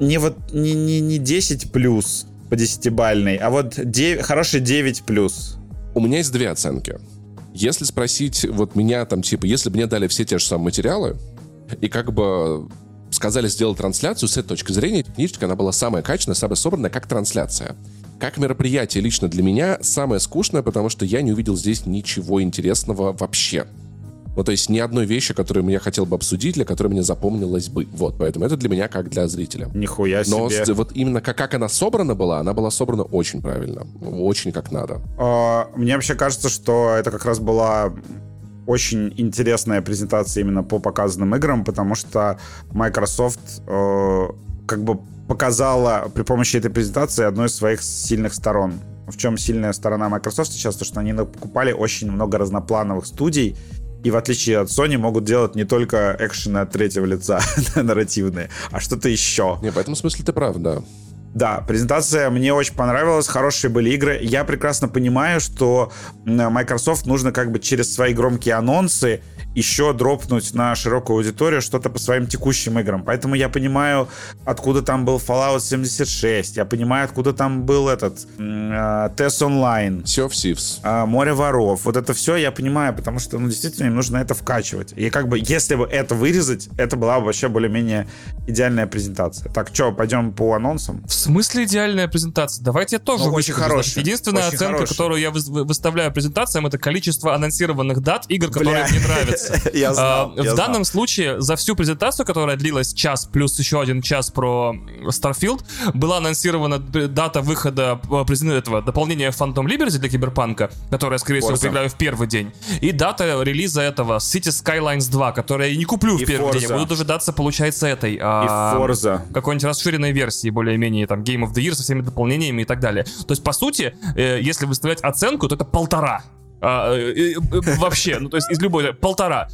S2: не вот не, не, не 10 плюс по 10-бальной, а вот 9, хороший 9 плюс.
S1: У меня есть две оценки. Если спросить вот меня там, типа, если бы мне дали все те же самые материалы, и как бы сказали сделать трансляцию, с этой точки зрения, технически она была самая качественная, самая собранная, как трансляция. Как мероприятие лично для меня самое скучное, потому что я не увидел здесь ничего интересного вообще. Ну, то есть ни одной вещи, которую я хотел бы обсудить, для которой мне запомнилось бы. Вот, поэтому это для меня как для зрителя.
S2: Нихуя
S1: Но
S2: себе.
S1: с- вот именно как, как она собрана была, она была собрана очень правильно. Очень как надо.
S2: А, Мне вообще кажется, что это как раз была очень интересная презентация именно по показанным играм, потому что Microsoft э, как бы показала при помощи этой презентации одну из своих сильных сторон. В чем сильная сторона Microsoft сейчас, то что они покупали очень много разноплановых студий, и в отличие от Sony могут делать не только экшены от третьего лица *laughs* нарративные, а что-то еще.
S1: Не, в этом смысле ты прав, да.
S2: Да, презентация мне очень понравилась, хорошие были игры. Я прекрасно понимаю, что Microsoft нужно как бы через свои громкие анонсы еще дропнуть на широкую аудиторию что-то по своим текущим играм. Поэтому я понимаю, откуда там был Fallout 76, я понимаю, откуда там был этот э, TES Online,
S1: Sea of Thieves.
S2: а, море воров. Вот это все я понимаю, потому что, ну, действительно, им нужно это вкачивать. И как бы, если бы это вырезать, это была бы вообще более-менее идеальная презентация. Так, что, пойдем по анонсам?
S3: В смысле идеальная презентация? Давайте я тоже
S2: Ну, очень хорошая.
S3: Единственная
S2: Очень
S3: оценка,
S2: хорошая.
S3: которую я выс- вы- выставляю презентациям, это количество анонсированных дат игр, которые
S2: Бля.
S3: мне нравятся. *laughs*
S2: Я знал,
S3: А, В данном случае за всю презентацию, которая длилась час плюс еще один час про Starfield, была анонсирована дата выхода э, этого дополнения Phantom Liberty для Киберпанка, которое, скорее всего, поиграю в первый день, и дата релиза этого City Skylines 2, которое я не куплю в первый день, я
S2: Forza.
S3: буду дожидаться, получается, этой.
S2: И
S3: а,
S2: Forza.
S3: какой-нибудь расширенной версии, более-менее, там, Game of the Year со всеми дополнениями и так далее. То есть, по сути, э, если выставлять оценку, то это полтора. А, э, э, э, вообще, ну то есть из любой полтора,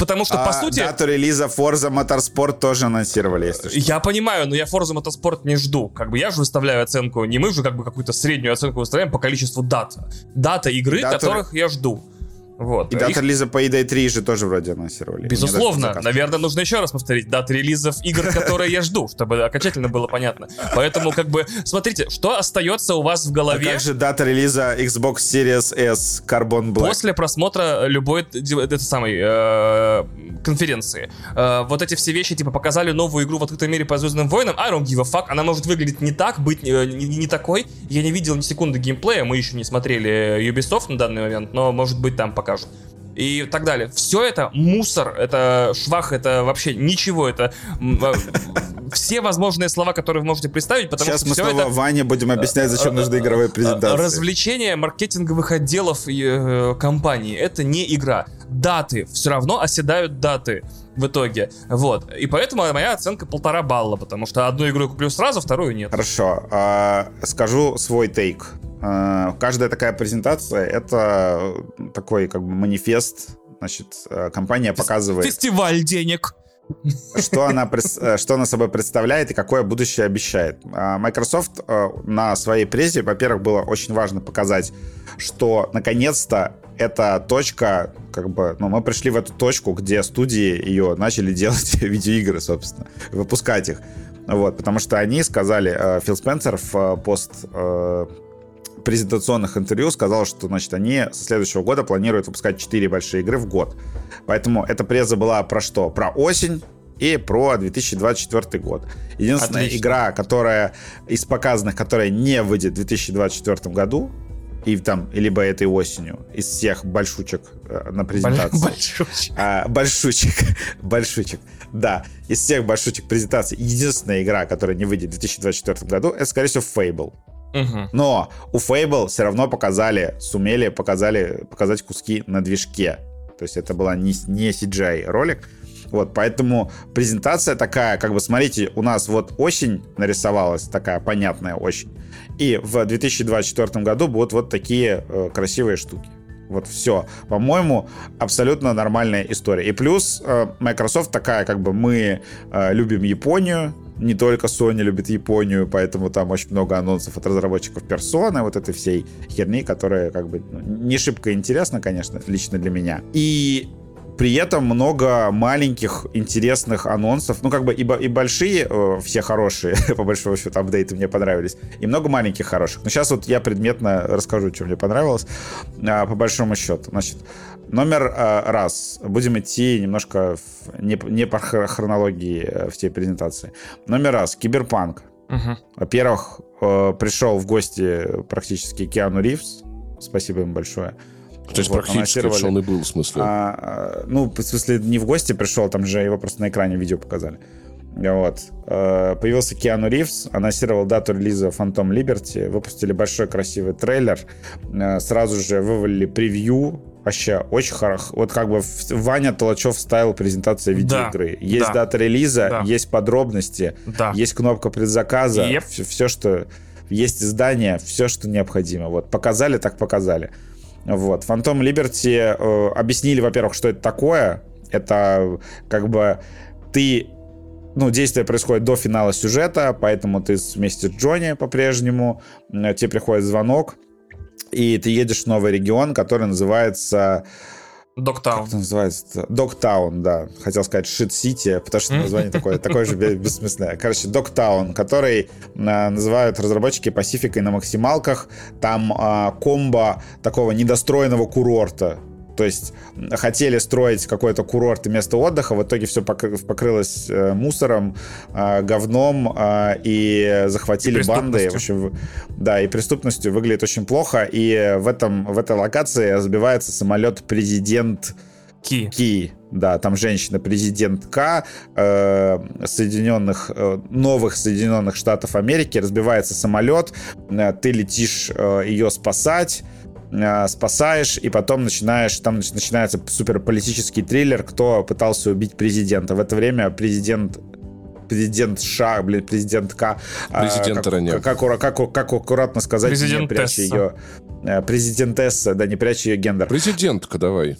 S3: потому что по
S2: А
S3: сути
S2: Дату релиза Forza Motorsport тоже анонсировали, если что.
S3: я понимаю, но я Forza Motorsport не жду. Как бы я же выставляю оценку, не мы же как бы какую-то среднюю оценку выставляем по количеству дат. Дата игры,
S2: Дата-
S3: которых я жду. Вот.
S2: И
S3: Их-
S2: дата релиза по Payday 3 же тоже вроде анонсировали.
S3: Безусловно, наверное, нужно еще раз повторить даты релизов игр, которые я жду, чтобы окончательно было понятно. Поэтому, как бы, смотрите, что остается у вас в
S2: А
S3: голове
S2: как же дата релиза Xbox Series S Carbon Black?
S3: после просмотра любой этой самой э, конференции. Э, вот эти все вещи, типа, показали новую игру в открытом мире по Звездным войнам, I don't give a fuck, она может выглядеть не так, быть э, не, не- не такой. Я не видел ни секунды геймплея, мы еще не смотрели Ubisoft на данный момент, но, может быть, там покажут. И так далее. Все это мусор, это швах, это вообще ничего, это э, *laughs* все возможные слова, которые вы можете представить, потому
S2: Сейчас
S3: что
S2: мы
S3: все
S2: снова
S3: это
S2: Ване будем объяснять, зачем нужны игровые презентации.
S3: Развлечение маркетинговых отделов э, компании. Это не игра. Даты. Все равно оседают даты в итоге. Вот. И поэтому моя оценка полтора балла, потому что одну игру я куплю сразу, вторую нет.
S2: Хорошо. а, скажу свой тейк. А, каждая такая презентация — это такой как бы манифест. Значит, а, компания показывает,
S3: Фестиваль денег.
S2: что она, *laughs* э, что она собой представляет и какое будущее обещает. А, Microsoft э, на своей презе, во-первых, было очень важно показать, что наконец-то это точка, как бы, ну, мы пришли в эту точку, где студии ее начали *laughs* делать видеоигры, собственно, выпускать их. Вот, потому что они сказали, э, Фил Спенсер в э, пост э, презентационных интервью сказал, что, значит, они со следующего года планируют выпускать 4 большие игры в год. Поэтому эта преза была про что? Про осень, и про 2024 год. Единственная Отлично. игра, которая из показанных, которая не выйдет в 2024 году, и там, либо этой осенью, из всех большучек э, на презентации. Большучек. А, большучек. *laughs* большучек. Да, из всех большучек презентаций единственная игра, которая не выйдет в 2024 году, это, скорее всего, Fable. Но у Fable все равно показали, сумели показали, показать куски на движке. То есть это была не, не CGI ролик, вот, поэтому презентация такая, как бы, смотрите, у нас вот осень нарисовалась, такая понятная осень. И в 2024 году будут вот такие э, красивые штуки. Вот все. По-моему, абсолютно нормальная история. И плюс э, Microsoft такая, как бы мы э, любим Японию, не только Sony любит Японию, поэтому там очень много анонсов от разработчиков персоны, вот этой всей херни, которая как бы ну, не шибко интересна, конечно, лично для меня. И при этом много маленьких интересных анонсов. Ну, как бы и, и большие, э, все хорошие, *laughs* по большому счету, апдейты мне понравились. И много маленьких хороших. Но сейчас вот я предметно расскажу, что мне понравилось. А, по большому счету. Значит, номер а, раз. Будем идти немножко в, не, не по хронологии э, в те презентации. Номер раз. Киберпанк. Угу. Во-первых, э, пришел в гости практически Киану Ривз. Спасибо им большое.
S1: То есть вот, практически что он и был, в смысле? А,
S2: а, ну, в смысле, не в гости пришел, там же его просто на экране видео показали. Вот. А, появился Киану Ривз, анонсировал дату релиза Phantom Liberty, выпустили большой красивый трейлер, а, сразу же вывалили превью, Вообще, очень хорошо. Вот как бы Ваня Толочев ставил презентация видеоигры. Да, есть да, дата релиза, да. есть подробности, да. есть кнопка предзаказа, yep. все, все, что... Есть издание, все, что необходимо. Вот, показали, так показали. Вот. Phantom Liberty э, объяснили, во-первых, что это такое. Это как бы ты ну, действие происходит до финала сюжета, поэтому ты вместе с Джонни по-прежнему, тебе приходит звонок, и ты едешь в новый регион, который называется
S3: Догтаун.
S2: Как это называется? Догтаун, да. Хотел сказать Шит Сити, потому что название такое, такое же бессмысленное. Короче, Догтаун, который а, называют разработчики Пасификой на максималках. Там а, комбо такого недостроенного курорта. То есть хотели строить какой-то курорт и место отдыха, в итоге все покрылось э, мусором, э, говном э, и захватили и банды. В общем, да, и преступностью выглядит очень плохо. И в, этом, в этой локации сбивается самолет президент
S3: Ки.
S2: Ки, да, там женщина-президентка э, Соединенных, э, новых Соединенных Штатов Америки, разбивается самолет, э, ты летишь э, ее спасать, Э, спасаешь, и потом начинаешь, там начинается супер политический триллер, кто пытался убить президента. В это время президент президент США, блин, президентка.
S1: Президента
S2: как, как, как, как, как аккуратно сказать, не пряча ее. Э, президентесса, да, не пряча ее гендер.
S1: Президентка, давай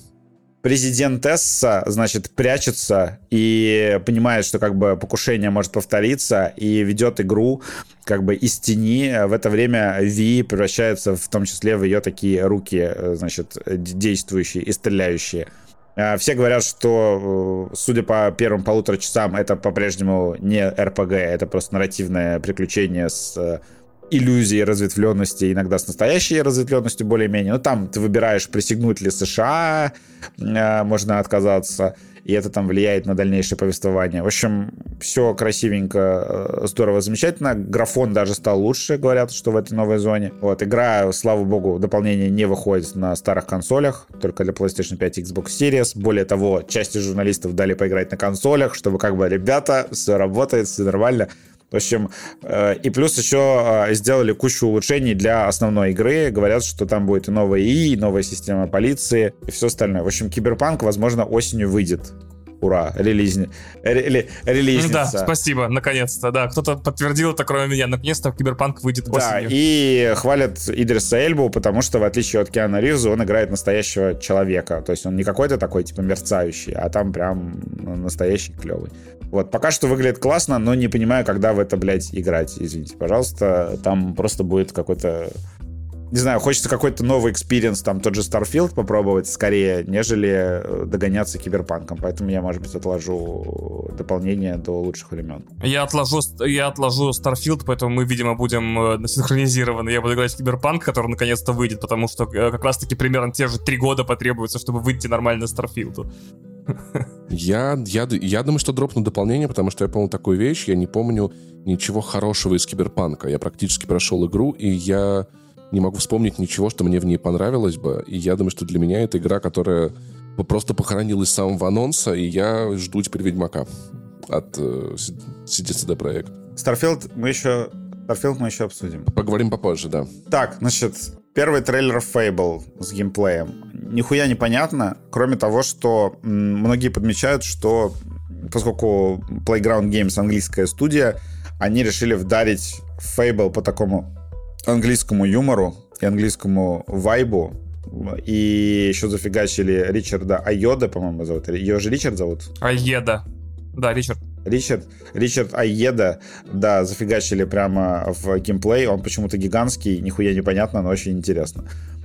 S2: президентесса, значит, прячется и понимает, что как бы покушение может повториться и ведет игру как бы из тени. В это время Ви превращается в том числе в ее такие руки, значит, действующие и стреляющие. А, все говорят, что, э, судя по первым полутора часам, это по-прежнему не РПГ, это просто нарративное приключение с э, иллюзии разветвленности, иногда с настоящей разветвленностью более-менее. Ну, там ты выбираешь, присягнуть ли США, э, можно отказаться, и это там влияет на дальнейшее повествование. В общем, все красивенько, э, здорово, замечательно. Графон даже стал лучше, говорят, что в этой новой зоне. Вот, игра, слава богу, дополнение не выходит на старых консолях, только для PlayStation 5 и Xbox Series. Более того, части журналистов дали поиграть на консолях, чтобы как бы, ребята, все работает, все нормально. В общем, э, и плюс еще э, сделали кучу улучшений для основной игры. Говорят, что там будет и новая ИИ, и новая система полиции, и все остальное. В общем, Киберпанк, возможно, осенью выйдет. Ура, релизни... Ре... релизница.
S3: Да, спасибо, наконец-то, да. Кто-то подтвердил это, кроме меня. Наконец-то Киберпанк выйдет осенью. Да,
S2: и хвалят Идриса Эльбу, потому что, в отличие от Киана Ривза, он играет настоящего человека. То есть он не какой-то такой, типа, мерцающий, а там прям настоящий клевый. Вот, пока что выглядит классно, но не понимаю, когда в это, блядь, играть. Извините, пожалуйста. Там просто будет какой-то не знаю, хочется какой-то новый experience, там тот же Starfield попробовать скорее, нежели э, догоняться киберпанком. Поэтому я, может быть, отложу дополнение до лучших времен.
S3: Я отложу, я отложу Starfield, поэтому мы, видимо, будем э, синхронизированы. Я буду играть в киберпанк, который наконец-то выйдет, потому что э, как раз-таки примерно те же три года потребуется, чтобы выйти нормально Starfield.
S1: Я, я, я думаю, что дропну дополнение, потому что я помню такую вещь, я не помню ничего хорошего из киберпанка. Я практически прошел игру, и я не могу вспомнить ничего, что мне в ней понравилось бы. И я думаю, что для меня это игра, которая просто похоронилась с самого анонса, и я жду теперь Ведьмака от э, CD проект.
S2: Starfield мы еще Starfield мы еще обсудим.
S1: Поговорим попозже, да.
S2: Так, значит, первый трейлер Fable с геймплеем. Нихуя непонятно, кроме того, что многие подмечают, что поскольку Playground Games английская студия, они решили вдарить Fable по такому английскому юмору и английскому вайбу. И еще зафигачили Ричарда Айода, по-моему, зовут. Ее же Ричард зовут?
S3: Айеда. Да, Ричард.
S2: Ричард, Ричард Айеда, да, зафигачили прямо в геймплей. Он почему-то гигантский, нихуя непонятно, но очень интересно.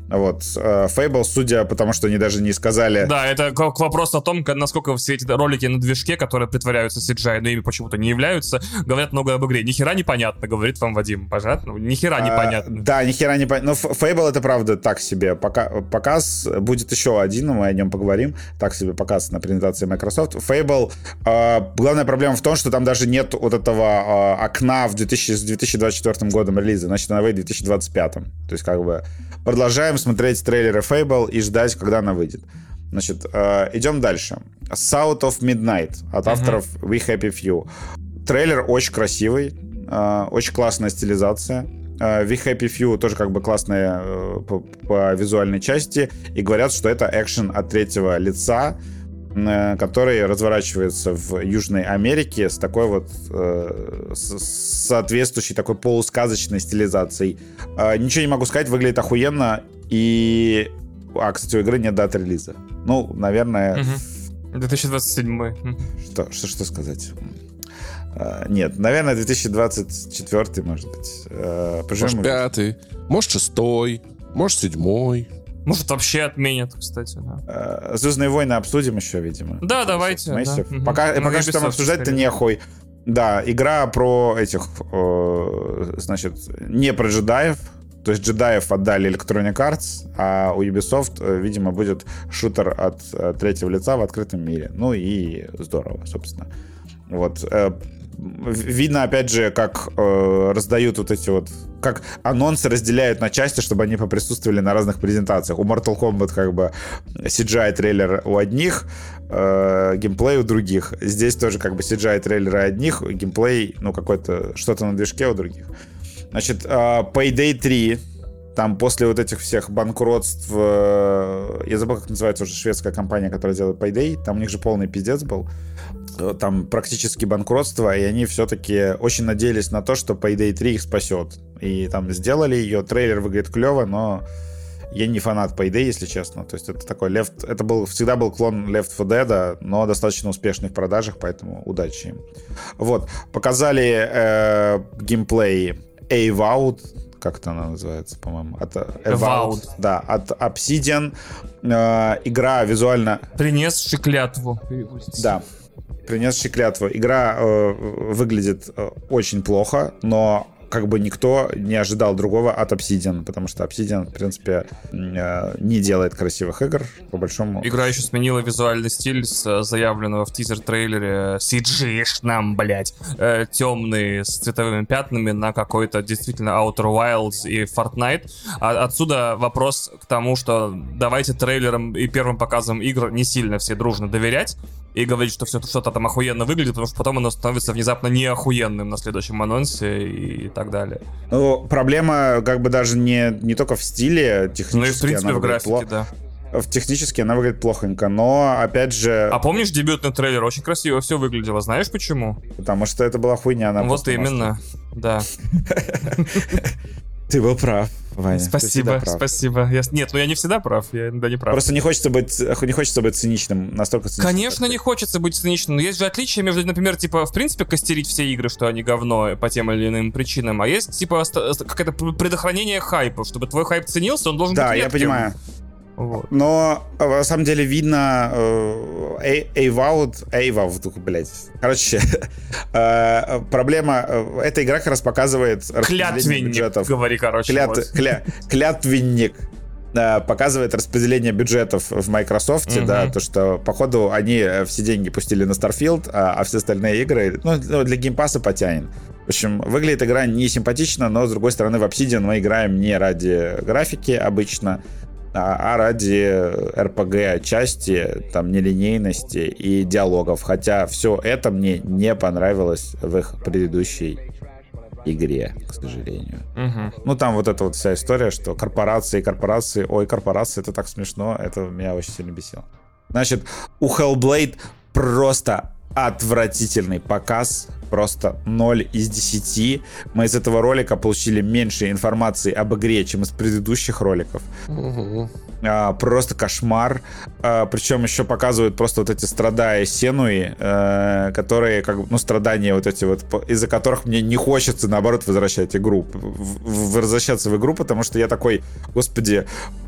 S2: Вот. Fable, судя потому, что они даже не сказали...
S3: Да, это к, вопросу о том, насколько все эти ролики на движке, которые притворяются CGI, но ими почему-то не являются, говорят много об игре. Ни хера непонятно, говорит вам Вадим Пожат. Ну, ни хера непонятно.
S2: А, да, ни хера непонятно. Но Fable это правда так себе. Пока, показ будет еще один, мы о нем поговорим. Так себе показ на презентации Microsoft. Fable, э, главная проблема в том, что там даже нет вот этого э, окна в 2000, с 2024 годом релиза. Значит, она выйдет в 2025. То есть как бы продолжаем смотреть трейлеры Fable и ждать, когда она выйдет. Значит, э, идем дальше. South of Midnight от авторов uh-huh. We Happy Few. Трейлер очень красивый, э, очень классная стилизация. Uh, We Happy Few тоже как бы классная по, по визуальной части. И говорят, что это экшен от третьего лица, который разворачивается в Южной Америке с такой вот э, с, соответствующей такой полусказочной стилизацией. Ничего не могу сказать, выглядит охуенно. И... А, кстати, у игры нет даты релиза. Ну, наверное...
S3: Угу. 2027.
S2: Что, что, что сказать? Uh, нет, наверное, 2024, может быть. Uh,
S1: может, пятый, может, шестой, может, седьмой.
S3: Может, вообще отменят, кстати. Да.
S2: Uh, Звездные войны обсудим еще, видимо.
S3: Да, давайте. Да.
S2: Пока, угу. пока что там обсуждать-то нехуй. Да, игра про этих, значит, не про джедаев, то есть джедаев отдали Electronic Arts, а у Ubisoft, э, видимо, будет шутер от э, третьего лица в открытом мире. Ну и здорово, собственно. Вот. Э, видно, опять же, как э, раздают вот эти вот... Как анонсы разделяют на части, чтобы они поприсутствовали на разных презентациях. У Mortal Kombat как бы CGI-трейлер у одних, э, геймплей у других. Здесь тоже как бы CGI-трейлеры одних, геймплей, ну, какой-то... Что-то на движке у других. Значит, uh, Payday 3, там после вот этих всех банкротств, э, я забыл, как называется уже шведская компания, которая делает Payday, там у них же полный пиздец был, э, там практически банкротство, и они все-таки очень надеялись на то, что Payday 3 их спасет. И там сделали ее, трейлер выглядит клево, но я не фанат Payday, если честно. То есть это такой Left... Это был, всегда был клон Left 4 Dead, но достаточно успешный в продажах, поэтому удачи им. Вот. Показали э, геймплей Avowed, как это она называется, по-моему? От,
S3: Avowed.
S2: Да, от Obsidian. Э, игра визуально...
S3: Принесший клятву.
S2: Да, принесший клятву. Игра э, выглядит э, очень плохо, но как бы никто не ожидал другого от Obsidian, потому что Obsidian, в принципе, э, не делает красивых игр, по большому...
S3: Игра еще сменила визуальный стиль с э, заявленного в тизер-трейлере CG нам, блядь, э, темный с цветовыми пятнами на какой-то действительно Outer Wilds и Fortnite. А отсюда вопрос к тому, что давайте трейлерам и первым показам игр не сильно все дружно доверять, и говорить, что все что-то там охуенно выглядит, потому что потом оно становится внезапно не охуенным на следующем анонсе и так далее.
S2: Ну, проблема как бы даже не, не только в стиле технически. Ну и в
S3: принципе в графике, плохо. да
S2: в технически она выглядит плохонько, но опять же...
S3: А помнишь дебютный трейлер? Очень красиво все выглядело. Знаешь почему?
S2: Потому что это была хуйня. Она
S3: вот именно, да. *laughs*
S2: Ты был прав. Ваня,
S3: Спасибо,
S2: прав.
S3: спасибо. Я... Нет, ну я не всегда прав, я иногда не прав.
S2: Просто не хочется быть, не хочется быть циничным, настолько циничным.
S3: Конечно, не хочется быть циничным, но есть же отличия между, например, типа, в принципе, костерить все игры, что они говно по тем или иным причинам, а есть, типа, какое-то предохранение хайпа, чтобы твой хайп ценился, он должен
S2: Да,
S3: быть
S2: я
S3: редким.
S2: понимаю.
S3: Вот.
S2: Но э, на самом деле видно э, Avowed, Avowed, блядь. Короче, *laughs* э, проблема, э, эта игра как раз показывает
S3: Клятвенник,
S2: бюджетов.
S3: говори, короче.
S2: Клят-
S3: вот.
S2: кля- клятвенник э, показывает распределение бюджетов в Microsoft,
S3: Мгм.
S2: да, то, что, походу, они э, все деньги пустили на Starfield, а, а все остальные игры, ну, ну, для геймпаса потянет. В общем, выглядит игра не симпатично, но, с другой стороны, в Obsidian мы играем не ради графики обычно, а, а ради RPG части, там, нелинейности и диалогов. Хотя все это мне не понравилось в их предыдущей игре, к сожалению.
S3: Мгм.
S2: Ну, там вот эта вот вся история, что корпорации, корпорации, ой, корпорации, это так смешно, это меня очень сильно бесило. Значит, у Hellblade просто отвратительный показ, просто 0 из 10. Мы из этого ролика получили меньше информации об игре, чем из предыдущих роликов. А, просто кошмар. А, причем еще показывают просто вот эти страдая Сенуи, э, которые, как ну, страдания вот эти вот, из-за которых мне не хочется, наоборот, возвращать игру. В- в- возвращаться в игру, потому что я такой, господи,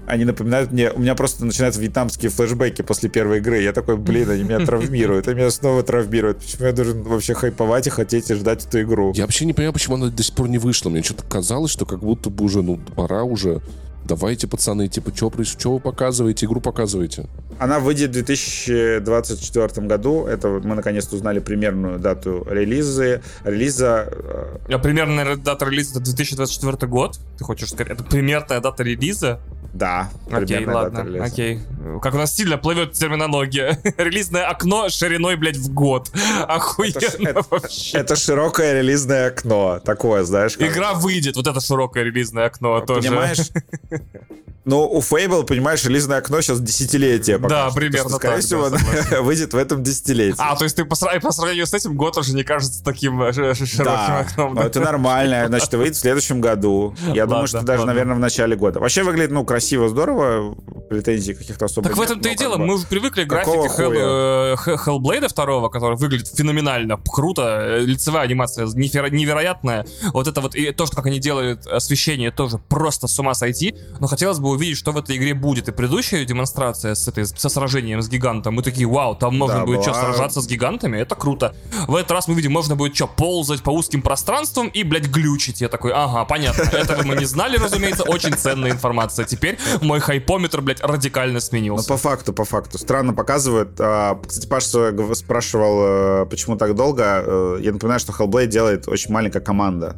S2: они напоминают мне, у меня просто начинаются вьетнамские флешбеки после первой игры. Я такой, блин, они меня *laughs* травмируют, они меня снова травмируют. Почему я должен вообще хайповать и хотеть и ждать эту игру?
S1: Я вообще не понимаю, почему она до сих пор не вышла. Мне что-то казалось, что как будто бы уже, ну, пора уже. Давайте, пацаны, типа, что вы показываете? Игру показываете.
S2: Она выйдет в 2024 году. Это мы наконец-то узнали примерную дату релиза. Релиза э,
S3: А примерная дата релиза это 2024 год. Ты хочешь сказать, это примерная дата релиза?
S2: Да,
S3: Окей, ладно,
S2: дата релиза.
S3: окей. Как у нас сильно плывет терминология. *laughs* Релизное окно шириной, блядь, в год. Охуенно
S2: это-
S3: вообще.
S2: Это широкое релизное окно. Такое, знаешь. как-
S3: Игра выйдет, вот это широкое релизное окно тоже.
S2: Понимаешь? *laughs* Ну, у Fable, понимаешь, релизное окно сейчас десятилетие. Пока
S3: Да, примерно
S2: Что, Скорее
S3: так,
S2: всего, *laughs*
S3: да,
S2: она выйдет в этом десятилетии.
S3: А, то есть ты по, по сравнению с этим год уже не кажется таким э, широким
S2: Да,
S3: окном.
S2: но это нормально. Значит, выйдет в следующем году. Я думаю,
S3: Ладно,
S2: что даже,
S3: ладно.
S2: наверное, в начале года. Вообще выглядит, ну, красиво, здорово. Претензий каких-то особо
S3: Так в этом-то и дело. Мы уже привыкли к графике Hell,
S2: хуя?
S3: э, Hellblade 2, который выглядит феноменально, круто, э, лицевая анимация неверо- невероятная. Вот это вот, и то, что как они делают освещение, тоже просто с ума сойти. Но хотелось бы увидеть, что в этой игре будет. И предыдущая демонстрация с этой, со сражением с гигантом, мы такие, вау, там можно
S2: Да,
S3: будет что,
S2: была-
S3: сражаться с гигантами? Это круто. В этот раз мы видим, можно будет что, ползать по узким пространствам и, блядь, глючить. Я такой, ага, понятно. Этого мы не знали, разумеется, очень ценная информация. Теперь мой хайпометр, блядь, радикально
S2: Ну,
S3: сменился.
S2: по факту, по факту. Странно показывают. А, Кстати, Паша спрашивал, э, почему так долго. Э, Я напоминаю, что Hellblade делает очень маленькая команда.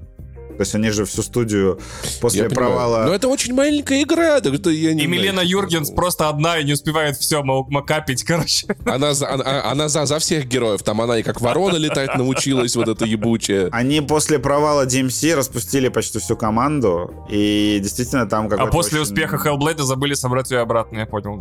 S2: То есть они же всю студию после
S1: Я понимаю.
S2: провала...
S1: Но это очень маленькая игра, так что я не
S3: И
S1: знаю.
S3: Милена Юргенс просто одна и не успевает все макапить, короче.
S1: Она, за, она, она за, за всех героев. Там она и как ворона летать научилась, вот эта ебучая.
S2: Они после провала DMC распустили почти всю команду, и действительно там
S3: А
S2: какой-то
S3: после
S2: очень-
S3: успеха Hellblade забыли собрать ее обратно, я понял,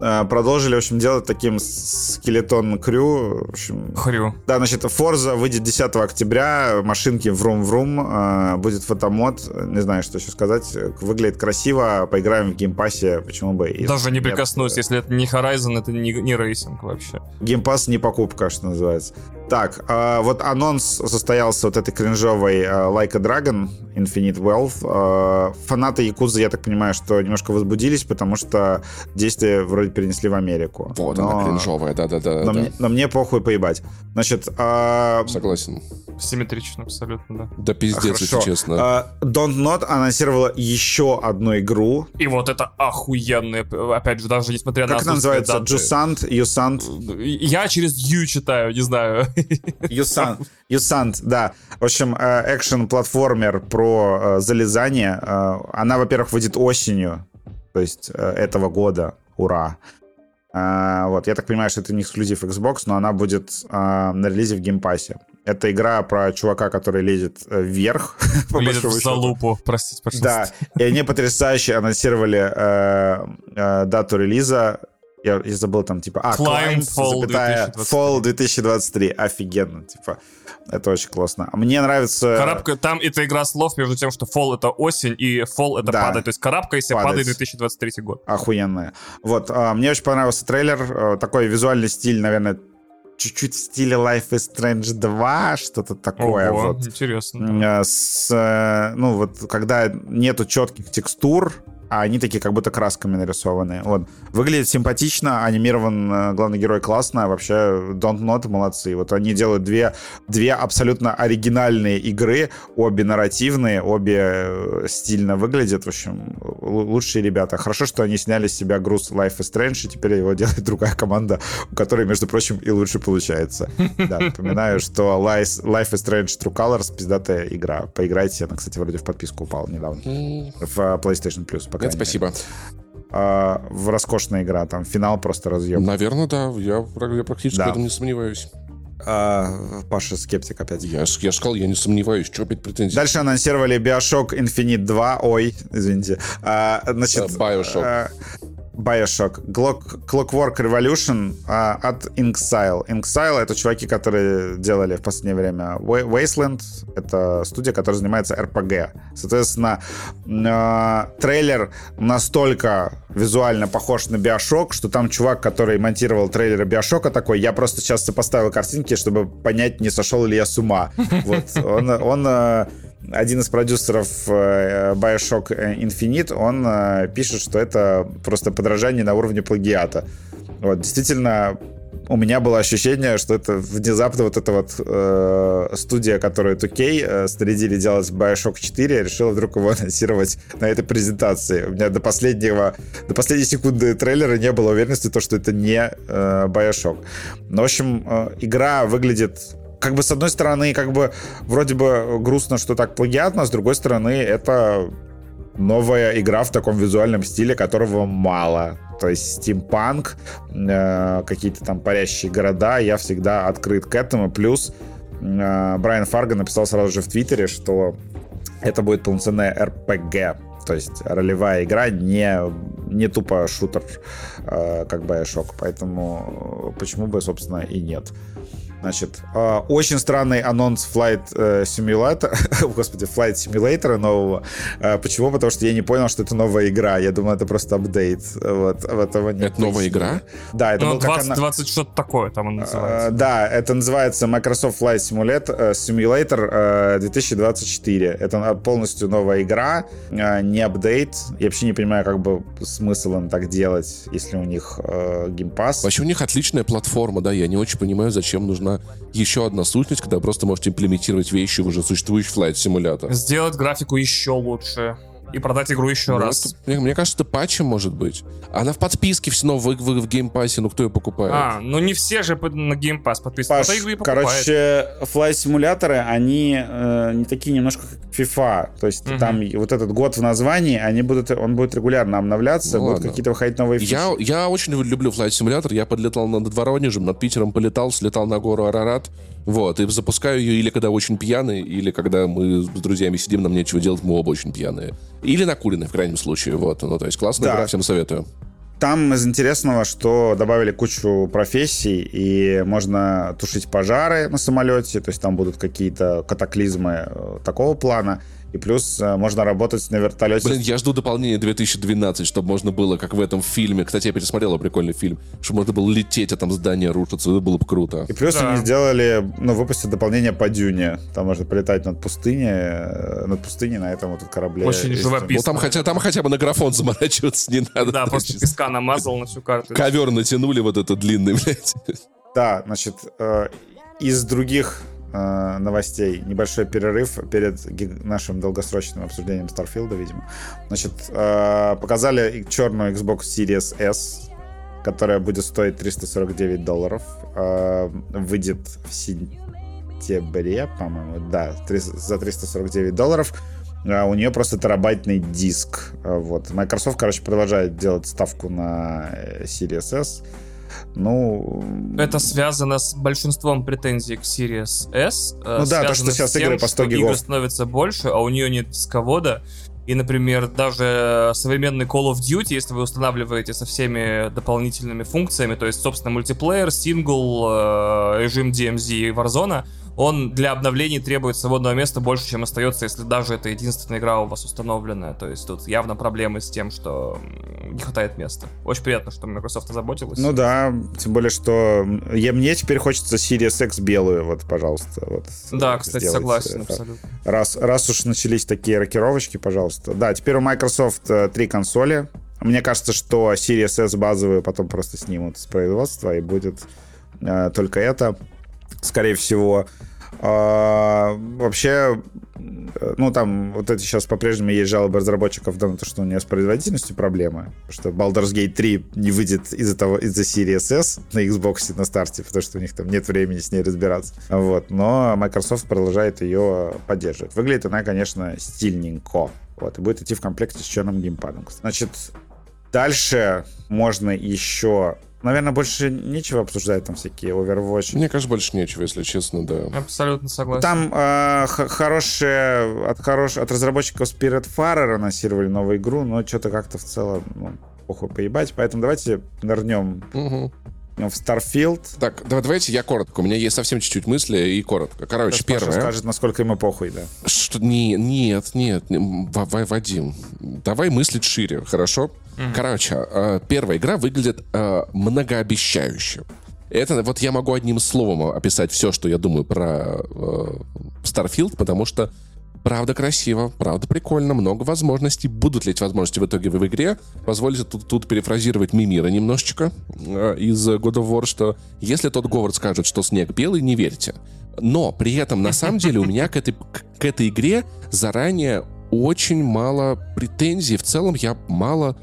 S3: да.
S2: э, продолжили, в общем, делать таким skeleton crew. В общем,
S3: Хрю.
S2: да, значит, Forza выйдет 10 октября, машинки врум-врум, э, будет фотомод, не знаю, что еще сказать, выглядит красиво, поиграем в геймпассе, почему бы и
S3: Даже не прикоснусь, если это не Horizon, это не, не racing вообще.
S2: Game Pass не покупка, что называется. Так, а, вот анонс состоялся вот этой кринжовой а, Like a Dragon Infinite Wealth. А, фанаты Якузы, я так понимаю, что немножко возбудились, потому что действие вроде перенесли в Америку.
S1: Вот
S2: Но-
S1: она кринжовая, да-да-да.
S2: Но,
S1: да.
S2: мне, но мне похуй поебать. Значит, а,
S1: Согласен.
S3: Симметрично абсолютно, да.
S1: Да пиздец,
S2: хорошо.
S1: если честно.
S2: А, Don't Not анонсировала еще одну игру.
S3: И вот это охуенное, опять же, даже несмотря на
S2: Как она называется?
S3: даты.
S2: Jusant, Юсант,
S3: Я через Ю читаю, не знаю.
S2: Юсант, Юсант, да. В общем, э, экшен-платформер про э, залезание. Э, Она, во-первых, выйдет осенью, то есть этого года. Ура. Вот, я так понимаю, что это не эксклюзив Xbox, но она будет на релизе в геймпассе. Это игра про чувака, который лезет э, вверх. *laughs*
S3: Лезет в залупу, простите, пожалуйста.
S2: Да, и они потрясающе анонсировали э, э, дату релиза. Я, я забыл там, типа, а,
S3: Climb
S2: Climb,
S3: Fall
S2: запятая,
S3: 2023.
S2: Fall 2023. Офигенно, типа. Это очень классно. Мне нравится...
S3: Карабка, там это игра слов между тем, что fall это осень и fall это
S2: Да.
S3: падает. То есть карабкайся,
S2: Падать.
S3: падает 2023 год.
S2: охуенная. Вот, а, мне очень понравился трейлер. Такой визуальный стиль, наверное, чуть-чуть в стиле Life is Strange 2, что-то такое.
S3: Ого,
S2: вот.
S3: интересно.
S2: Э, С, э, ну, вот, когда нету четких текстур, а они такие как будто красками нарисованы. Вот. Выглядит симпатично, анимирован э, главный герой классно, вообще Don't Not молодцы. Вот они делают две, две абсолютно оригинальные игры, обе нарративные, обе э, стильно выглядят. В общем, лучшие ребята. Хорошо, что они сняли с себя груз Life is Strange, и теперь его делает *laughs* другая команда, у которой, между прочим, и лучше получается. *laughs* Да, напоминаю, что Life Life is Strange True Colors пиздатая игра. Поиграйте, она, кстати, вроде в подписку упала недавно. В э, PlayStation Plus, по
S1: Нет,
S2: крайней мере.
S1: спасибо.
S2: А, в роскошная игра, там финал просто разъем.
S1: Наверное, да. Я, я практически
S2: Да.
S1: в этом не сомневаюсь.
S2: А, Паша скептик опять.
S1: Я, я сказал, я не сомневаюсь. Что опять претензии?
S2: Дальше анонсировали Bioshock Infinite 2. Ой, извините. А, значит,
S1: Bioshock.
S2: а, Bioshock. Glock- Clockwork Revolution а, от Inxile. Inxile — это чуваки, которые делали в последнее время Wa- Wasteland. Это студия, которая занимается RPG. Соответственно, а, трейлер настолько визуально похож на Bioshock, что там чувак, который монтировал трейлеры Bioshock, такой, я просто сейчас сопоставил картинки, чтобы понять, не сошел ли я с ума. *laughs* Вот. Он, он э, один из продюсеров э, Bioshock Infinite, он э, пишет, что это просто подражание на уровне плагиата. Вот, действительно, у меня было ощущение, что это внезапно вот эта вот э, студия, которую 2K э, снарядили делать Bioshock 4, решила вдруг его *laughs* анонсировать на этой презентации. У меня до последнего, до последней секунды трейлера не было уверенности, то, что это не э, Bioshock. Но, в общем, э, игра выглядит как бы с одной стороны, как бы вроде бы грустно, что так плагиатно, с другой стороны, это новая игра в таком визуальном стиле, которого мало. То есть стимпанк, э, какие-то там парящие города, я всегда открыт к этому. Плюс э, Брайан Фарго написал сразу же в Твиттере, что это будет полноценная RPG. То есть ролевая игра, не, не тупо шутер, э, как Bioshock. Поэтому э, почему бы, собственно, и нет. Значит, э, очень странный анонс Flight э, Simulator, *laughs* господи, Flight Simulator нового. Э, почему? Потому что я не понял, что это новая игра. Я думал, это просто апдейт. Вот, этого нет.
S1: Это новая игра?
S2: Да, это
S3: Ну,
S2: был как
S3: 20,
S2: она-
S3: 20 что-то такое там он
S2: Э,
S3: называется.
S2: Да, это называется Microsoft Flight Simulator, э, Simulator э, 2024. Это полностью новая игра, э, не апдейт. Я вообще не понимаю, как бы смысл им так делать, если у них э, Game Pass.
S1: Вообще у них отличная платформа, да, я не очень понимаю, зачем нужна еще одна сущность, когда просто можете имплементировать вещи в уже существующий Flight Simulator.
S3: Сделать графику еще лучше. И продать игру еще
S1: Ну,
S3: раз.
S1: это- мне, мне кажется, это патчем может быть. Она в подписке все равно в, в, в геймпассе, ну кто ее покупает?
S3: А, ну не все же на Game Pass подписаны.
S2: Паш,
S3: покупает.
S2: короче, флайт-симуляторы, они э, не такие немножко как FIFA. То есть
S3: Мгм.
S2: там вот этот год в названии, они будут, он будет регулярно обновляться,
S1: Ну
S2: будут
S1: ладно.
S2: какие-то выходить новые фиши.
S1: Я, я очень люблю флайт симулятор. Я подлетал над Воронежем, над Питером полетал, слетал на гору Арарат. Вот, и запускаю ее или когда очень пьяный, или когда мы с друзьями сидим, нам нечего делать, мы оба очень пьяные. Или накуренные, в крайнем случае. Вот, ну, то есть классная
S2: Да.
S1: игра, всем советую.
S2: Там из интересного, что добавили кучу профессий, и можно тушить пожары на самолете, то есть там будут какие-то катаклизмы э, такого плана, и плюс э, можно работать на вертолете.
S1: Блин, я жду дополнения 2012, чтобы можно было, как в этом фильме. Кстати, я пересмотрел прикольный фильм, чтобы можно было лететь, а там здание рушится. Это было бы круто.
S2: И плюс
S3: Да.
S2: они сделали, ну, выпустят дополнение по Дюне. Там можно полетать над пустыней, э, над пустыней на этом вот корабле.
S3: Очень
S2: Есть-
S3: живописно.
S1: Ну, там хотя, там хотя бы на графон заморачиваться не надо.
S3: Да,
S1: То
S3: просто
S1: есть
S3: песка намазал на всю карту.
S1: Ковер натянули вот этот длинный, *laughs* блядь.
S2: Да, значит, э, из других э, новостей небольшой перерыв перед нашим долгосрочным обсуждением Старфилда, видимо. Значит, э, показали черную Xbox Series S, которая будет стоить 349 долларов. Э, выйдет в сентябре, по-моему, да, три- за 349 долларов. А у нее просто терабайтный диск. А, Вот. Microsoft, короче, продолжает делать ставку на э, Series S. Ну,
S3: Это связано с большинством претензий к Series S. э,
S2: Ну да, то, что сейчас
S3: тем,
S2: игры по 100
S3: что
S2: гигов.
S3: игры становятся больше, а у нее нет дисковода. И, например, даже современный Call of Duty, если вы устанавливаете со всеми дополнительными функциями, то есть, собственно, мультиплеер, сингл, э, режим DMZ и Warzone, он для обновлений требует свободного места больше, чем остается, если даже это единственная игра у вас установленная. То есть тут явно проблемы с тем, что не хватает места. Очень приятно, что Microsoft озаботилась.
S2: Ну да, тем более, что я, мне теперь хочется Series X белую, вот, пожалуйста. Вот,
S3: да, кстати, сделать. согласен, э, абсолютно.
S2: Раз, раз уж начались такие рокировочки, пожалуйста. Да, теперь у Microsoft э, три консоли. Мне кажется, что Series S базовую потом просто снимут с производства, и будет э, только это скорее всего. А, вообще, ну, там вот эти сейчас по-прежнему есть жалобы разработчиков на то, что у нее с производительностью проблемы, что Baldur's Gate 3 не выйдет из-за того, из-за Series S на Xbox на старте, потому что у них там нет времени с ней разбираться. Вот, но Microsoft продолжает ее поддерживать. Выглядит она, конечно, стильненько. Вот, и будет идти в комплекте с черным геймпадом. Значит, дальше можно еще Наверное, больше нечего обсуждать, там всякие Overwatch.
S1: Мне кажется, больше нечего, если честно, да.
S3: Абсолютно согласен.
S2: Там э, хорошие, от, хорош, от разработчиков Spirit Farer анонсировали новую игру, но что-то как-то в целом, ну, похуй поебать. Поэтому давайте нырнем угу. В Starfield.
S1: Так, давайте я коротко. У меня есть совсем чуть-чуть мысли и коротко. Короче, Сейчас первое.
S2: скажет, насколько ему похуй, да.
S1: Что, не, нет, нет, Вадим, давай мыслить шире, хорошо? Mm-hmm. Короче, э, первая игра выглядит э, многообещающе. Это вот я могу одним словом описать все, что я думаю про э, Starfield, потому что правда красиво, правда прикольно, много возможностей. Будут ли эти возможности в итоге в игре? Позвольте тут, тут перефразировать Мимира немножечко э, из God of War, что если тот Говард скажет, что снег белый, не верьте. Но при этом, на самом деле, у меня к этой, к этой игре заранее очень мало претензий. В целом я мало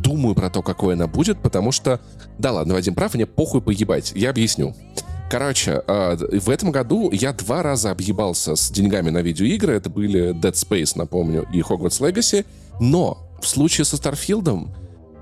S1: думаю про то, какой она будет, потому что... Да ладно, Вадим прав, мне похуй поебать. Я объясню. Короче, э, в этом году я два раза объебался с деньгами на видеоигры. Это были Dead Space, напомню, и Hogwarts Legacy. Но в случае со Старфилдом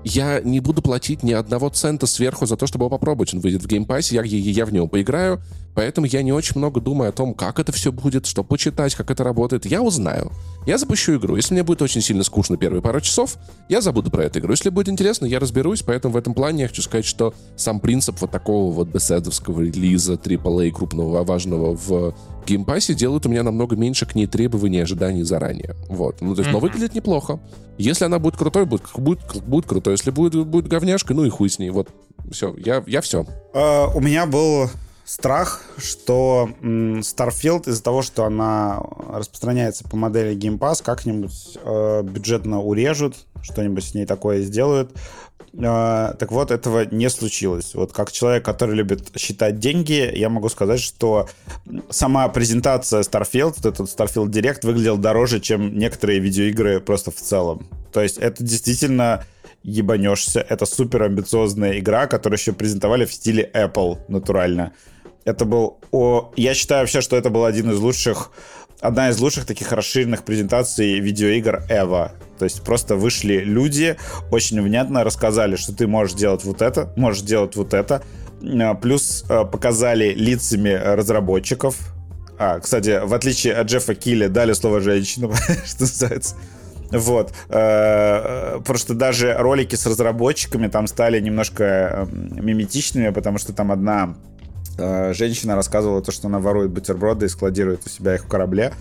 S1: я не буду платить ни одного цента сверху за то, чтобы его попробовать. Он выйдет в геймпассе, я, я, я в него поиграю, поэтому я не очень много думаю о том, как это все будет, что почитать, как это работает. Я узнаю. Я запущу игру. Если мне будет очень сильно скучно первые пару часов, я забуду про эту игру. Если будет интересно, я разберусь, поэтому в этом плане я хочу сказать, что сам принцип вот такого вот бетесдовского релиза AAA крупного, важного в геймпассе делает у меня намного меньше к ней требований и ожиданий заранее. Вот. Ну, то есть, mm-hmm. но выглядит неплохо. Если она будет крутой, будет, будет, будет крутой. Если будет, будет говняшкой, ну и хуй с ней. Вот, все, я, я все.
S2: Э, у меня был страх, что Starfield из-за того, что она распространяется по модели Game Pass, как-нибудь э, бюджетно урежут, что-нибудь с ней такое сделают. Э, так вот, этого не случилось. Вот как человек, который любит считать деньги, я могу сказать, что сама презентация Starfield, вот этот Starfield Direct, выглядел дороже, чем некоторые видеоигры просто в целом. То есть это действительно ебанешься. Это супер амбициозная игра, которую еще презентовали в стиле Apple натурально. Это был... О, я считаю вообще, что это был один из лучших одна из лучших таких расширенных презентаций видеоигр Эва. То есть просто вышли люди, очень внятно рассказали, что ты можешь делать вот это, можешь делать вот это. А, плюс а, показали лицами разработчиков. А, кстати, в отличие от Джеффа Килли, дали слово женщинам, *laughs* что называется. Вот. Э, просто даже ролики с разработчиками там стали немножко эм, миметичными, потому что там одна Э, женщина рассказывала то, что она ворует бутерброды и складирует у себя их в корабле.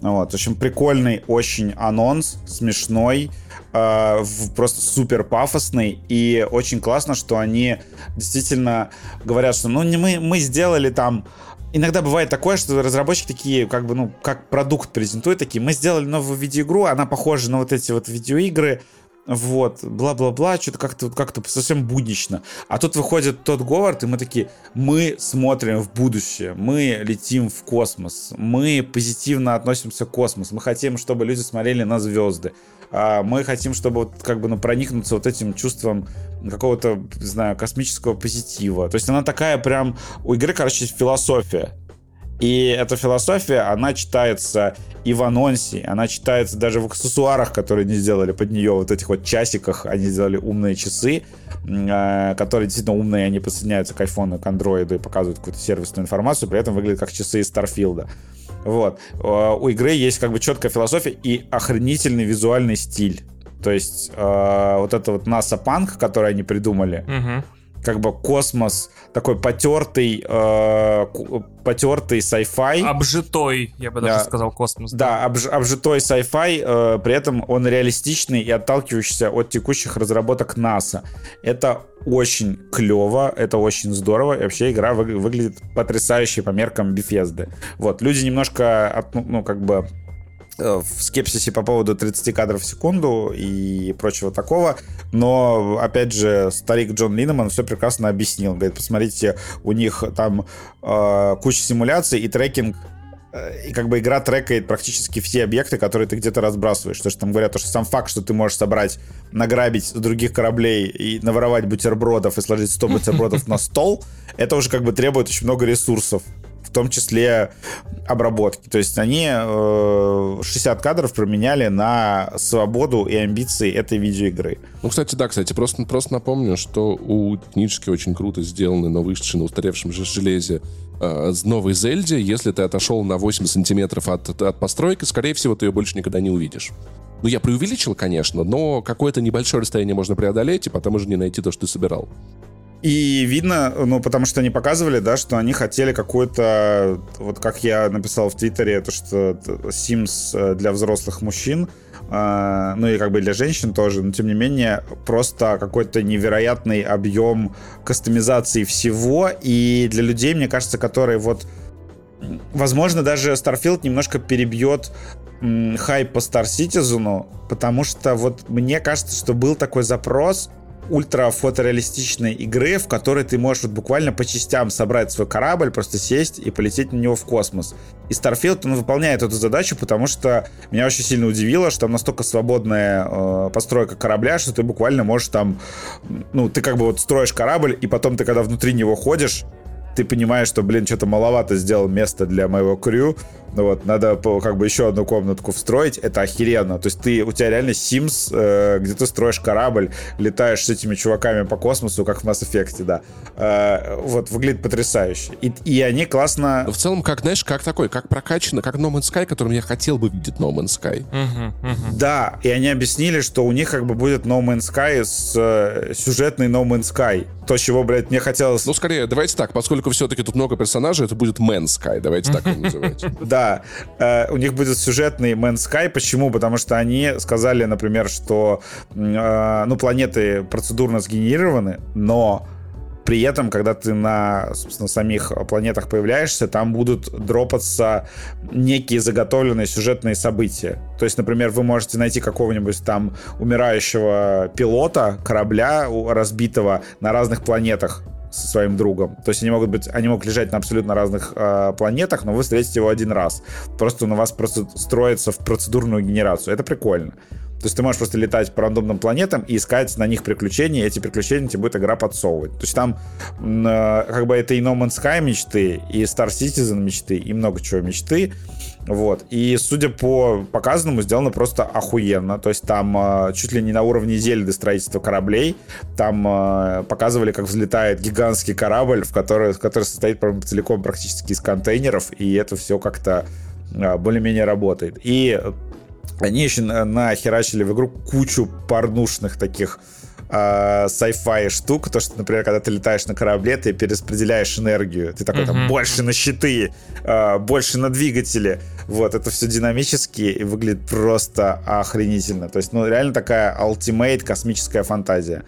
S2: Вот. В общем, прикольный очень анонс, смешной, э, просто супер пафосный. И очень классно, что они действительно говорят, что ну не мы, мы сделали там иногда бывает такое, что разработчики такие, как бы, ну, как продукт презентуют, такие, мы сделали новую видеоигру, она похожа на вот эти вот видеоигры, вот, бла-бла-бла, что-то как-то как-то совсем буднично. А тут выходит тот Говард, и мы такие, мы смотрим в будущее, мы летим в космос, мы позитивно относимся к космосу, мы хотим, чтобы люди смотрели на звезды, мы хотим, чтобы вот как бы ну, проникнуться вот этим чувством какого-то, не знаю, космического позитива. То есть она такая прям, у игры, короче, философия. И эта философия, она читается и в анонсе, она читается даже в аксессуарах, которые они сделали под нее, вот этих вот часиках, они сделали умные часы, э, которые действительно умные, они подсоединяются к айфону, к андроиду и показывают какую-то сервисную информацию, при этом выглядят как часы из Старфилда. Вот. Э, у игры есть как бы четкая философия и охренительный визуальный стиль. То есть э, вот это вот NASA Punk, который они придумали,
S3: Мгм.
S2: Как бы космос такой потертый, э, потертый sci-fi.
S3: Обжитой, я бы даже
S2: Да.
S3: сказал, космос.
S2: Да, обж- обжитой sci-fi, э, при этом он реалистичный и отталкивающийся от текущих разработок НАСА. Это очень клево, это очень здорово, и вообще игра вы- выглядит потрясающе по меркам Bethesda. Вот, люди немножко, от- ну, ну, как бы в скепсисе по поводу 30 кадров в секунду и прочего такого, но, опять же, старик Джон Линнеман все прекрасно объяснил. Говорит, посмотрите, у них там э, куча симуляций и трекинг э, и как бы игра трекает практически все объекты, которые ты где-то разбрасываешь. То, что там говорят, то, что сам факт, что ты можешь собрать, награбить с других кораблей и наворовать бутербродов и сложить 100 бутербродов на стол, это уже как бы требует очень много ресурсов том числе обработки. То есть они э, 60 кадров променяли на свободу и амбиции этой видеоигры.
S1: Ну, кстати, да, кстати, просто, просто напомню, что у книжки очень круто сделаны, но вышедшие на устаревшем же железе э, с новой Зельде. Если ты отошел на 8 сантиметров от, от постройки, скорее всего, ты ее больше никогда не увидишь. Ну, я преувеличил, конечно, но какое-то небольшое расстояние можно преодолеть, и потом уже не найти то, что ты собирал.
S2: И видно, ну, потому что они показывали, да, что они хотели какой-то, вот как я написал в Твиттере, то, что Sims э, для взрослых мужчин, э, ну и как бы для женщин тоже, но тем не менее просто какой-то невероятный объем кастомизации всего, и для людей, мне кажется, которые вот Возможно, даже Starfield немножко перебьет хайп по Star Citizen, потому что вот мне кажется, что был такой запрос ультра игры, в которой ты можешь вот буквально по частям собрать свой корабль, просто сесть и полететь на него в космос. И Starfield, он выполняет эту задачу, потому что меня очень сильно удивило, что там настолько свободная э, постройка корабля, что ты буквально можешь там, ну, ты как бы вот строишь корабль, и потом ты, когда внутри него ходишь, ты понимаешь, что, блин, что-то маловато сделал место для моего крю, ну вот, надо по- как бы еще одну комнатку встроить, это охеренно. То есть ты, у тебя реально Sims, э, где ты строишь корабль, летаешь с этими чуваками по космосу, как в Mass Effect, да. Э, вот, выглядит потрясающе. И, и они классно...
S1: Но в целом, как, знаешь, как такой, как прокачано, как No Man's Sky, которым я хотел бы видеть No Man's Sky.
S3: Мгм, мгм.
S2: Да, и они объяснили, что у них как бы будет No Man's Sky с э, сюжетный No Man's Sky. То, чего, блядь, мне хотелось...
S1: Ну, скорее, давайте так, поскольку все-таки тут много персонажей, это будет Man's Sky, давайте так его называть. *laughs*
S2: Да, э, у них будет сюжетный Man's Sky. Почему? Потому что они сказали, например, что э, ну, планеты процедурно сгенерированы, но при этом, когда ты на, собственно, самих планетах появляешься, там будут дропаться некие заготовленные сюжетные события. То есть, например, вы можете найти какого-нибудь там умирающего пилота корабля разбитого на разных планетах со своим другом. То есть они могут быть, они могут лежать на абсолютно разных э, планетах, но вы встретите его один раз. Просто он у вас просто строится в процедурную генерацию. Это прикольно. То есть ты можешь просто летать по рандомным планетам и искать на них приключения, и эти приключения тебе будет игра подсовывать. То есть там э, как бы это и No Man's Sky мечты, и Star Citizen мечты, и много чего мечты. Вот. И судя по показанному, сделано просто охуенно. То есть там э, чуть ли не на уровне Зельды строительства кораблей. Там э, показывали, как взлетает гигантский корабль, в который, который состоит целиком практически из контейнеров, и это все как-то более-менее работает. И они еще на- нахерачили в игру кучу порнушных таких э, sci-fi штук, то, что, например, когда ты летаешь на корабле, ты перераспределяешь энергию, ты такой там больше на щиты, э, больше на двигатели, вот, это все динамически и выглядит просто охренительно, то есть, ну, реально такая ultimate космическая фантазия.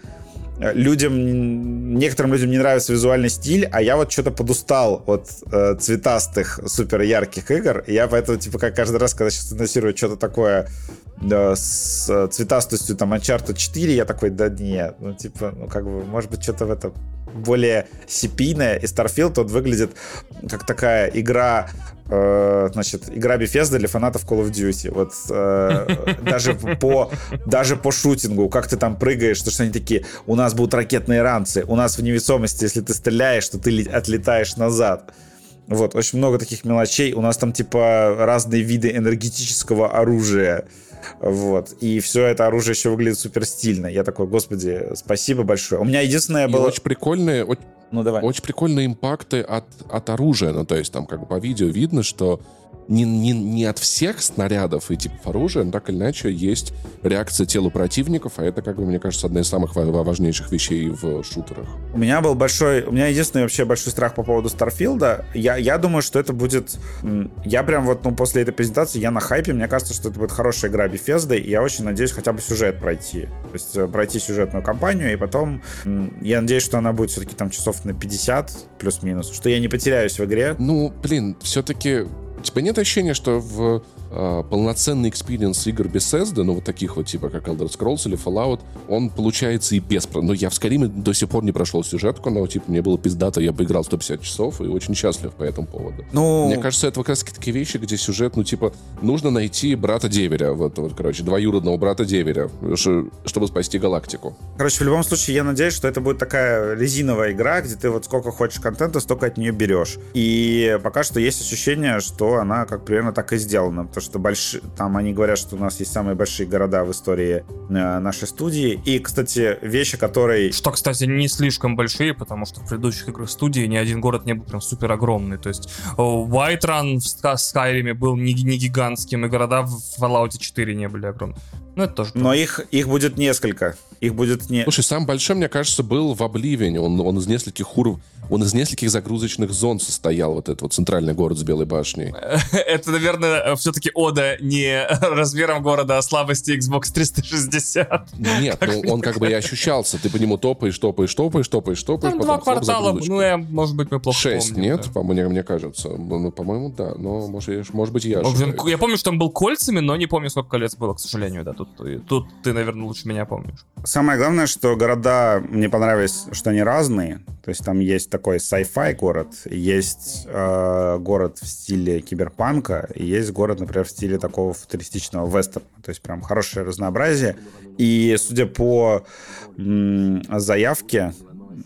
S2: Э, Людям, некоторым людям не нравится визуальный стиль, а я вот что-то подустал от э, цветастых, супер ярких игр. И я поэтому, типа, как каждый раз, когда сейчас анонсирую что-то такое да, с э, цветастостью, там, Uncharted 4, я такой, да нет, ну, типа, ну, как бы, может быть, что-то в этом более сипийное. И Starfield, он выглядит как такая игра э, значит, игра Bethesda для фанатов Call of Duty. Вот э, *laughs* даже по даже по шутингу, как ты там прыгаешь, то что они такие, у нас будут ракетные ранцы, у нас в невесомости, если ты стреляешь, то ты отлетаешь назад. Вот, очень много таких мелочей. У нас там, типа, разные виды энергетического оружия. Вот. И все это оружие еще выглядит супер стильно. Я такой, господи, спасибо большое. У меня единственное
S1: И
S2: было...
S1: очень прикольные, о-
S2: Ну, давай.
S1: Очень прикольные импакты от, от оружия. Ну, то есть там как бы по видео видно, что не, не, не от всех снарядов и типов оружия, но так или иначе есть реакция тела противников, а это, как бы, мне кажется, одна из самых важнейших вещей в шутерах.
S2: У меня был большой... У меня единственный вообще большой страх по поводу Старфилда. Я, я думаю, что это будет... Я прям вот, ну, после этой презентации, я на хайпе, мне кажется, что это будет хорошая игра Bethesda, и я очень надеюсь хотя бы сюжет пройти. То есть э, пройти сюжетную кампанию, и потом я надеюсь, что она будет все-таки там часов на 50 плюс-минус, что я не потеряюсь в игре.
S1: Ну, блин, все-таки тебя нет ощущения, что в э, полноценный experience игр Bethesda, ну вот таких вот типа как Elder Scrolls или Fallout, он получается и без... Ну я в Скайриме до сих пор не прошел сюжетку, но типа мне было пиздато, я поиграл 150 часов и очень счастлив по этому поводу. Ну... Мне кажется, это как раз такие вещи, где сюжет, ну типа, нужно найти брата Деверя, вот, вот короче, двоюродного брата Деверя, чтобы спасти галактику.
S2: Короче, в любом случае, я надеюсь, что это будет такая резиновая игра, где ты вот сколько хочешь контента, столько от нее берешь. И пока что есть ощущение, что она как примерно так и сделана, потому что больш... там они говорят, что у нас есть самые большие города в истории э, нашей студии. И, кстати, вещи, которые...
S3: Что, кстати, не слишком большие, потому что в предыдущих играх студии ни один город не был прям супер огромный. То есть Whiterun в Skyrim был не, не гигантским, и города в Fallout 4 не были огромными.
S2: Ну, это тоже. Но их, их будет несколько. Их будет не...
S1: Слушай, самый большой, мне кажется, был в Обливине. Он, он из нескольких уровней он из нескольких загрузочных зон состоял, вот этот вот центральный город с Белой башней. *laughs*
S3: Это, наверное, все-таки ода не *laughs* размером города, а слабости Xbox 360.
S1: Нет, ну он как бы и ощущался. Ты по нему топаешь, топаешь, топаешь, топаешь, топаешь.
S3: Там два квартала, ну, я, может быть, мы плохо
S1: Шесть, нет? Да. По мне, мне кажется. Ну, по-моему, да. Но, может, может быть, я
S3: Я помню, что он был кольцами, но не помню, сколько колец было, к сожалению, да. Тут, тут ты, наверное, лучше меня помнишь.
S2: Самое главное, что города мне понравились, что они разные. То есть там есть такой sci-fi город, есть э, город в стиле киберпанка, и есть город, например, в стиле такого футуристичного вестерна. То есть прям хорошее разнообразие. И судя по заявке,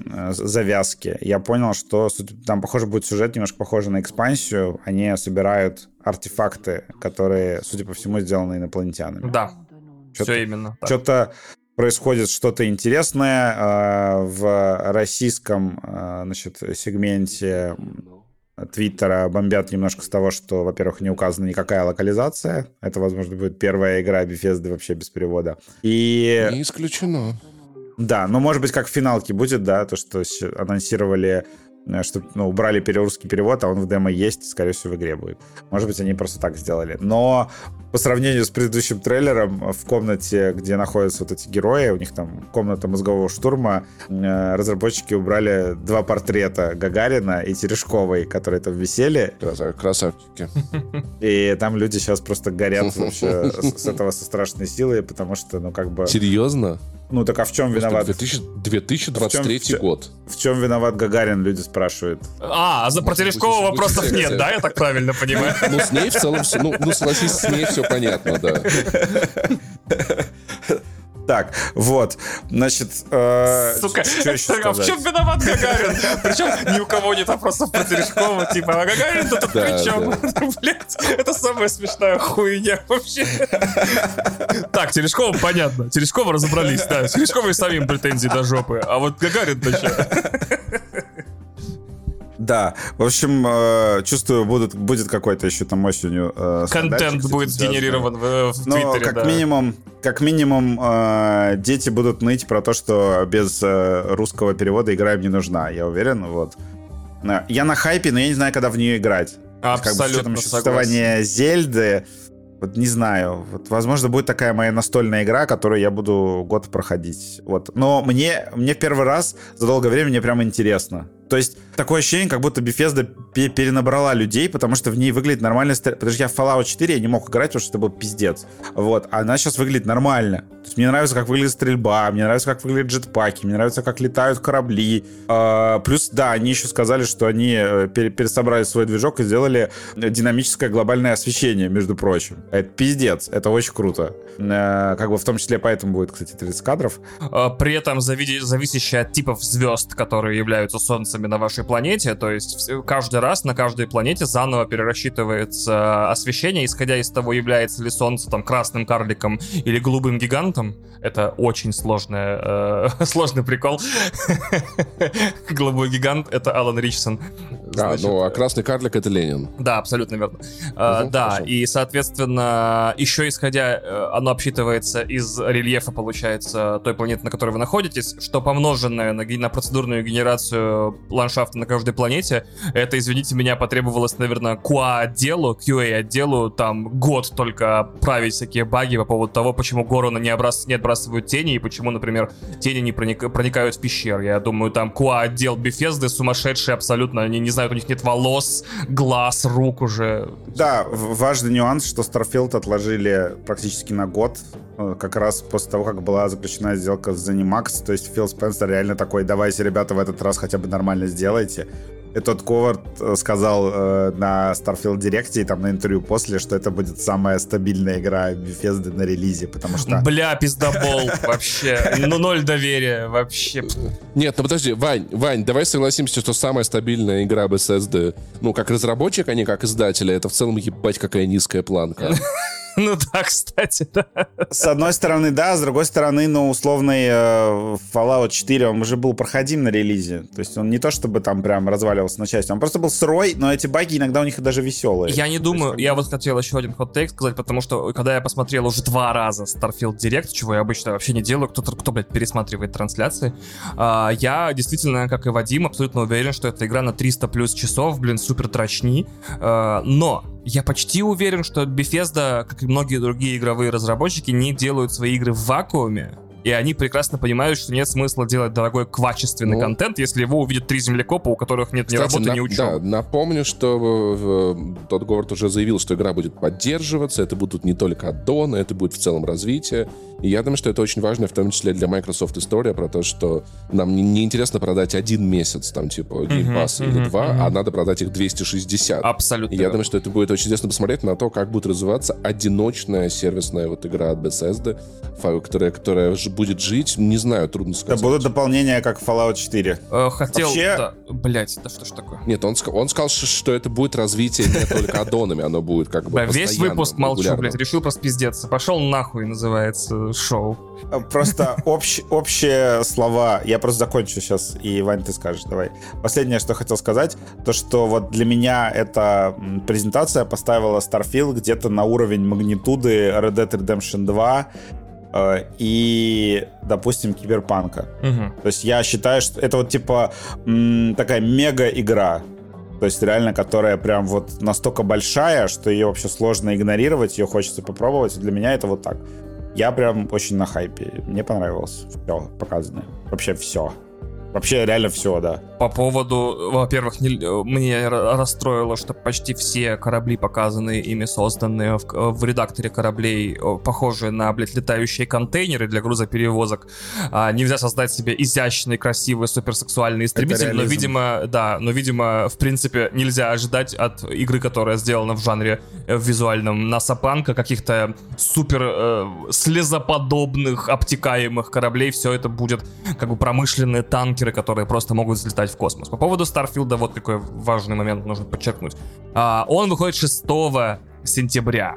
S2: э, завязке, я понял, что там, похоже, будет сюжет немножко похожий на экспансию. Они собирают артефакты, которые, судя по всему, сделаны инопланетянами.
S3: Да, все именно.
S2: Что-то происходит что-то интересное э, в российском э, значит, сегменте Твиттера бомбят немножко с того, что, во-первых, не указана никакая локализация. Это, возможно, будет первая игра Bethesda вообще без перевода. И...
S1: Не исключено.
S2: Да, но может быть как в финалке будет, да, то, что анонсировали Э, что ну, убрали русский перевод, а он в демо есть, скорее всего, в игре будет. Может быть, они просто так сделали. Но по сравнению с предыдущим трейлером, в комнате, где находятся вот эти герои, у них там комната мозгового штурма, э, разработчики убрали два портрета Гагарина и Терешковой, которые там висели.
S1: Красавчики.
S2: И там люди сейчас просто горят вообще с этого со страшной силой, потому что, ну, как бы...
S1: Серьезно?
S2: Ну так а в чем виноват?
S1: 2000, 2023 в чем, год.
S2: В чем виноват Гагарин, люди спрашивают.
S3: А, а за про Терешкова вопросов нет, да, я так правильно понимаю?
S1: Ну, с ней в целом все, ну, ну согласись, с ней все понятно, да.
S2: Так, вот, значит... Э,
S3: Сука, а в чем виноват Гагарин? Причем ни у кого нет вопросов про Терешкова, типа, а Гагарин тут при чем? *laughs* Блять, это самая смешная хуйня вообще. Так, Терешкова понятно. Терешкова разобрались, да. Терешкова и самим претензии до жопы. А вот Гагарин-то что?
S2: Да, в общем, э, чувствую, будут, будет какой-то еще там осенью
S3: э, Контент будет сгенерирован в, в
S2: Но Твиттере, как да. минимум, как минимум э, дети будут ныть про то, что без э, русского перевода игра им не нужна, я уверен, вот. Я на хайпе, но я не знаю, когда в нее играть.
S3: Абсолютно как бы,
S2: существование Зельды, вот не знаю, вот, возможно, будет такая моя настольная игра, которую я буду год проходить. Вот. Но мне, мне в первый раз за долгое время мне прям интересно. То есть такое ощущение, как будто Bethesda перенабрала людей, потому что в ней выглядит нормально. Потому что я в Fallout 4 я не мог играть, потому что это был пиздец. Вот. А она сейчас выглядит нормально. То есть мне нравится, как выглядит стрельба, мне нравится, как выглядят джетпаки, мне нравится, как летают корабли. А, плюс, да, они еще сказали, что они э, пересобрали свой движок и сделали динамическое глобальное освещение, между прочим. Это пиздец. Это очень круто. А, как бы в том числе поэтому будет, кстати, 30 кадров.
S3: А, при этом зависящее от типов звезд, которые являются солнцем солнцами на вашей планете, то есть каждый раз на каждой планете заново перерасчитывается освещение, исходя из того, является ли солнце там красным карликом или голубым гигантом. Это очень сложная, э, *laughs* сложный прикол. *laughs* Голубой гигант — это Алан Ричсон.
S1: А,
S3: Значит,
S1: ну, а красный карлик — это Ленин.
S3: да, абсолютно верно.
S1: Мгм,
S3: да, и, соответственно, еще исходя, э, оно обсчитывается из рельефа, получается, той планеты, на которой вы находитесь, что помноженное на, на процедурную генерацию ландшафта на каждой планете, это, извините меня, потребовалось, наверное, QA-отделу, QA-отделу, там, год только править всякие баги по поводу того, почему Горона не, обрас... не отбрасывают тени, и почему, например, тени не проник- проникают в пещеры. Я думаю, там QA-отдел Bethesda сумасшедший абсолютно, они не знают, у них нет волос, глаз, рук уже.
S2: Да, важный нюанс, что Starfield отложили практически на год, как раз после того, как была заключена сделка с Zenimax, то есть Фил Спенсер реально такой, давайте, ребята, в этот раз хотя бы нормально сделайте. И тот Ковард э, сказал э, на Starfield Директе и там на интервью после, что это будет самая стабильная игра Bethesda на релизе, потому что...
S3: Бля, пиздобол, *laughs* вообще. Ну, ноль доверия, вообще.
S1: Нет, ну подожди, Вань, Вань, давай согласимся, что самая стабильная игра Bethesda, ну, как разработчик, а не как издателя, это в целом ебать какая низкая планка. *laughs* *laughs*
S3: Ну да, кстати, да.
S2: С одной стороны, да, с другой стороны, ну, условный э, Fallout 4, он уже был проходим на релизе. То есть он не то чтобы там прям разваливался на части, он просто был сырой, но эти баги иногда у них даже веселые.
S3: Я не думаю, я вот хотел еще один хот-тейк сказать, потому что когда я посмотрел уже два раза Starfield Direct, чего я обычно вообще не делаю, кто, кто блядь, пересматривает трансляции, а, я действительно, как и Вадим, абсолютно уверен, что эта игра на 300 плюс часов, блин, супер трачни, А, но я почти уверен, что Bethesda, как и многие другие игровые разработчики, не делают свои игры в вакууме, и они прекрасно понимают, что нет смысла делать дорогой качественный
S1: Ну.
S3: контент, если его увидят три землекопа, у которых нет ни
S1: Кстати,
S3: работы,
S1: на-
S3: ни учебы.
S1: Да, напомню, что э, тот Говард уже заявил, что игра будет поддерживаться, это будут не только аддоны, это будет в целом развитие. И я думаю, что это очень важно, в том числе для Microsoft история про то, что нам не, не интересно продать один месяц, там, типа, Game
S3: Мгм,
S1: Pass или
S3: мгм,
S1: два,
S3: мгм.
S1: а надо продать их 260.
S3: Абсолютно.
S1: И я думаю, что это будет очень интересно посмотреть на то, как будет развиваться одиночная сервисная вот игра от Bethesda, которая, которая будет жить, не знаю, трудно
S2: Это
S1: сказать.
S2: будут дополнения, как Fallout 4.
S3: Э, хотел...
S2: Вообще-
S3: Да, блять, да что ж такое?
S1: Нет, он, он сказал, что это будет развитие не только аддонами, оно будет как бы
S3: весь выпуск молчу, блядь, решил просто пиздеться. Пошел нахуй, называется шоу.
S2: Э, Просто общ- общие слова. Я просто закончу сейчас, и, Вань, ты скажешь, давай. Последнее, что хотел сказать, то, что вот для меня эта презентация поставила Starfield где-то на уровень магнитуды Red Dead Redemption 2 э, и, допустим, Киберпанка.
S3: Мгм.
S2: То есть я считаю, что это вот типа м, такая мега-игра. То есть реально, которая прям вот настолько большая, что ее вообще сложно игнорировать, ее хочется попробовать. Для меня это вот так. Я прям очень на хайпе. Мне понравилось все показанное. Вообще все. Вообще реально все, да.
S3: По поводу, во-первых, не- мне ра- расстроило, что почти все корабли, показанные ими, созданные в, в редакторе кораблей, похожие на, блядь, летающие контейнеры для грузоперевозок. А, нельзя создать себе изящный, красивый, суперсексуальный истребитель, но, видимо, да, но, видимо, в принципе, нельзя ожидать от игры, которая сделана в жанре э, визуальном насапанка, каких-то супер э, слезоподобных, обтекаемых кораблей. Все это будет как бы промышленные танкеры, которые просто могут взлетать в космос. По поводу Старфилда вот какой важный момент нужно подчеркнуть. А, он выходит 6 сентября.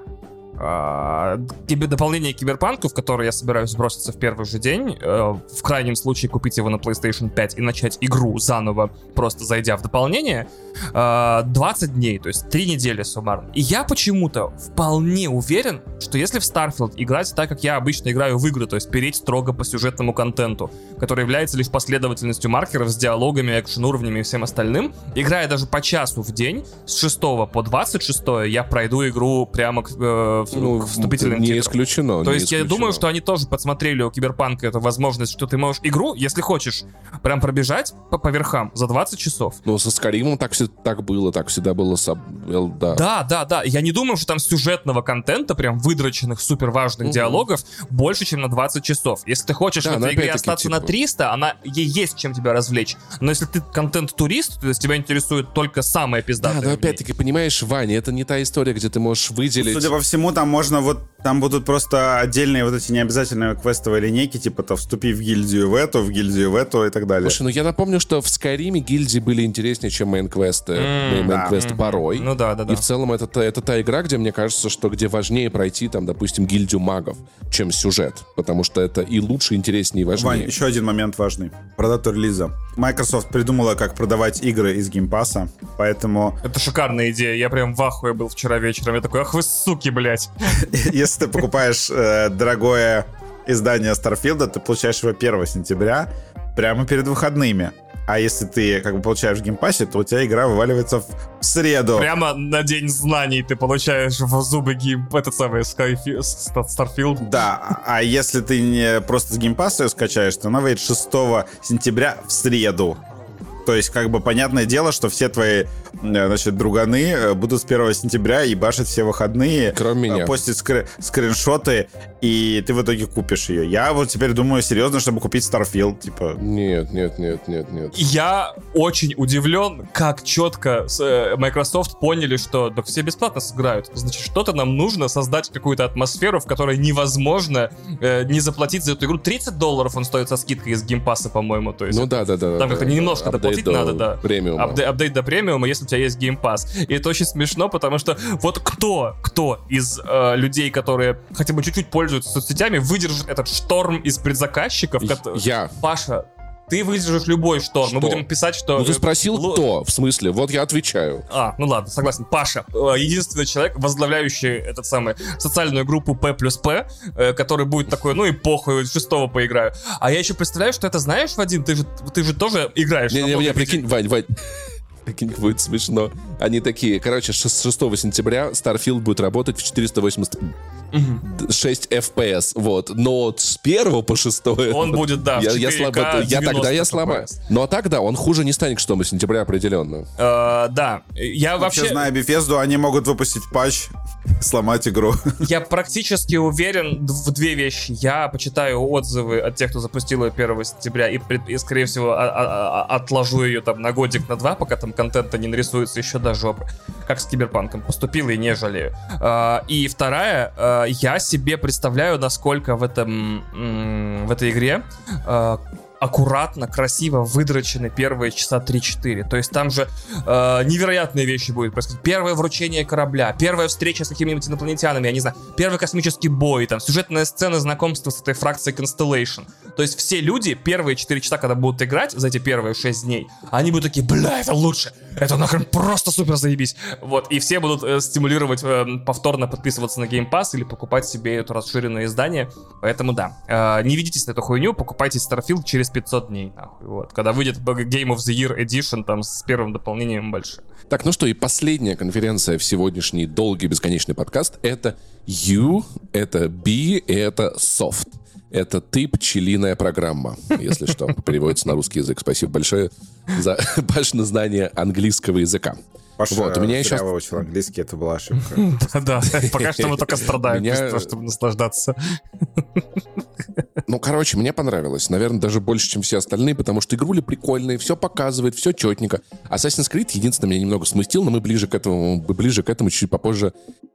S3: А, дополнение киберпанку, в которое я собираюсь броситься в первый же день, э, в крайнем случае купить его на PlayStation 5 и начать игру заново, просто зайдя в дополнение, э, 20 дней, то есть 3 недели суммарно. И я почему-то вполне уверен, что если в Starfield играть так, как я обычно играю в игры, то есть переть строго по сюжетному контенту, который является лишь последовательностью маркеров с диалогами, экшен-уровнями и всем остальным, играя даже по часу в день, с 6 по 26 я пройду игру прямо к, э,
S1: Ну,
S3: вступительным
S1: не
S3: титрам.
S1: исключено.
S3: То
S1: не
S3: есть я
S1: исключено.
S3: думаю, что они тоже подсмотрели у Киберпанка эту возможность, что ты можешь игру, если хочешь, прям пробежать по, по верхам за 20 часов.
S1: Ну, со Скаримом так, всё- так было, так всегда было с Эл- да.
S3: Да, да, да. Я не думаю, что там сюжетного контента, прям выдроченных, супер важных
S1: Мгм.
S3: диалогов, больше, чем на 20 часов. Если ты хочешь
S1: Да,
S3: в этой игре остаться на
S1: типа-
S3: 300, она ей есть чем тебя развлечь. Но если ты контент-турист, то есть тебя интересует только самое
S1: Да,
S3: пиздатое.
S1: но опять-таки, понимаешь, Ваня, это не та история, где ты можешь выделить...
S2: Судя по всему, там можно вот там будут просто отдельные вот эти необязательные квестовые линейки, типа то вступи в гильдию в эту, в гильдию в эту и так далее.
S1: Слушай, ну я напомню, что в Скайриме гильдии были интереснее, чем мейн-квесты,
S3: М,
S1: мейн-квесты
S3: Мгм.
S1: порой.
S3: Ну да, да, да.
S1: И в целом это, та- это та игра, где мне кажется, что где важнее пройти, там, допустим, гильдию магов, чем сюжет. Потому что это и лучше, интереснее, и
S2: Вань,
S1: важнее.
S2: еще один момент важный. Про дату релиза. Microsoft придумала, как продавать игры из геймпаса, поэтому
S3: Это шикарная идея. Я прям в ахуе был вчера вечером. Я такой, ах вы суки, блядь. *laughs*
S2: если ты покупаешь э, дорогое издание Starfield а, ты получаешь его 1 сентября прямо перед выходными. А если ты как бы получаешь в Game Pass е, то у тебя игра вываливается в среду.
S3: Прямо на день знаний ты получаешь в зубы game... Этот самый Skyfi- Starfield.
S2: Да, а- если ты не просто с Game Pass а ее скачаешь, то она выйдет 6 сентября в среду. То есть, как бы, понятное дело, что все твои, значит, друганы э, будут с 1 сентября ебашить все выходные.
S1: Кроме
S2: э,
S1: меня.
S2: Постить скри- скриншоты, и ты в итоге купишь ее. Я вот теперь думаю серьезно, чтобы купить Starfield, типа...
S1: Нет, нет, нет, нет, нет.
S3: Я очень удивлен, как четко с, э, Microsoft поняли, что да все бесплатно сыграют. Значит, что-то нам нужно создать какую-то атмосферу, в которой невозможно э, не заплатить за эту игру. 30 долларов он стоит со скидкой из Game Pass а, по-моему. То есть
S1: Ну да, да, да.
S3: Там
S1: да,
S3: как-то
S1: да,
S3: немножко
S1: да.
S3: доплатить надо,
S1: до
S3: да.
S1: Премиума.
S3: Апде- апдейт до премиума, если у тебя есть Game Pass. И это очень смешно, потому что вот кто, кто из э, людей, которые хотя бы чуть-чуть пользуются соцсетями, выдержит этот шторм из предзаказчиков?
S1: Я.
S3: Паша, ты выдержишь любой шторм. Мы
S1: Что?
S3: будем писать, что...
S1: Ну ты спросил,
S3: Лу-
S1: кто? В смысле? Вот я отвечаю.
S3: А, ну ладно, согласен. Паша, э, единственный человек, возглавляющий этот самый социальную группу P плюс P, э, который будет такой, ну и похуй, шестого поиграю. А я еще представляю, что это знаешь, Вадим, ты же, ты же тоже играешь.
S1: Не-не-не, прикинь, Вань, Вань. Прикинь, будет смешно. Они такие, короче, с 6 сентября Starfield будет работать в 486 FPS, вот. Но с 1 по 6
S3: Он будет, да,
S1: я, я,
S3: 4К
S1: слабо- я
S3: 90
S1: тогда я сломаю. Ну а так, да, он хуже не станет к 6 сентября определенно.
S3: Э, да, я
S2: Вообще,
S3: вообще,
S2: зная Bethesda, они могут выпустить патч, сломать игру. *laughs*
S3: я практически уверен в две вещи. Я почитаю отзывы от тех, кто запустил ее 1 сентября, и, и, скорее всего, а- а- а- отложу ее там на годик, на два, пока там контента не нарисуется еще до жопы. Как с Киберпанком. Поступил и не жалею. Э, и вторая, э, я себе представляю, насколько в этом, в этой игре э, аккуратно, красиво выдрочены первые часа 3-4. То есть там же э, невероятные вещи будут происходить. Первое вручение корабля, первая встреча с какими-нибудь инопланетянами, я не знаю, первый космический бой, там, сюжетная сцена знакомства с этой фракцией Constellation. То есть все люди первые 4 часа, когда будут играть за эти первые 6 дней, они будут такие, бля, это лучше, это нахрен просто супер заебись. Вот, и все будут э, стимулировать э, повторно подписываться на Game Pass или покупать себе это расширенное издание. Поэтому да, э, не ведитесь на эту хуйню, покупайте Starfield через 500 дней, нахуй. Вот, когда выйдет Game of the Year Edition, там, с первым дополнением большим.
S1: Так, ну что, и последняя конференция в сегодняшний долгий бесконечный подкаст — это U, это B, это Soft. Это ты пчелиная программа, если что, *laughs* переводится на русский язык. Спасибо большое за *laughs* ваше знание английского языка.
S2: Паша
S1: Вот, у меня еще-
S2: выучил английский, это была ошибка. *laughs*
S3: Да, пока что мы только страдаем, чтобы наслаждаться.
S1: Ну, короче, мне понравилось. Наверное, даже больше, чем все остальные, потому что игрули прикольные, все показывает, все четненько. Assassin's Creed единственное меня немного смутил, но мы ближе к этому, ближе к этому чуть попозже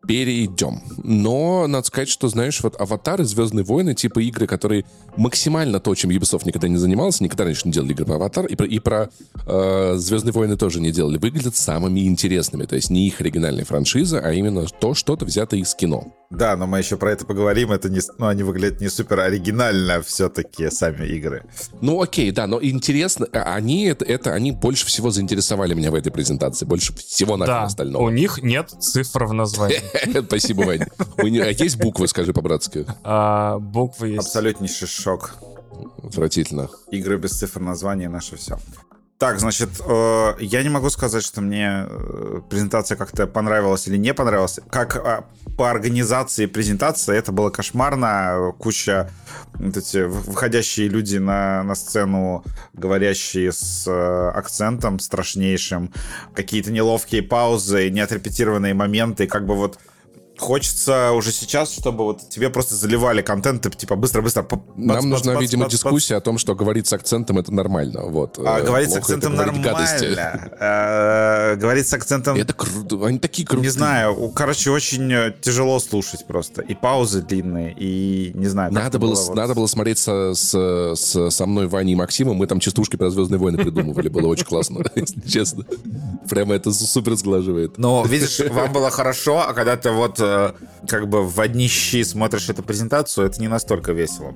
S1: перейдем. Но надо сказать, что, знаешь, вот Аватар и Звездные войны, типа игры, которые максимально то, чем Ubisoft никогда не занимался, никогда раньше не делали игры про Аватар, и про, и про э, Звездные войны тоже не делали, выглядят самыми интересными. То есть не их оригинальная франшиза, а именно то, что-то взято из кино.
S2: Да, но мы еще про это поговорим. Это не, ну, они выглядят не супер оригинально все-таки сами игры.
S1: Ну окей, да, но интересно, а они это, это они больше всего заинтересовали меня в этой презентации, больше всего на
S3: Да, у
S1: остального.
S3: них нет цифр в названии. *laughs*
S1: Спасибо, Вань. У них- а есть буквы, скажи по-братски?
S3: А, Буквы есть.
S2: Абсолютнейший шок.
S1: Отвратительно.
S2: Игры без цифр названия наше все. Так, значит, э, я не могу сказать, что мне э, презентация как-то понравилась или не понравилась. Как а, по организации презентации это было кошмарно. Куча вот эти выходящие люди на, на сцену, говорящие с э, акцентом страшнейшим, какие-то неловкие паузы, неотрепетированные моменты, как бы вот хочется уже сейчас, чтобы вот тебе просто заливали контент, типа быстро-быстро.
S1: Нам нужна, видимо, дискуссия о том, что говорить с акцентом это нормально. Вот.
S2: А, говорить с акцентом нормально. Э, говорить с акцентом...
S1: Это круто, они такие крутые.
S2: Не знаю, короче, очень э, тяжело слушать просто. И паузы длинные, и не знаю.
S1: Надо было, надо было смотреть со, с, с, со мной, Ваней и Максимом, мы там частушки про Звездные войны придумывали, было очень классно, *laughs* если честно. Прямо это супер сглаживает.
S2: Но, видишь, вам было хорошо, а когда ты вот э, как бы в одни щи смотришь эту презентацию, это не настолько весело.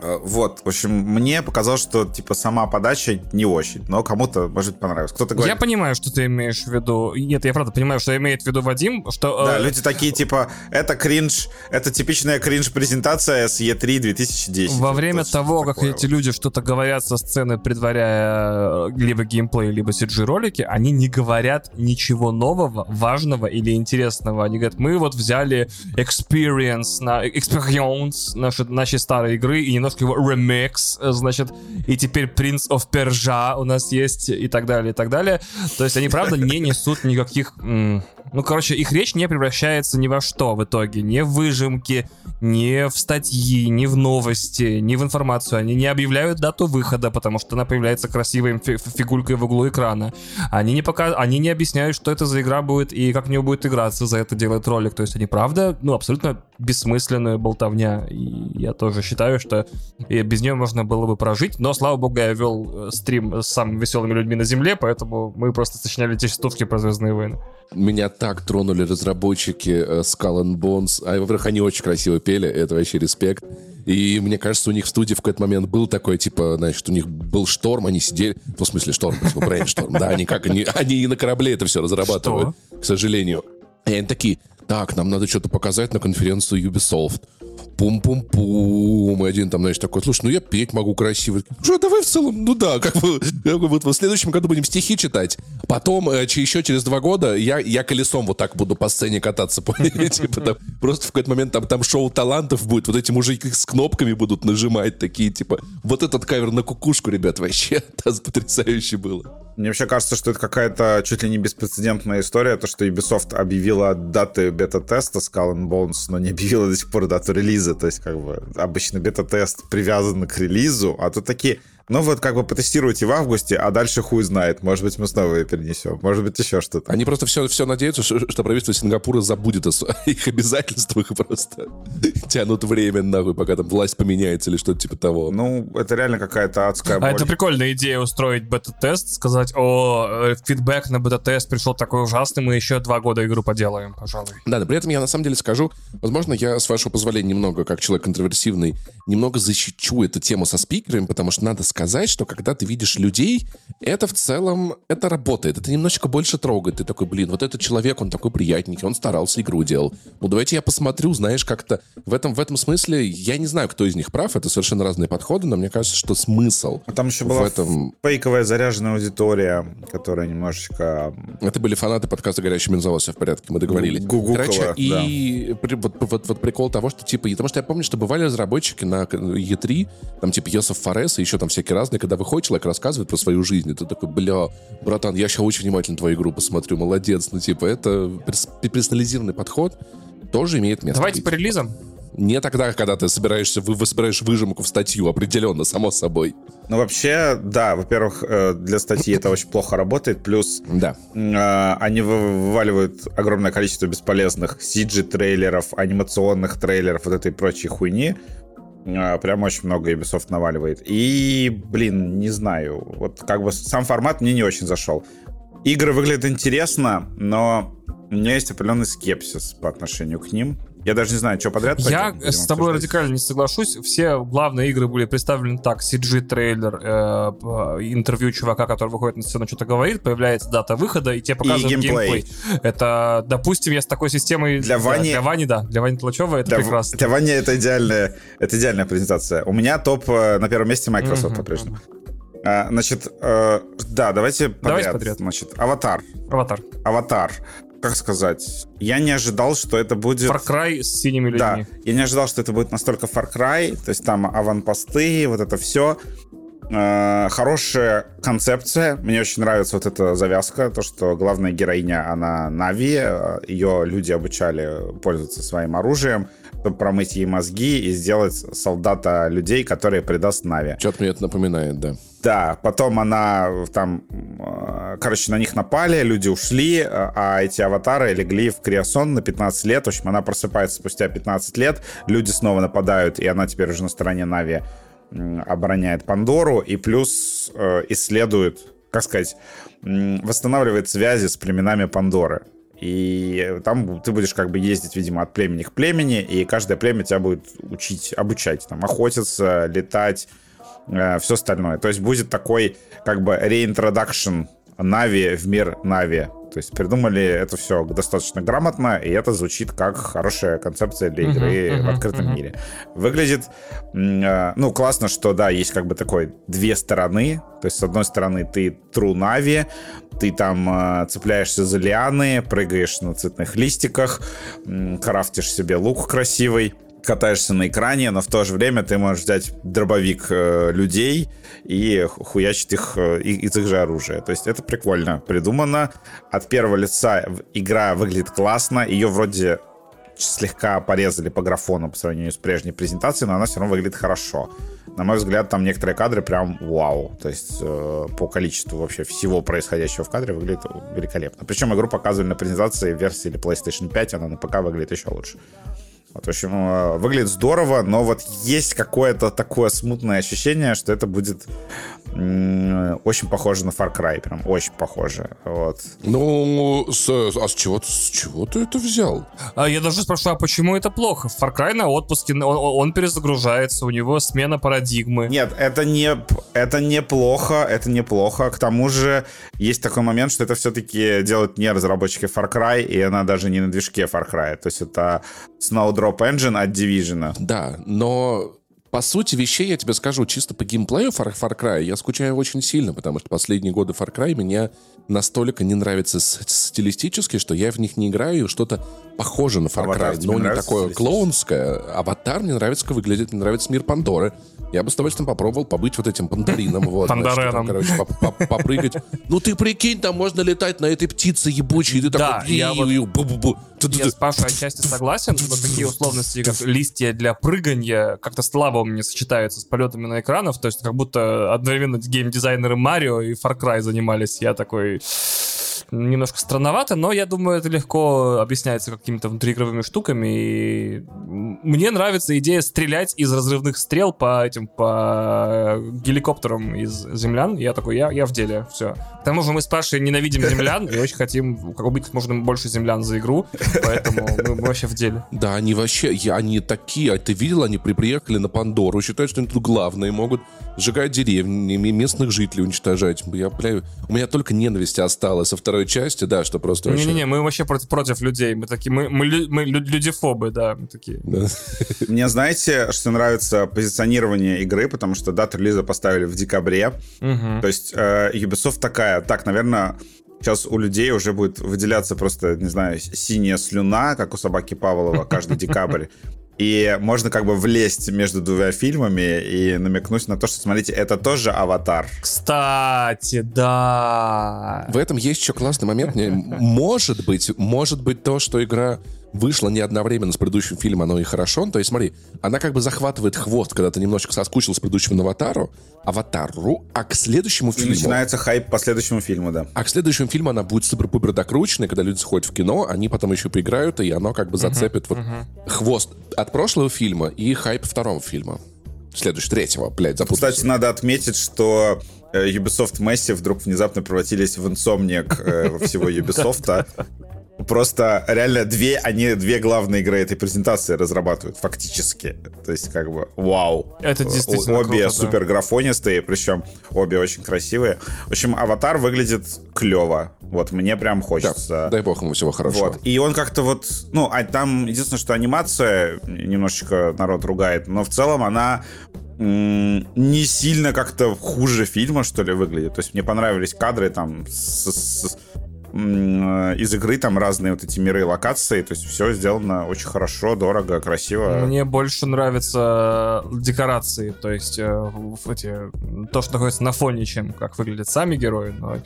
S2: Э, вот, в общем, мне показалось, что, типа, сама подача не очень, но кому-то, может понравилось. Кто-то говорит...
S3: Я понимаю, что ты имеешь в виду. Нет, я правда понимаю, что имеет в виду Вадим, что...
S2: Да, э... люди такие, типа, это кринж, это типичная кринж-презентация с E3 2010.
S3: Во время это того, как эти вот. люди что-то говорят со сцены, предваряя э, либо геймплей, либо CG-ролики, они не говорят ничего нового, важного или интересного. Они говорят, мы вот взяли experience, на, experience нашей, нашей старой игры и немножко его ремикс, э, значит, и теперь Prince of Persia у нас есть и так далее, и так далее. То есть они, правда, не несут никаких ну, короче, их речь не превращается ни во что в итоге. Не в выжимки, не в статьи, не в новости, не в информацию. Они не объявляют дату выхода, потому что она появляется красивой фигулькой в углу экрана. Они не, пока... они не объясняют, что это за игра будет и как в нее будет играться. За это делает ролик. То есть они, правда, ну, абсолютно бессмысленная болтовня. И я тоже считаю, что без нее можно было бы прожить. Но, слава богу, я вел э, стрим с самыми веселыми людьми на Земле, поэтому мы просто сочиняли те частушки про Звездные войны.
S1: Меня так тронули разработчики э, Skull and Bones. А, во-первых, они очень красиво пели, это вообще респект. И мне кажется, у них в студии в какой-то момент был такой, типа, значит, у них был шторм, они сидели... Ну, в смысле, шторм, типа, брейншторм. Да, они как, они, они и на корабле это все разрабатывают, Что? к сожалению. И они такие, так, нам надо что-то показать на конференцию Ubisoft пум-пум-пум, и один там, знаешь, такой, слушай, ну я петь могу красиво. Что, давай в целом, ну да, как бы, вот в следующем году будем стихи читать. Потом, э, еще через два года, я, я колесом вот так буду по сцене кататься, *laughs* типа там, просто в какой-то момент там, там шоу талантов будет, вот эти мужики с кнопками будут нажимать, такие, типа, вот этот кавер на кукушку, ребят, вообще, это *laughs* потрясающе было.
S2: Мне вообще кажется, что это какая-то чуть ли не беспрецедентная история, то, что Ubisoft объявила даты бета-теста Skull and Bones, но не объявила до сих пор дату релиза, то есть как бы обычно бета-тест привязан к релизу, а тут такие, ну вот как бы потестируйте в августе, а дальше хуй знает. Может быть, мы снова ее перенесем. Может быть, еще что-то.
S1: Они просто все, все надеются, что, что правительство Сингапура забудет о своих *laughs* обязательствах и просто *laughs* тянут время, нахуй, пока там власть поменяется или что-то типа того.
S2: Ну, это реально какая-то адская боль.
S3: А это прикольная идея устроить бета-тест, сказать, о, э, фидбэк на бета-тест пришел такой ужасный, мы еще два года игру поделаем, пожалуй.
S1: Да, но при этом я на самом деле скажу, возможно, я, с вашего позволения, немного, как человек контроверсивный, немного защищу эту тему со спикерами, потому что надо сказать, что когда ты видишь людей, это в целом, это работает. Это немножечко больше трогает. Ты такой, блин, вот этот человек, он такой приятненький, он старался, игру делал. Ну, давайте я посмотрю, знаешь, как-то в этом, в этом смысле, я не знаю, кто из них прав, это совершенно разные подходы, но мне кажется, что смысл
S2: а Там еще была этом... фейковая заряженная аудитория, которая немножечко...
S1: Это были фанаты подкаста «Горящий бензовоз», все в порядке, мы договорились.
S2: Гугукова,
S1: Короче,
S2: да.
S1: и вот, вот, вот прикол того, что, типа, потому что я помню, что бывали разработчики на E3, там, типа, Йосиф Форес и еще там всякие разные, когда выходит человек, рассказывает про свою жизнь, и ты такой, бля, братан, я сейчас очень внимательно твою игру посмотрю, молодец. Ну, типа, это персонализированный подход тоже имеет место
S3: Давайте быть. по релизам.
S1: Не тогда, когда ты собираешься, вы, вы собираешь выжимку в статью, определенно, само собой.
S2: Ну, вообще, да, во-первых, э, для статьи это очень плохо работает, плюс
S1: да.
S2: Э, они вываливают огромное количество бесполезных CG-трейлеров, анимационных трейлеров, вот этой прочей хуйни, прям очень много Ubisoft наваливает. И, блин, не знаю. Вот как бы сам формат мне не очень зашел. Игры выглядят интересно, но у меня есть определенный скепсис по отношению к ним. Я даже не знаю, что подряд.
S3: Я с тобой радикально не соглашусь. Все главные игры были представлены так. CG-трейлер, э, интервью чувака, который выходит на сцену, что-то говорит, появляется дата выхода, и тебе показывают и геймплей. геймплей. Это, допустим, я с такой системой...
S2: Для Вани...
S3: Для Вани, да. Для Вани Тлачева это
S2: для,
S3: прекрасно.
S2: Для Вани это идеальная, это идеальная презентация. У меня топ э, на первом месте Microsoft mm-hmm. по-прежнему. А, значит, э, да, давайте подряд. Давайте подряд. Значит, Аватар.
S3: Аватар.
S2: Аватар как сказать, я не ожидал, что это будет...
S3: Far Cry с синими людьми.
S2: Да, я не ожидал, что это будет настолько Far Cry, то есть там аванпосты, вот это все. Э, хорошая концепция. Мне очень нравится вот эта завязка, то, что главная героиня, она Нави, э, ее люди обучали пользоваться своим оружием, чтобы промыть ей мозги и сделать солдата людей, которые предаст Нави.
S1: Что-то мне это напоминает, да.
S2: Да, потом она там, э, короче, на них напали, люди ушли, а эти аватары легли в криосон на 15 лет. В общем, она просыпается спустя 15 лет, люди снова нападают, и она теперь уже на стороне Нави обороняет Пандору и плюс э, исследует, как сказать, восстанавливает связи с племенами Пандоры. И там ты будешь как бы ездить, видимо, от племени к племени, и каждое племя тебя будет учить, обучать, там, охотиться, летать, э, все остальное. То есть будет такой как бы reintroduction Нави в мир Нави. То есть придумали это все достаточно грамотно, и это звучит как хорошая концепция для игры uh-huh, uh-huh, в открытом uh-huh. мире. Выглядит, э, ну, классно, что, да, есть как бы такой две стороны. То есть, с одной стороны, ты true Нави, ты там э, цепляешься за лианы, прыгаешь на цветных листиках, крафтишь себе лук красивый, катаешься на экране, но в то же время ты можешь взять дробовик э, людей и хуячить их э, из их же оружия. То есть это прикольно придумано. От первого лица игра выглядит классно. Ее вроде слегка порезали по графону по сравнению с прежней презентацией, но она все равно выглядит хорошо. На мой взгляд, там некоторые кадры прям вау. То есть э, по количеству вообще всего происходящего в кадре выглядит великолепно. Причем игру показывали на презентации версии или PlayStation 5, она на ПК выглядит еще лучше. Вот, в общем, э, выглядит здорово, но вот есть какое-то такое смутное ощущение, что это будет очень похоже на Far Cry, прям очень похоже. Вот.
S1: Ну, с, а с чего, с чего ты это взял?
S3: А я даже спрашиваю, а почему это плохо? Far Cry на отпуске, он, он перезагружается, у него смена парадигмы.
S2: Нет, это не, это неплохо, это неплохо. К тому же есть такой момент, что это все-таки делают не разработчики Far Cry, и она даже не на движке Far Cry. То есть это Snowdrop Engine от Division.
S1: Да, но по сути вещей я тебе скажу, чисто по геймплею Far, Far Cry я скучаю очень сильно, потому что последние годы Far Cry меня настолько не нравится стилистически, что я в них не играю, и что-то похоже на Far Аватар Cry, но не такое клоунское. Аватар мне нравится, как выглядит, мне нравится мир Пандоры. Я бы с удовольствием попробовал побыть вот этим пандарином. *laughs* Вот,
S3: Пандареном.
S1: короче, попрыгать. Ну ты прикинь, там можно летать на этой птице ебучей, ты такой...
S3: я с Пашей отчасти согласен, что такие условности, как листья для прыгания, как-то слабо у меня сочетаются с полетами на экранах, то есть как будто одновременно геймдизайнеры Марио и Far Cry занимались. Я такой немножко странновато, но я думаю, это легко объясняется какими-то внутриигровыми штуками. И мне нравится идея стрелять из разрывных стрел по этим, по геликоптерам из землян. Я такой, я, я в деле, все. К тому же мы с Пашей ненавидим землян и очень хотим убить как можно больше землян за игру, поэтому мы, вообще в деле.
S1: Да, они вообще, они такие, а ты видел, они при, приехали на Пандору, считают, что они тут главные, могут сжигать деревни, местных жителей уничтожать. Я, бля, у меня только ненависти осталось со второй части, да, что просто...
S3: Не-не-не, мы вообще против, против людей, мы такие, мы, мы, мы людифобы, да, мы такие. Да.
S2: Мне, знаете, что нравится позиционирование игры, потому что дату релиза поставили в декабре, угу. то есть э, Ubisoft такая, так, наверное, Сейчас у людей уже будет выделяться просто, не знаю, синяя слюна, как у собаки Павлова каждый декабрь. И можно как бы влезть между двумя фильмами и намекнуть на то, что, смотрите, это тоже «Аватар».
S3: Кстати, да.
S1: В этом есть еще классный момент. Может быть, может быть то, что игра вышла не одновременно с предыдущим фильмом, оно и хорошо. То есть, смотри, она как бы захватывает хвост, когда ты немножечко соскучил с предыдущим аватару, аватару, а к следующему фильму... И
S2: начинается хайп по следующему фильму, да.
S1: А к следующему фильму она будет супер-пупер докрученной, когда люди сходят в кино, они потом еще поиграют, и оно как бы зацепит uh-huh, вот uh-huh. хвост от прошлого фильма и хайп второго фильма. Следующего, третьего, блядь, запутался.
S2: Кстати, надо отметить, что э, Ubisoft Messi вдруг внезапно превратились в инсомник э, всего Ubisoft. Просто реально две, они две главные игры этой презентации разрабатывают, фактически. То есть, как бы, вау.
S3: Это действительно
S2: Обе
S3: круто,
S2: супер графонистые, причем обе очень красивые. В общем, аватар выглядит клево. Вот, мне прям хочется. Да,
S1: дай бог ему всего хорошего.
S2: Вот. И он как-то вот, ну, а там единственное, что анимация немножечко народ ругает, но в целом она не сильно как-то хуже фильма, что ли, выглядит. То есть мне понравились кадры там с, с, из игры там разные вот эти миры и локации, то есть все сделано очень хорошо, дорого, красиво.
S3: Мне больше нравятся декорации, то есть э, эти, то, что находится на фоне, чем как выглядят сами герои, но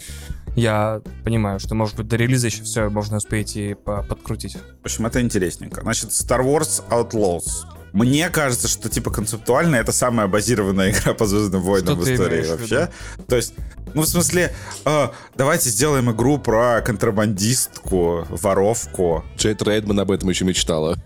S3: я понимаю, что, может быть, до релиза еще все можно успеть и по- подкрутить.
S2: В общем, это интересненько. Значит, Star Wars Outlaws. Мне кажется, что типа концептуально это самая базированная *laughs* игра по Звездным войнам
S3: Что
S2: в истории
S3: в
S2: вообще. То есть, ну, в смысле, э, давайте сделаем игру про контрабандистку, воровку,
S1: Джейд Рейдман об этом еще мечтала.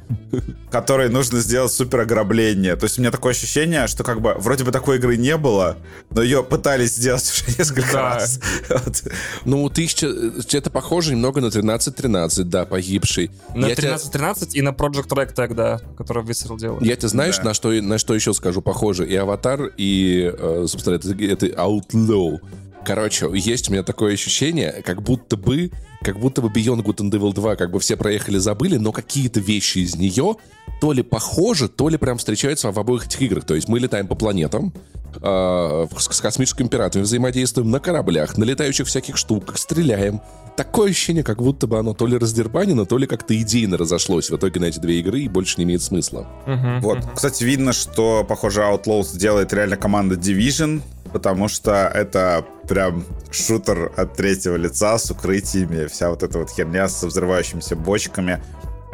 S2: которой нужно сделать супер ограбление. То есть у меня такое ощущение, что как бы вроде бы такой игры не было, но ее пытались сделать *laughs* уже несколько
S3: Да.
S2: раз. Вот.
S1: Ну, тысяча... Это похоже немного на 13-13, да, погибший.
S3: На
S1: Я тебя-
S3: 13-13 и на Project Rec тогда, который Visceral делал.
S1: Я тебе знаешь,
S2: Да.
S1: на, что, на что еще скажу похоже? И Аватар, и, э, собственно, это, это Outlaw. Короче, есть у меня такое ощущение, как будто бы, как будто бы Beyond Good and Evil 2, как бы все проехали, забыли, но какие-то вещи из нее то ли похожи, то ли прям встречаются в обоих этих играх. То есть мы летаем по планетам, э, с, с космическими пиратами взаимодействуем на кораблях, на летающих всяких штуках, стреляем. Такое ощущение, как будто бы оно то ли раздербанено, то ли как-то идейно разошлось в итоге на эти две игры и больше не имеет смысла.
S3: Мгм,
S2: Вот,
S3: мгм.
S2: кстати, видно, что, похоже, Outlaws делает реально команда Division, потому что это прям шутер от третьего лица с укрытиями, вся вот эта вот херня со взрывающимися бочками.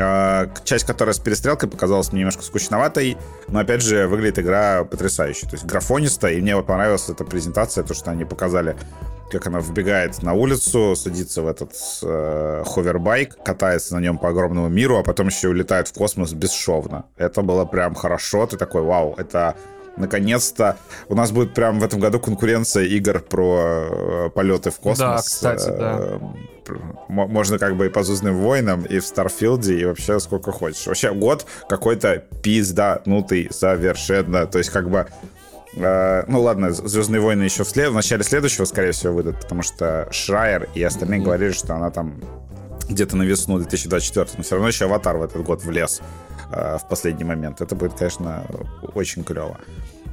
S2: А, Часть, которая с перестрелкой показалась мне немножко скучноватой, но, опять же, выглядит игра потрясающе. То есть графониста, и мне вот понравилась эта презентация, то, что они показали как она вбегает на улицу, садится в этот э, ховербайк, катается на нем по огромному миру, а потом еще улетает в космос бесшовно. Это было прям хорошо. Ты такой, вау, это наконец-то у нас будет прям в этом году конкуренция игр про э, полеты в космос.
S3: Да, кстати, да.
S2: Э, Можно как бы и по Звездным войнам, и в Starfield е, и вообще сколько хочешь. Вообще год какой-то пизданутый совершенно. То есть как бы Э, ну ладно, Звездные войны еще в, след... в начале следующего, скорее всего, выйдут, потому что Шрайер и остальные говорили, что она там где-то на весну 2024, но все равно еще Аватар в этот год влез э, в последний момент. Это будет, конечно, очень клево.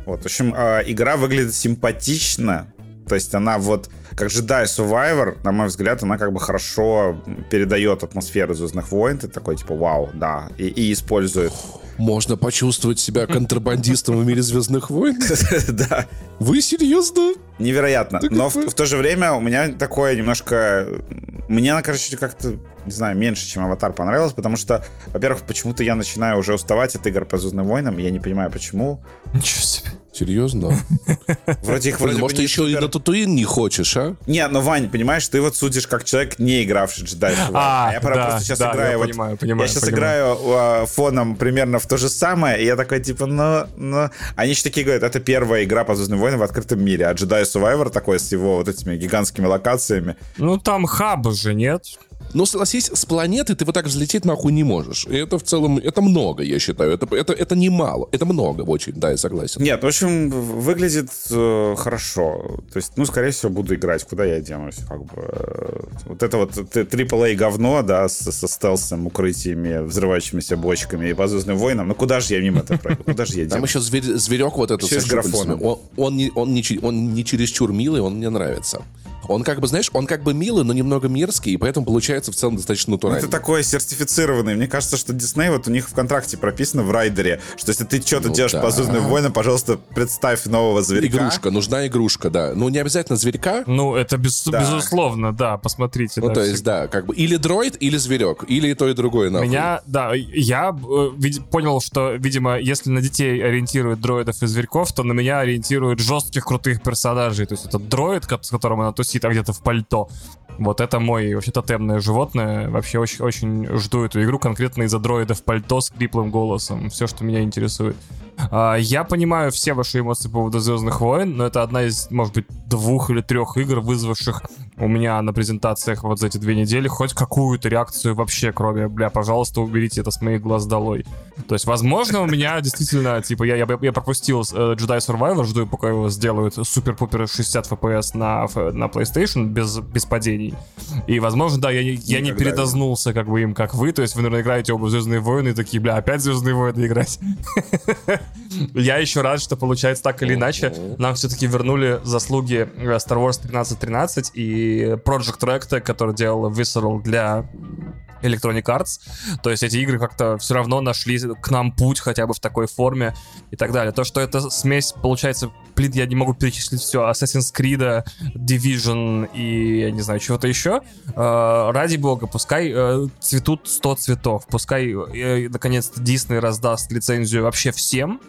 S2: Вот, в общем, э, игра выглядит симпатично. То есть она вот, как Jedi Survivor, на мой взгляд, она как бы хорошо передает атмосферу Звездных войн. Ты такой, типа, вау, да. И, и использует.
S1: Можно почувствовать себя контрабандистом в мире Звездных войн? *laughs*
S2: Да.
S1: Вы серьезно?
S2: Невероятно. Но в, то же время у меня такое немножко... Мне она, короче, как-то, не знаю, меньше, чем Аватар понравилась, потому что, во-первых, почему-то я начинаю уже уставать от игр по Звездным войнам, я не понимаю, почему.
S3: Ничего себе.
S1: Серьезно? *laughs*
S2: Вроде их вроде бы
S1: Может, ты еще и на Татуин не хочешь, а?
S2: Не, ну, Вань, понимаешь, ты вот судишь как человек, не игравший Jedi Survivor.
S3: А,
S2: я просто сейчас играю
S3: я
S2: вот...
S3: понимаю, понимаю,
S2: я сейчас играю а, фоном примерно в то же самое, и я такой, типа, ну, ну... Они еще такие говорят, это первая игра по Звездным войнам в открытом мире, а Jedi Survivor такой с его вот этими гигантскими локациями.
S3: Ну, там хаб же, нет?
S1: Но согласись, с планеты ты вот так взлететь нахуй не можешь. И это в целом, это много, я считаю. Это, это, это немало. Это много очень, да, я согласен.
S2: Нет, в общем, выглядит э, хорошо. То есть, ну, скорее всего, буду играть. Куда я денусь? Как бы, вот это вот AAA говно, да, с- со, стелсом, укрытиями, взрывающимися бочками и по Звездным войнам. Ну, куда же я мимо это пройду? Куда же я
S1: Там
S2: денусь?
S1: еще зверь- зверек вот этот
S2: Еще
S1: со
S2: с графоном.
S1: Он, он, не, он, не, он не чересчур милый, он мне нравится. Он как бы, знаешь, он как бы милый, но немного мерзкий, и поэтому получается в целом достаточно натурально.
S2: Это такой сертифицированный. Мне кажется, что Дисней, вот у них в контракте прописано в райдере, что если ты что-то
S1: Ну
S2: делаешь
S1: да.
S2: по Звездным войнам, пожалуйста, представь нового зверька.
S1: Игрушка, нужна игрушка, да. Ну, не обязательно зверька.
S3: Ну, это без-
S2: Да.
S3: безусловно, да, посмотрите.
S1: Ну,
S3: да,
S1: то
S3: всегда.
S1: есть, да, как бы или дроид, или зверек, или и то, и другое, нахуй.
S3: Меня, да, я э, вид- понял, что, видимо, если на детей ориентируют дроидов и зверьков, то на меня ориентируют жестких крутых персонажей. То есть это дроид, с которым она тусит, а где-то в пальто. Вот это мой вообще тотемное животное. Вообще очень, очень жду эту игру конкретно из-за дроида в пальто с криплым голосом. Все, что меня интересует. А, Я понимаю все ваши эмоции по поводу Звездных войн, но это одна из, может быть, двух или трех игр, вызвавших у меня на презентациях вот за эти две недели хоть какую-то реакцию вообще, кроме, бля, пожалуйста, уберите это с моих глаз долой. То есть, возможно, у меня действительно, типа, я, я, я пропустил э, Jedi Survivor, жду, пока его сделают супер-пупер 60 FPS на, на PlayStation без, без падений. И, возможно, да, я, не- я не передознулся, как бы им, как вы. То есть, вы, наверное, играете оба Звездные войны и такие, бля, опять Звездные войны играть. *laughs* Я еще рад, что получается так или иначе. Нам все-таки вернули заслуги э, Star Wars 1313, и и Project Recta, который делал Visceral для Electronic Arts. То есть эти игры как-то все равно нашли к нам путь хотя бы в такой форме и так далее. То, что это смесь, получается, блин, я не могу перечислить все, Assassin's Creed, Division и, я не знаю, чего-то еще. Э, ради бога, пускай э, цветут 100 цветов, пускай, э, наконец-то, Disney раздаст лицензию вообще всем,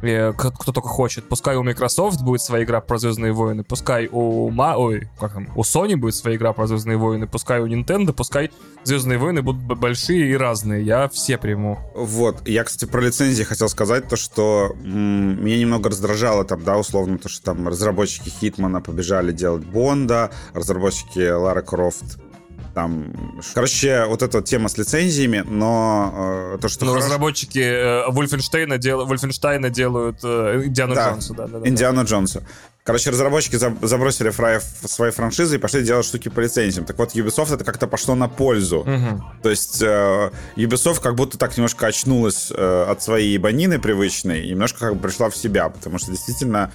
S3: кто, кто только хочет. Пускай у Microsoft будет своя игра про Звездные войны, пускай у Ма, ой, как там, у Sony будет своя игра про Звездные войны, пускай у Nintendo, пускай Звездные войны будут большие и разные. Я все приму.
S2: Вот, я, кстати, про лицензии хотел сказать то, что м, меня немного раздражало там, да, условно, то, что там разработчики Хитмана побежали делать Бонда, разработчики Лара Крофт там, короче, вот эта тема с лицензиями, но э, то, что
S3: Ну,
S2: хорошо-
S3: разработчики э, Вольфенштейна, дел... Вольфенштейна делают э, Индиану
S2: Да,
S3: Джонсу. Да, да, да.
S2: Индиана Джонса. Короче, разработчики за- забросили фрай свои франшизы и пошли делать штуки по лицензиям. Так вот, Ubisoft это как-то пошло на пользу.
S3: Мгм.
S2: То есть э, Ubisoft как будто так немножко очнулась э, от своей банины привычной и немножко как бы пришла в себя, потому что действительно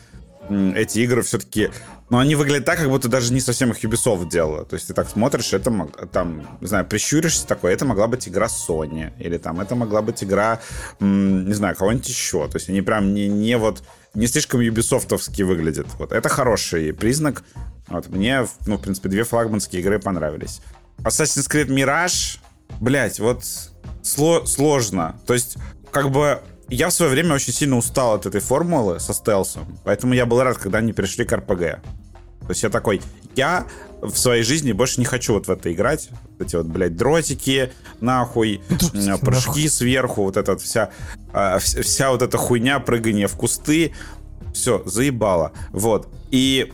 S2: эти игры все-таки, ну, они выглядят так, как будто даже не совсем их Ubisoft делала. То есть ты так смотришь, это, там, не знаю, прищуришься такой, это могла быть игра Sony, или там, это могла быть игра, не знаю, кого-нибудь еще. То есть они прям не, не вот, не слишком юбисофтовски выглядят. Вот это хороший признак. Вот, мне, ну, в принципе, две флагманские игры понравились. Assassin's Creed Mirage, блять, вот сло- сложно. То есть, как бы я в свое время очень сильно устал от этой формулы со стелсом, поэтому я был рад, когда они перешли к RPG. То есть я такой, я в своей жизни больше не хочу вот в это играть. Вот эти вот, блядь, дротики, нахуй, *laughs* м, прыжки сверху, вот эта вот вся, а, вс- вся вот эта хуйня, прыгание в кусты. Все, заебало. Вот. И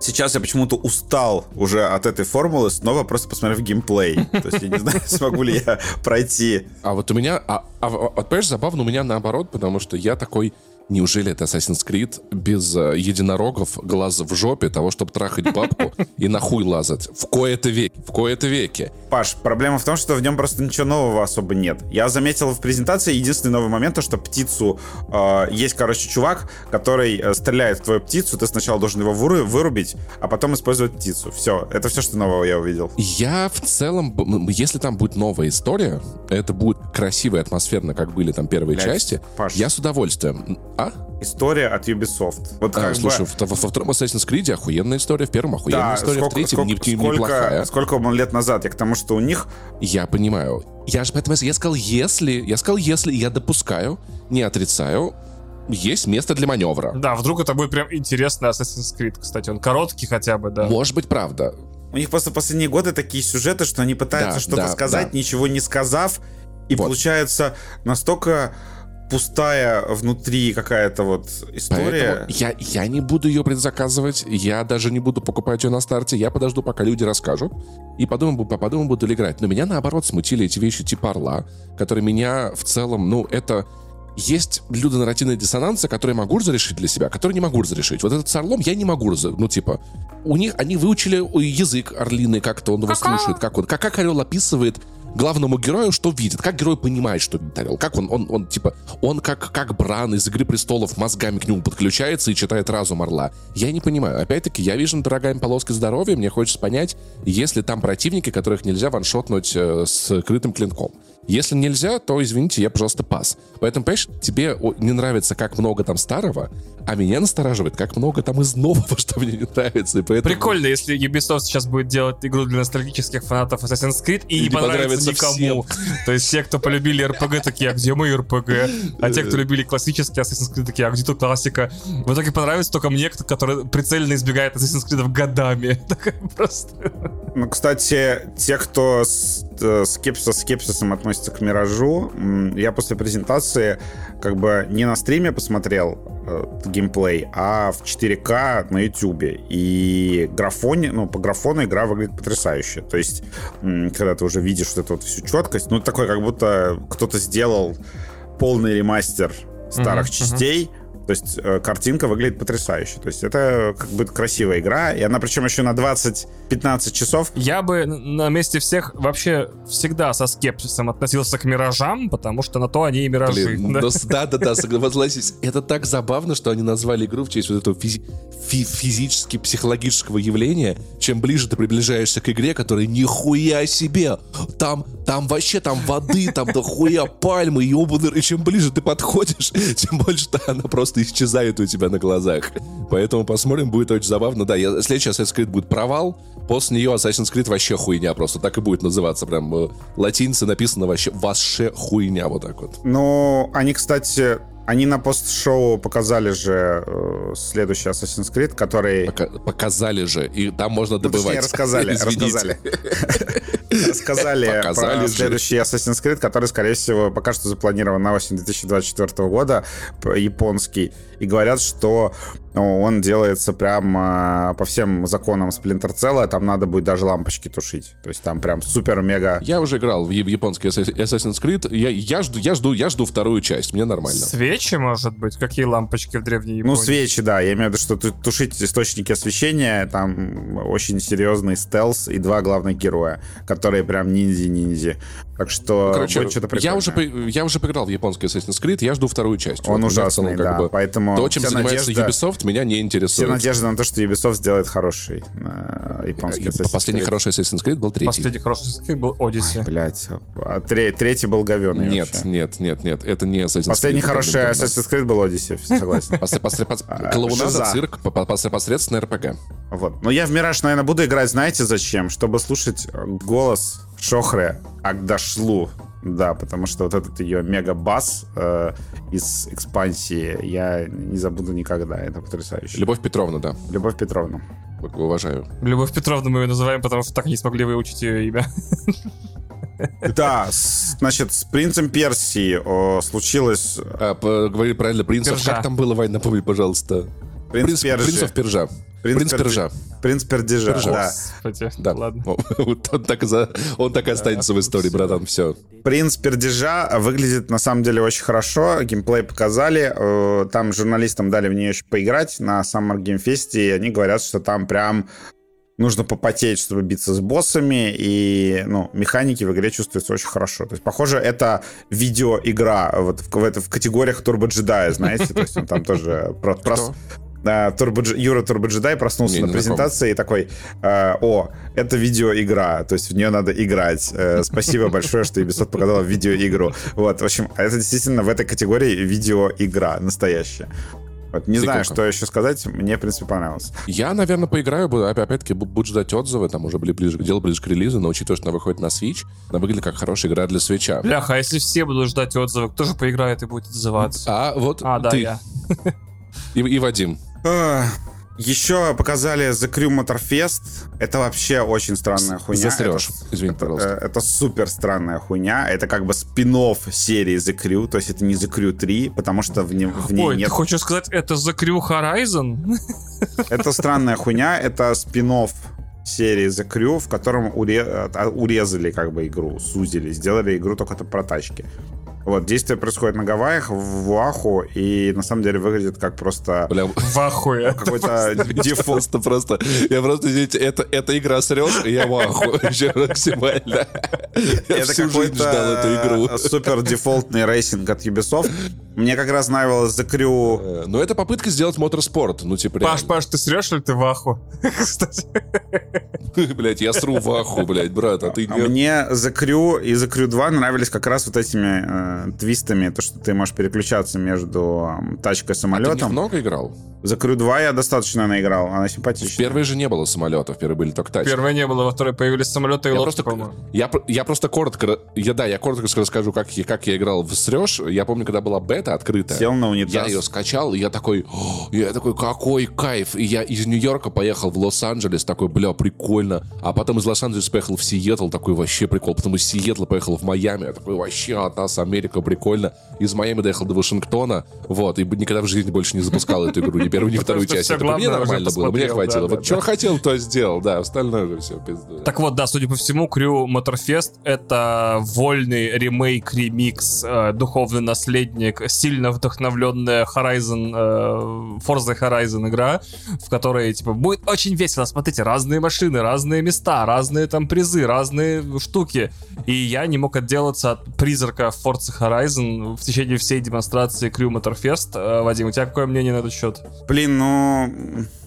S2: сейчас я почему-то устал уже от этой формулы, снова просто посмотрев геймплей. То есть я не знаю, *laughs* смогу ли я пройти.
S1: А вот у меня... А, а, вот, понимаешь, забавно у меня наоборот, потому что я такой... Неужели это Assassin's Creed без э, единорогов, глаз в жопе, того, чтобы трахать бабку и нахуй лазать? В кои-то веки, в кои-то веки.
S2: Паш, проблема в том, что в нем просто ничего нового особо нет. Я заметил в презентации единственный новый момент, то, что птицу... э, есть, короче, чувак, который э, стреляет в твою птицу, ты сначала должен его выру- вырубить, а потом использовать птицу. Все, это все, что нового я увидел.
S1: Я в целом, если там будет новая история, это будет красиво и атмосферно, как были там первые
S2: Блядь,
S1: части,
S2: Паш.
S1: я с удовольствием. А?
S2: История от Ubisoft. Вот
S1: А,
S2: как
S1: слушай,
S2: бы...
S1: во, во втором Assassin's Creed охуенная история, в первом охуенная
S2: Да,
S1: история, в
S2: сколько,
S1: третьем
S2: сколько,
S1: не- не-
S2: сколько,
S1: неплохая.
S2: сколько лет назад? Я к тому, что у них
S1: Я понимаю. Я же поэтому я сказал, если, я сказал, если, я допускаю, не отрицаю, есть место для маневра.
S3: Да, вдруг это будет прям интересный Assassin's Creed, кстати. Он короткий хотя бы, да.
S1: Может быть, правда.
S2: У них просто последние годы такие сюжеты, что они пытаются
S1: Да,
S2: что-то
S1: да,
S2: сказать,
S1: да.
S2: ничего не сказав, и
S1: Вот.
S2: получается настолько пустая внутри какая-то вот история.
S1: Я, я не буду ее предзаказывать, я даже не буду покупать ее на старте, я подожду, пока люди расскажут, и подумаю, подумаю, буду ли играть. Но меня, наоборот, смутили эти вещи типа Орла, которые меня в целом, ну, это... Есть людонарративные диссонансы, которые я могу разрешить для себя, которые не могу разрешить. Вот этот с Орлом я не могу разрешить. Ну, типа, у них, они выучили язык орлиный, как-то он его слушает, как он, как, как орел описывает главному герою, что видит, как герой понимает, что видит орел, как он, он, он типа, он как, как Бран из «Игры престолов» мозгами к нему подключается и читает разум орла. Я не понимаю. Опять-таки, я вижу дорогая полоской здоровья, мне хочется понять, есть ли там противники, которых нельзя ваншотнуть э, с крытым клинком. Если нельзя, то, извините, я, пожалуйста, пас. Поэтому, понимаешь, тебе не нравится, как много там старого, а меня настораживает, как много там из нового, *laughs* что мне не нравится. И поэтому...
S3: Прикольно, если Ubisoft сейчас будет делать игру для ностальгических фанатов Assassin's Creed и,
S1: И
S3: не
S1: не
S3: понравится
S1: понравится
S3: никому. *laughs* То есть те, кто полюбили RPG, такие, а где мой RPG? А те, кто любили классические Assassin's Creed, такие, а где тут классика? В итоге понравится только мне, который прицельно избегает Assassin's Creed годами. *laughs* Такая Просто...
S2: Ну, кстати, те, кто с, э, скеп- со скепсисом относится к Миражу, я после презентации как бы не на стриме посмотрел э, геймплей, а в 4К на Ютубе. И графоне, ну, по графону игра выглядит потрясающе. То есть, когда ты уже видишь вот эту вот всю четкость, ну, такой, как будто кто-то сделал полный ремастер старых
S3: Мгм,
S2: частей, То есть э, картинка выглядит потрясающе. То есть это как бы красивая игра, и она причем еще на 20-15 часов.
S3: Я бы на месте всех вообще всегда со скепсисом относился к миражам, потому что на то они и миражи.
S1: Блин,
S3: да.
S1: ну, да, да, да, согласись. Это так забавно, что они назвали игру в честь вот этого физи- фи- физически психологического явления. Чем ближе ты приближаешься к игре, которая нихуя себе. Там, там вообще там воды, там дохуя пальмы, ебаный. И чем ближе ты подходишь, *laughs* тем больше она просто исчезает у тебя на глазах. Поэтому посмотрим, будет очень забавно. Да, я, следующий Assassin's Creed будет провал. После нее Assassin's Creed вообще хуйня. Просто так и будет называться. Прям э, латиница написано вообще вообще хуйня. Вот так вот.
S2: Ну, они, кстати, они на пост-шоу показали же э, следующий Assassin's Creed, который...
S1: Пока- показали же. И там можно
S2: Ну, точнее,
S1: добывать.
S2: рассказали, *laughs* рассказали. *laughs* Рассказали
S1: Показали
S2: про
S1: же.
S2: следующий Assassin's Creed, который, скорее всего, пока что запланирован на осень 2024 года, японский. И говорят, что ну, он делается прям а, по всем законам Splinter Cell, там надо будет даже лампочки тушить. То есть там прям супер-мега...
S1: Я уже играл в японский Assassin- Assassin's Creed. Я, я, жду, я, жду, я жду вторую часть. Мне нормально.
S3: Свечи, может быть? Какие лампочки в древней
S2: Ну,
S3: Японии?
S2: свечи, да. Я имею в виду, что ту- тушить источники освещения, там очень серьезный стелс и два главных героя, которые прям ниндзи-ниндзи. Так что
S1: Короче,
S2: будет что-то
S1: я уже,
S2: прикольное.
S1: я уже поиграл в японский Assassin's Creed, я жду вторую часть.
S2: Он
S1: Вот,
S2: ужасный,
S1: целом, как
S2: да,
S1: бы,
S2: поэтому
S1: То, чем занимается
S2: надежда-
S1: Ubisoft, меня не
S2: Все
S1: интересует.
S2: надежды на то, что Ubisoft сделает хороший э, японский
S1: Э,
S2: Assassin's
S1: Последний
S2: Creed.
S1: хороший Assassin's Creed был третий.
S3: Последний хороший Assassin's Creed был Odyssey.
S2: Блять, а тре- третий был говёный
S1: Нет,
S2: вообще.
S1: нет, нет, нет, это не Assassin's
S2: Последний
S1: Creed.
S2: хороший
S1: это, блин,
S2: Assassin's Creed был Odyssey, согласен. *laughs*
S1: После, после, после,
S2: А,
S1: клоунада, цирк, посредственный РПГ.
S2: Вот. Но я в Мираж, наверное, буду играть, знаете, зачем? Чтобы слушать э, голос Шохры Агдашлу. Да, потому что вот этот ее мега-бас э, из экспансии я не забуду никогда. Это потрясающе.
S1: Любовь Петровна, да,
S2: Любовь Петровна.
S1: уважаю.
S3: Любовь Петровна мы ее называем, потому что так и не смогли выучить ее имя.
S2: Да, значит, с принцем Персии о, случилось...
S1: А, по- говори правильно, принцев.
S3: Пержа.
S1: Как там было, Вань, напомни, пожалуйста.
S2: Принц,
S1: Принц,
S2: Пержи.
S1: принцев Пержа.
S2: Принц
S1: Принц. Пержа.
S2: Принц Пердижа,
S1: Пержа.
S2: да.
S1: Да.
S3: ладно.
S1: Вот он так, и за- он так и останется в истории, братан, все.
S2: Принц Пердежа выглядит на самом деле очень хорошо. Геймплей показали. Э, Там журналистам дали в нее еще поиграть на Summer Game Fest, и они говорят, что там прям нужно попотеть, чтобы биться с боссами, и ну, механики в игре чувствуются очень хорошо. То есть, похоже, это видеоигра вот в, в, это- в категориях Turbo Jedi, знаете, то есть он там тоже про, про- J- Юра Jedi проснулся
S1: Не,
S2: на
S1: не знаком.
S2: презентации и такой, э, о, это видеоигра, то есть в нее надо играть. Э, спасибо большое, что Ubisoft показала видеоигру. Вот, в общем, это действительно в этой категории видеоигра настоящая. Вот, не знаю,
S1: Прикольно.
S2: что еще сказать, мне, в принципе, понравилось.
S1: Я, наверное, поиграю, опять-таки, бу- буду ждать отзывы, там уже были ближе, дело ближе к релизу, но учитывая, что она выходит на Switch, она выглядит как хорошая игра для свеча.
S3: Бляха, а если все будут ждать отзывы, кто же поиграет и будет отзываться?
S1: А вот
S3: А, да,
S1: ты
S3: я.
S1: И, и Вадим.
S2: Еще показали The Crew Motorfest. Это вообще очень странная хуйня.
S1: Засрешь.
S2: Это-
S1: Извини,
S2: это,
S1: пожалуйста.
S2: э, Это супер странная хуйня. Это как бы спин серии The Crew. То есть это не The Crew 3, потому что в, не- в ней
S3: Ой,
S2: нет
S3: ты хочешь сказать, это The Crew Horizon? *laughs*
S2: Это странная хуйня, это спин серии The Crew, в котором уре- а, урезали как бы игру, сузили, сделали игру только про тачки. Вот, действие происходит на Гавайях, в Уаху, и на самом деле выглядит как просто
S1: Бля,
S3: В ахуе. *laughs*
S2: какой-то *laughs* дефолт.
S1: просто, просто, я просто, извините, это, эта игра срешь, и я в ахуе *laughs* еще максимально. Я всю жизнь ждал эту игру.
S2: супер дефолтный racing от Ubisoft. Мне как раз нравилось The Crew.
S1: Э, Но это попытка сделать моторспорт. Ну, типа,
S3: Паш. Паш, ты срешь или ты в аху? Кстати.
S1: Блять, я сру в аху, блядь, брат, а ты...
S2: А Мне The Crew и The Crew 2 нравились как раз вот этими э, твистами, то, что ты можешь переключаться между тачкой и
S1: Ты в них
S2: самолетом.
S1: много играл?
S2: За Crew 2 я достаточно наиграл, она
S1: В
S2: симпатичная.
S1: первой же не было самолетов, в первой были только тачки.
S3: Первое не было, во второй появились самолеты и
S1: Я
S3: лодки,
S1: просто,
S3: по-моему.
S1: я, я просто коротко, я, да, я коротко расскажу, как, я- как я играл в Срёж. Я помню, когда была бета открытая.
S2: Сел на унитаз.
S1: Я ее скачал, и я такой, я такой, какой кайф. И я из Нью-Йорка поехал в Лос-Анджелес, такой, бля, прикольно. прикольно. А потом из Лос-Анджелеса поехал в Сиэтл, такой вообще прикол. Потом из Сиэтла поехал в Майами, я такой вообще от нас Америка, прикольно. Из Майами доехал до Вашингтона, вот, и никогда в жизни больше не запускал эту игру, ни первую, ни *laughs* вторую часть. Это Мне нормально было, мне хватило. Вот что
S3: да.
S1: хотел, то сделал, да, остальное же все пизду.
S3: Так вот, да, судя по всему, Крю Моторфест — это вольный ремейк, ремикс, э, духовный наследник, сильно вдохновленная Horizon, э, Forza Horizon игра, в которой, типа, будет очень весело. Смотрите, разные машины, разные места, разные там призы, разные штуки. И я не мог отделаться от призрака Forza Horizon в течение всей демонстрации Крю Моторфест. Э, Вадим, у тебя какое мнение на этот счет?
S2: Блин, ну,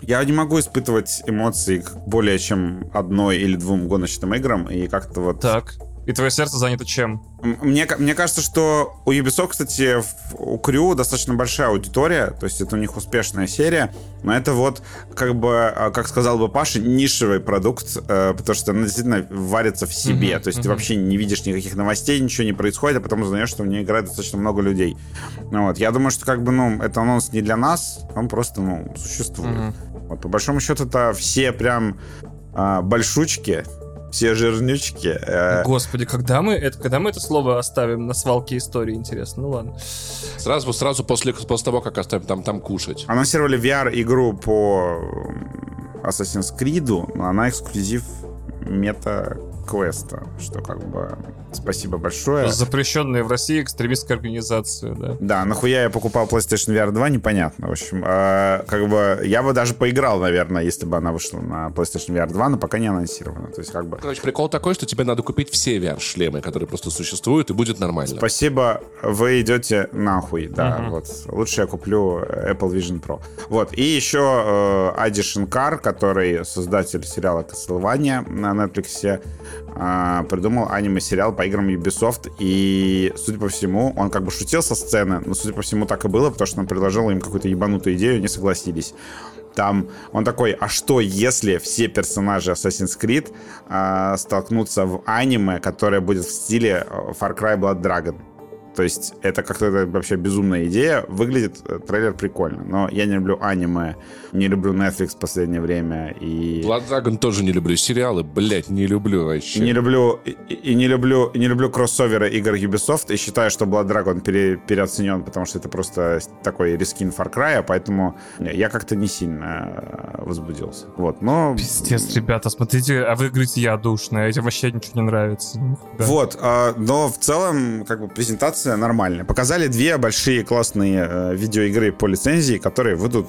S2: я не могу испытывать эмоции к более чем одной или двум гоночным играм, и как-то вот...
S3: Так. И твое сердце занято чем?
S2: Мне, мне кажется, что у Ubisoft, кстати, в- у Крю достаточно большая аудитория, то есть это у них успешная серия, но это вот, как бы, а, как сказал бы Паша, нишевый продукт, э, потому что она действительно варится в себе,
S3: Мгм,
S2: то есть ты
S3: мгм.
S2: вообще не видишь никаких новостей, ничего не происходит, а потом узнаешь, что в ней играет достаточно много людей. Ну Вот. Я думаю, что как бы, ну, это анонс не для нас, он просто, ну, существует.
S3: Мгм.
S2: Вот, по большому счету, это все прям а, большучки, все жирнючки. э,
S3: Господи, когда мы, это, когда мы это слово оставим на свалке истории, интересно? Ну ладно.
S1: Сразу, сразу после, после того, как оставим там, там кушать.
S2: Анонсировали VR-игру по Assassin's Creed, но она эксклюзив мета-квеста, что как бы спасибо большое.
S3: Запрещенная в России экстремистская организация, да.
S2: Да, нахуя я покупал PlayStation VR 2, непонятно. В общем, э, как бы я бы даже поиграл, наверное, если бы она вышла на PlayStation VR 2, но пока не анонсирована. То есть как бы
S1: Короче, прикол такой, что тебе надо купить все VR-шлемы, которые просто существуют, и будет нормально.
S2: Спасибо, вы идете нахуй, да,
S3: Мгм.
S2: вот. Лучше я куплю Apple Vision Pro. Вот, и еще э, Ади Шинкар, который создатель сериала Castlevania на Netflix, э, придумал аниме-сериал по играм Ubisoft, и, судя по всему, он как бы шутил со сцены, но, судя по всему, так и было, потому что он предложил им какую-то ебанутую идею, они согласились. Там он такой, а что если все персонажи Assassin's Creed а, столкнутся в аниме, которое будет в стиле э, Far Cry Blood Dragon? То есть это как-то это вообще безумная идея. Выглядит э, трейлер прикольно, но я не люблю аниме, не люблю Netflix в последнее время и...
S1: Blood Dragon тоже не люблю. Сериалы, блядь, не люблю вообще.
S2: Не люблю и, и не люблю и не люблю кроссоверы игр Ubisoft и считаю, что Blood Dragon пере- переоценен, потому что это просто такой рескин Far Cry, поэтому я как-то не сильно э, возбудился. Вот, но
S3: Пиздец, ребята, смотрите, а вы говорите, я душная, этим вообще ничего не нравится. Да.
S2: Вот, а, но в целом, как бы, презентация нормальная. Показали две большие классные э, видеоигры по лицензии, которые выйдут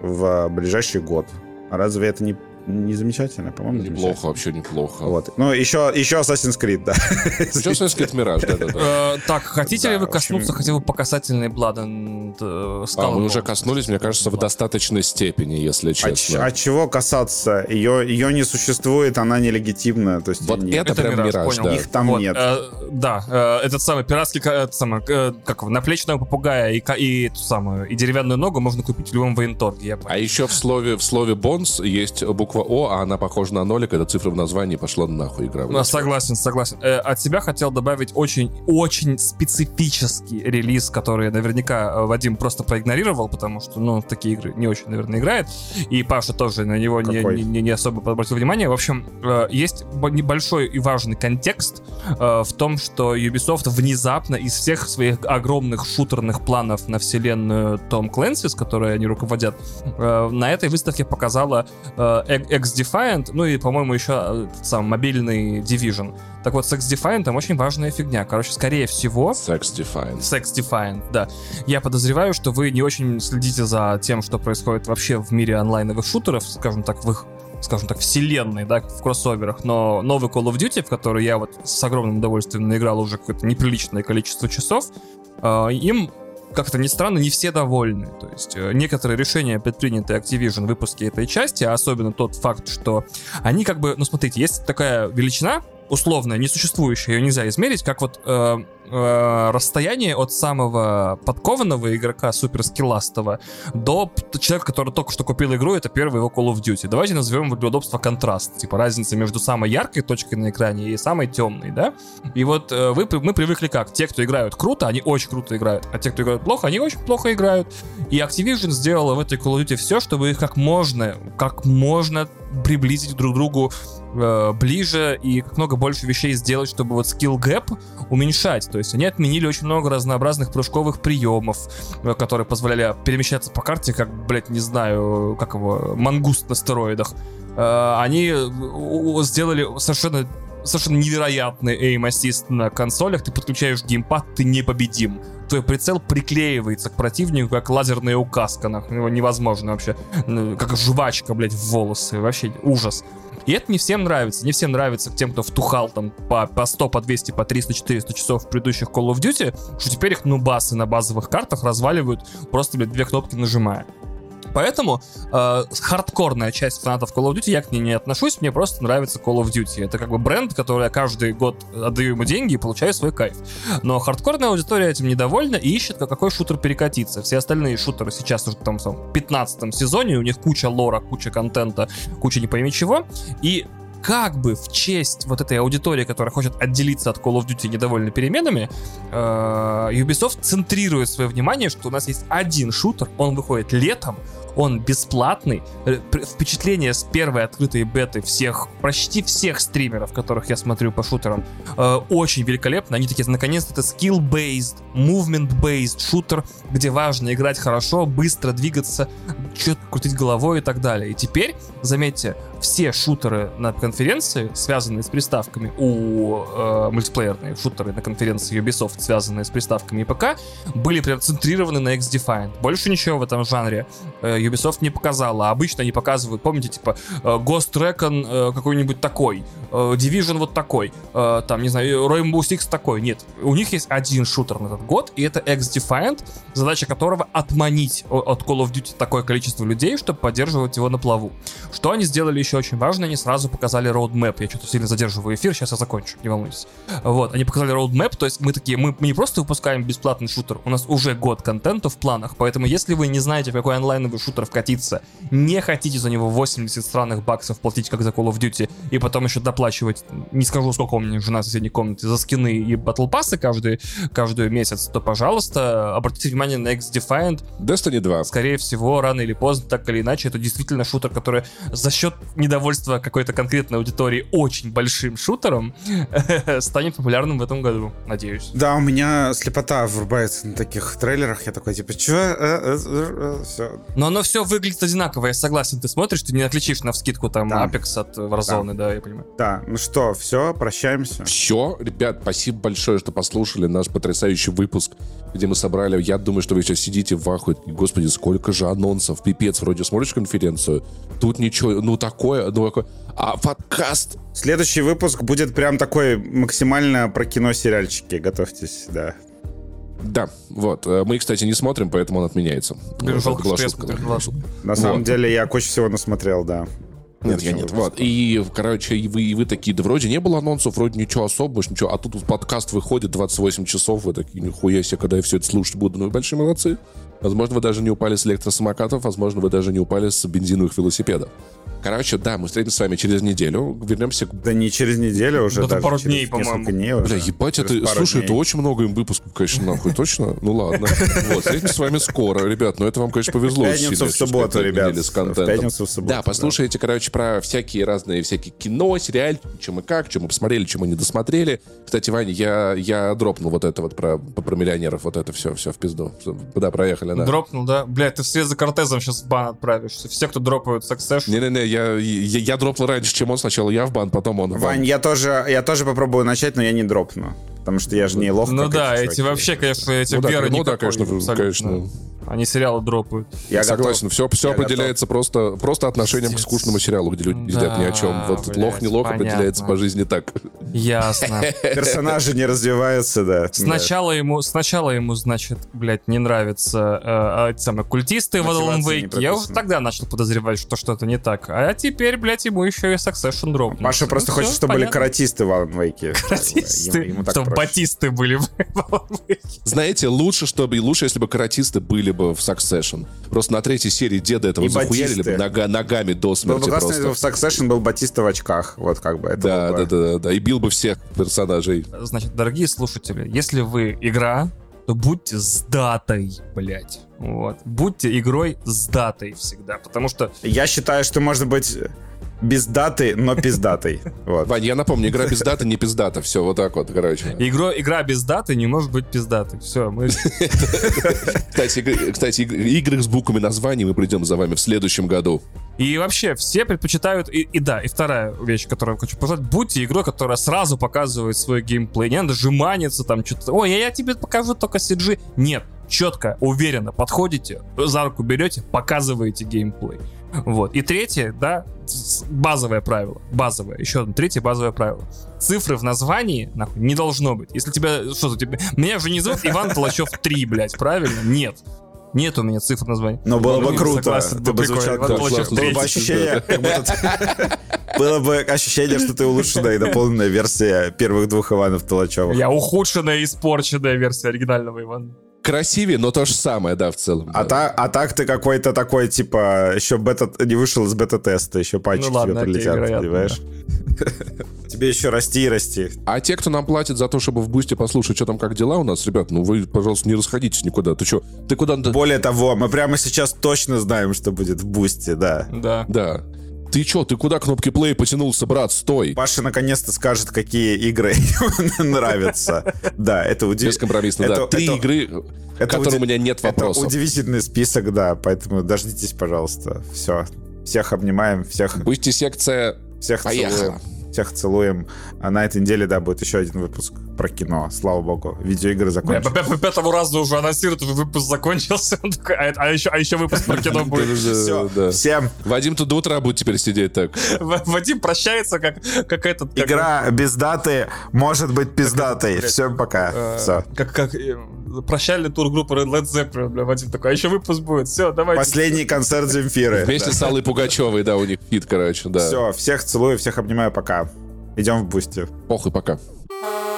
S2: в ближайший год. Разве это не, не замечательно? По-моему,
S1: Неплохо,
S2: замечательно.
S1: вообще неплохо.
S2: Вот. Ну, еще, еще Assassin's Creed, да.
S1: Сейчас Assassin's Mirage, да-да-да.
S3: Э, так, хотите ли вы коснуться хотя бы по касательной Blood and
S1: А, мы уже коснулись, мне кажется, в достаточной степени, если
S2: А,
S1: честно.
S2: а чего касаться? Ее, ее не существует, она нелегитимна. То есть
S1: Вот это прям Мираж, да.
S2: Их там нет.
S3: э, да, э, этот самый пиратский, ка- этот самый, э, как наплечного попугая и, ту самую, и деревянную ногу можно купить в любом военторге.
S1: А еще в слове, в слове Бонс есть буква О, а она похожа на нолик, это цифра в названии, пошла нахуй игра.
S3: Ну, согласен, согласен. Э, от себя хотел добавить очень-очень специфический релиз, который наверняка э, Вадим просто проигнорировал, потому что, ну, в такие игры не очень, наверное, играет. И Паша тоже на него не, не- не- не особо обратил внимание. В общем, э, есть небольшой и важный контекст э, в том, что Ubisoft внезапно из всех своих огромных шутерных планов на вселенную Том Клэнси, с которой они руководят, э, на этой выставке показала э, X-Defiant, ну и, по-моему, еще э, сам мобильный Division. Так вот, с X-Defiant там очень важная фигня. Короче, скорее всего,
S1: Sex Defiance.
S3: Sex Defiant, да. Я подозреваю, что вы не очень следите за тем, что происходит вообще в мире онлайновых шутеров, скажем так, в их скажем так, вселенной, да, в кроссоверах, но новый Call of Duty, в который я вот с огромным удовольствием наиграл уже какое-то неприличное количество часов, э, им как-то ни странно, не все довольны. То есть э, некоторые решения, предпринятые Activision в выпуске этой части, а особенно тот факт, что они как бы, ну смотрите, есть такая величина, условная, несуществующая, ее нельзя измерить, как вот э, э, расстояние от самого подкованного игрока, суперскилластого, до человека, который только что купил игру, это первый его Call of Duty. Давайте назовем его для удобства контраст. Типа разница между самой яркой точкой на экране и самой темной, да? И вот э, вы, мы привыкли как? Те, кто играют круто, они очень круто играют, а те, кто играют плохо, они очень плохо играют. И Activision сделала в этой Call of Duty все, чтобы их как можно, как можно приблизить друг другу э, ближе и как много больше вещей сделать, чтобы вот skill gap уменьшать. То есть они отменили очень много разнообразных прыжковых приемов, э, которые позволяли перемещаться по карте, как, блядь, не знаю, как его, мангуст на стероидах. Э, они сделали совершенно совершенно невероятный aim assist на консолях, ты подключаешь геймпад, ты непобедим. Твой прицел приклеивается к противнику, как лазерная указка, нахуй, его невозможно вообще, как жвачка, блядь, в волосы, вообще ужас. И это не всем нравится. Не всем нравится тем, кто втухал там по, по 100, по 200, по 300, 400 часов в предыдущих Call of Duty, что теперь их нубасы на базовых картах разваливают просто, блядь, две кнопки нажимая. Поэтому э, хардкорная часть фанатов Call of Duty, я к ней не отношусь, мне просто нравится Call of Duty. Это как бы бренд, который я каждый год отдаю ему деньги и получаю свой кайф. Но хардкорная аудитория этим недовольна и ищет, как какой шутер перекатиться. Все остальные шутеры сейчас уже там в 15 сезоне, у них куча лора, куча контента, куча не пойми чего. И как бы в честь вот этой аудитории, которая хочет отделиться от Call of Duty недовольны переменами, э, Ubisoft центрирует свое внимание, что у нас есть один шутер, он выходит летом, он бесплатный. Э, впечатление с первой открытой беты всех, почти всех стримеров, которых я смотрю по шутерам, э, очень великолепно. Они такие, наконец-то, это skill-based, movement-based шутер, где важно играть хорошо, быстро двигаться, что-то крутить головой и так далее. И теперь, заметьте, все шутеры на конференции, связанные с приставками, у э, мультиплеерные шутеры на конференции Ubisoft, связанные с приставками и ПК, были прям на X-Defiant. Больше ничего в этом жанре э, Ubisoft не показала. Обычно они показывают, помните, типа э, Ghost Recon э, какой-нибудь такой, э, Division вот такой, э, там, не знаю, Rainbow Six такой. Нет, у них есть один шутер на этот год, и это X-Defiant, задача которого отманить от Call of Duty такое количество людей, чтобы поддерживать его на плаву. Что они сделали еще очень важно, они сразу показали roadmap. Я что-то сильно задерживаю эфир, сейчас я закончу, не волнуйтесь. Вот, они показали roadmap, то есть мы такие, мы, мы не просто выпускаем бесплатный шутер, у нас уже год контента в планах, поэтому если вы не знаете, в какой онлайновый шутер вкатиться, не хотите за него 80 странных баксов платить, как за Call of Duty, и потом еще доплачивать, не скажу, сколько у меня жена в соседней комнате, за скины и батл пассы каждый, каждый месяц, то, пожалуйста, обратите внимание на X-Defiant.
S1: Destiny 2.
S3: Скорее всего, рано или поздно, так или иначе, это действительно шутер, который за счет недовольства какой-то конкретной аудитории очень большим шутером *laughs* станет популярным в этом году, надеюсь.
S2: Да, у меня слепота врубается на таких трейлерах. Я такой, типа, чё? Э, э,
S3: э, все. Но оно все выглядит одинаково, я согласен. Ты смотришь, ты не отличишь на вскидку там да. Apex от Warzone, да. да, я понимаю.
S2: Да, ну что, все, прощаемся.
S1: Все, ребят, спасибо большое, что послушали наш потрясающий выпуск, где мы собрали, я думаю, что вы сейчас сидите в ахуе. Господи, сколько же анонсов, пипец, вроде смотришь конференцию, тут ничего, ну такое, ну такое. А подкаст...
S2: Следующий выпуск будет прям такой максимально про кино-сериальчики, готовьтесь, да.
S1: Да, вот. Э, мы, кстати, не смотрим, поэтому он отменяется.
S3: Жалко, что я смотрю,
S2: На самом вот. деле, я кучу всего насмотрел, да.
S1: Нет, я нет. Вот. И, короче, и вы, и вы такие, да вроде не было анонсов, вроде ничего особого, ничего. А тут подкаст выходит 28 часов, вы такие, нихуя себе, когда я все это слушать буду. Ну, большие молодцы. Возможно, вы даже не упали с электросамокатов, возможно, вы даже не упали с бензиновых велосипедов. Короче, да, мы встретимся с вами через неделю. Вернемся к...
S2: Да не через неделю уже,
S3: да
S2: даже
S3: пару дней, по-моему.
S2: Дней уже.
S1: Бля, ебать, это... Слушай, дней. это очень много им выпусков, конечно, нахуй, точно? Ну ладно. Вот, встретимся с вами скоро, ребят. Но это вам, конечно, повезло.
S2: В пятницу, в субботу, ребят.
S1: С контентом. В пятницу, в субботу. Да, послушайте, короче, про всякие разные, всякие кино, сериалы, чем и как, чем мы посмотрели, чем мы не досмотрели. Кстати, Ваня, я, я дропнул вот это вот про, про миллионеров, вот это все, все в пизду. Куда проехали, да.
S3: Дропнул, да? Блядь, ты вслед за Кортезом сейчас в бан отправишься. Все, кто дропают Succession.
S1: Не-не-не, я, я, я дропнул раньше, чем он. Сначала я в бан, потом он в бан.
S2: Вань, я тоже, я тоже попробую начать, но я не дропну. Потому что я же не лох.
S3: Ну да, эти вообще, конечно, эти
S1: ну,
S3: веры
S1: да, Ну да, конечно, конечно.
S3: Они сериалы дропают.
S1: Я согласен, все, все я определяется просто, просто отношением Пиздец. к скучному сериалу, где люди пиздят ни о чем. Вот блядь, лох не лох понятно. определяется по жизни так.
S3: Ясно. *laughs*
S2: Персонажи не развиваются, да.
S3: Сначала ему, сначала ему, значит, блядь, не нравятся э, самые культисты в Alan Wake. Я уже тогда начал подозревать, что что-то не так. А теперь, блядь, ему еще и Succession дроп.
S2: Маша просто ну, хочет, чтобы были каратисты в Alan Wake. *laughs*
S3: Каратисты? Чтобы батисты были в Alan
S1: Wake. Знаете, лучше, чтобы лучше, если бы каратисты были бы в Succession. Просто на третьей серии деда этого и захуярили бы нога, ногами до смерти Было бы классно,
S2: в Succession был Батиста в очках. Вот как бы это
S1: да, да, да, да, И бил бы всех персонажей.
S3: Значит, дорогие слушатели, если вы игра, то будьте с датой, блядь. Вот. Будьте игрой с датой всегда, потому что...
S2: Я считаю, что, может быть, без даты, но пиздатый. Вот.
S1: Вань, я напомню, игра без даты, не пиздата. Все, вот так вот, короче.
S3: Игра, игра без даты не может быть пиздатой. Все, мы...
S1: Кстати, игры- кстати, игры с буквами названий мы придем за вами в следующем году.
S3: И вообще, все предпочитают... И, и да, и вторая вещь, которую я хочу пожелать. Будьте игрой, которая сразу показывает свой геймплей. Не надо жеманиться там что-то. Ой, а я тебе покажу только CG. Нет, четко, уверенно подходите, за руку берете, показываете геймплей. *laughs* Вот. И третье, да, базовое правило. Базовое. Еще одно. Третье базовое правило. Цифры в названии, нахуй, не должно быть. Если тебя... Что за тебя... Меня же не зовут Иван *laughs* Толачев 3 блядь, правильно? Нет. Нет у меня цифр в названии.
S2: Но было бы
S3: Ну,
S2: круто.
S3: согласен, было
S2: бы
S3: прикольно.
S2: звучал
S3: Иван
S2: как-
S3: Толачев
S2: Было бы ощущение, как будто *laughs* Было бы ощущение, что ты улучшенная и дополненная версия первых двух Иванов Толачевых.
S3: Я ухудшенная и испорченная версия оригинального Ивана.
S1: Красивее, но то же самое, да, в целом.
S2: А, та- а так ты какой-то такой, типа, еще бета не вышел из бета-теста, еще патчи
S3: Ну ладно,
S2: тебе прилетят,
S3: вероятно,
S2: понимаешь? *laughs* Тебе еще расти и расти.
S1: А те, кто нам платит за то, чтобы в бусте послушать, что там, как дела у нас, ребят, ну вы, пожалуйста, не расходитесь никуда. Ты что, ты куда...
S2: Более того, мы прямо сейчас точно знаем, что будет в бусте, да.
S3: Да.
S1: Да. Ты чё, ты куда кнопки плей потянулся, брат? Стой.
S2: Паша наконец-то скажет, какие игры *laughs* нравятся. Да, это удивительно.
S1: Бескомпромиссно, да. Три игры, которые
S2: уди-
S1: у меня нет вопросов.
S2: удивительный список, да, поэтому дождитесь, пожалуйста. Все. Всех обнимаем, всех,
S1: Boosty секция
S2: всех
S1: поехала.
S2: целуем. Всех целуем. А на этой неделе, да, будет еще один выпуск про кино. Слава богу. Видеоигры
S3: Я
S2: закончились.
S3: по, по пятому разу уже анонсируют, выпуск закончился. А, а еще, а еще выпуск про кино будет.
S2: Все.
S1: Да.
S2: Всем
S1: Вадим тут до утра будет теперь сидеть так. *laughs*
S3: Вадим прощается, как, как этот... как-
S2: игра без даты может быть пиздатой. Всем пока.
S3: э,
S2: Все.
S3: Как, как э, прощальный тур группы Led Zeppelin, бля, Вадим такой, а еще выпуск будет. Все, давайте.
S2: Последний концерт Земфиры.
S1: Вместе с Аллой Пугачевой, да, у них фит, короче, да.
S2: Все, всех целую, всех обнимаю, пока. Идем в Boosty.
S1: Похуй, пока.
S4: Thank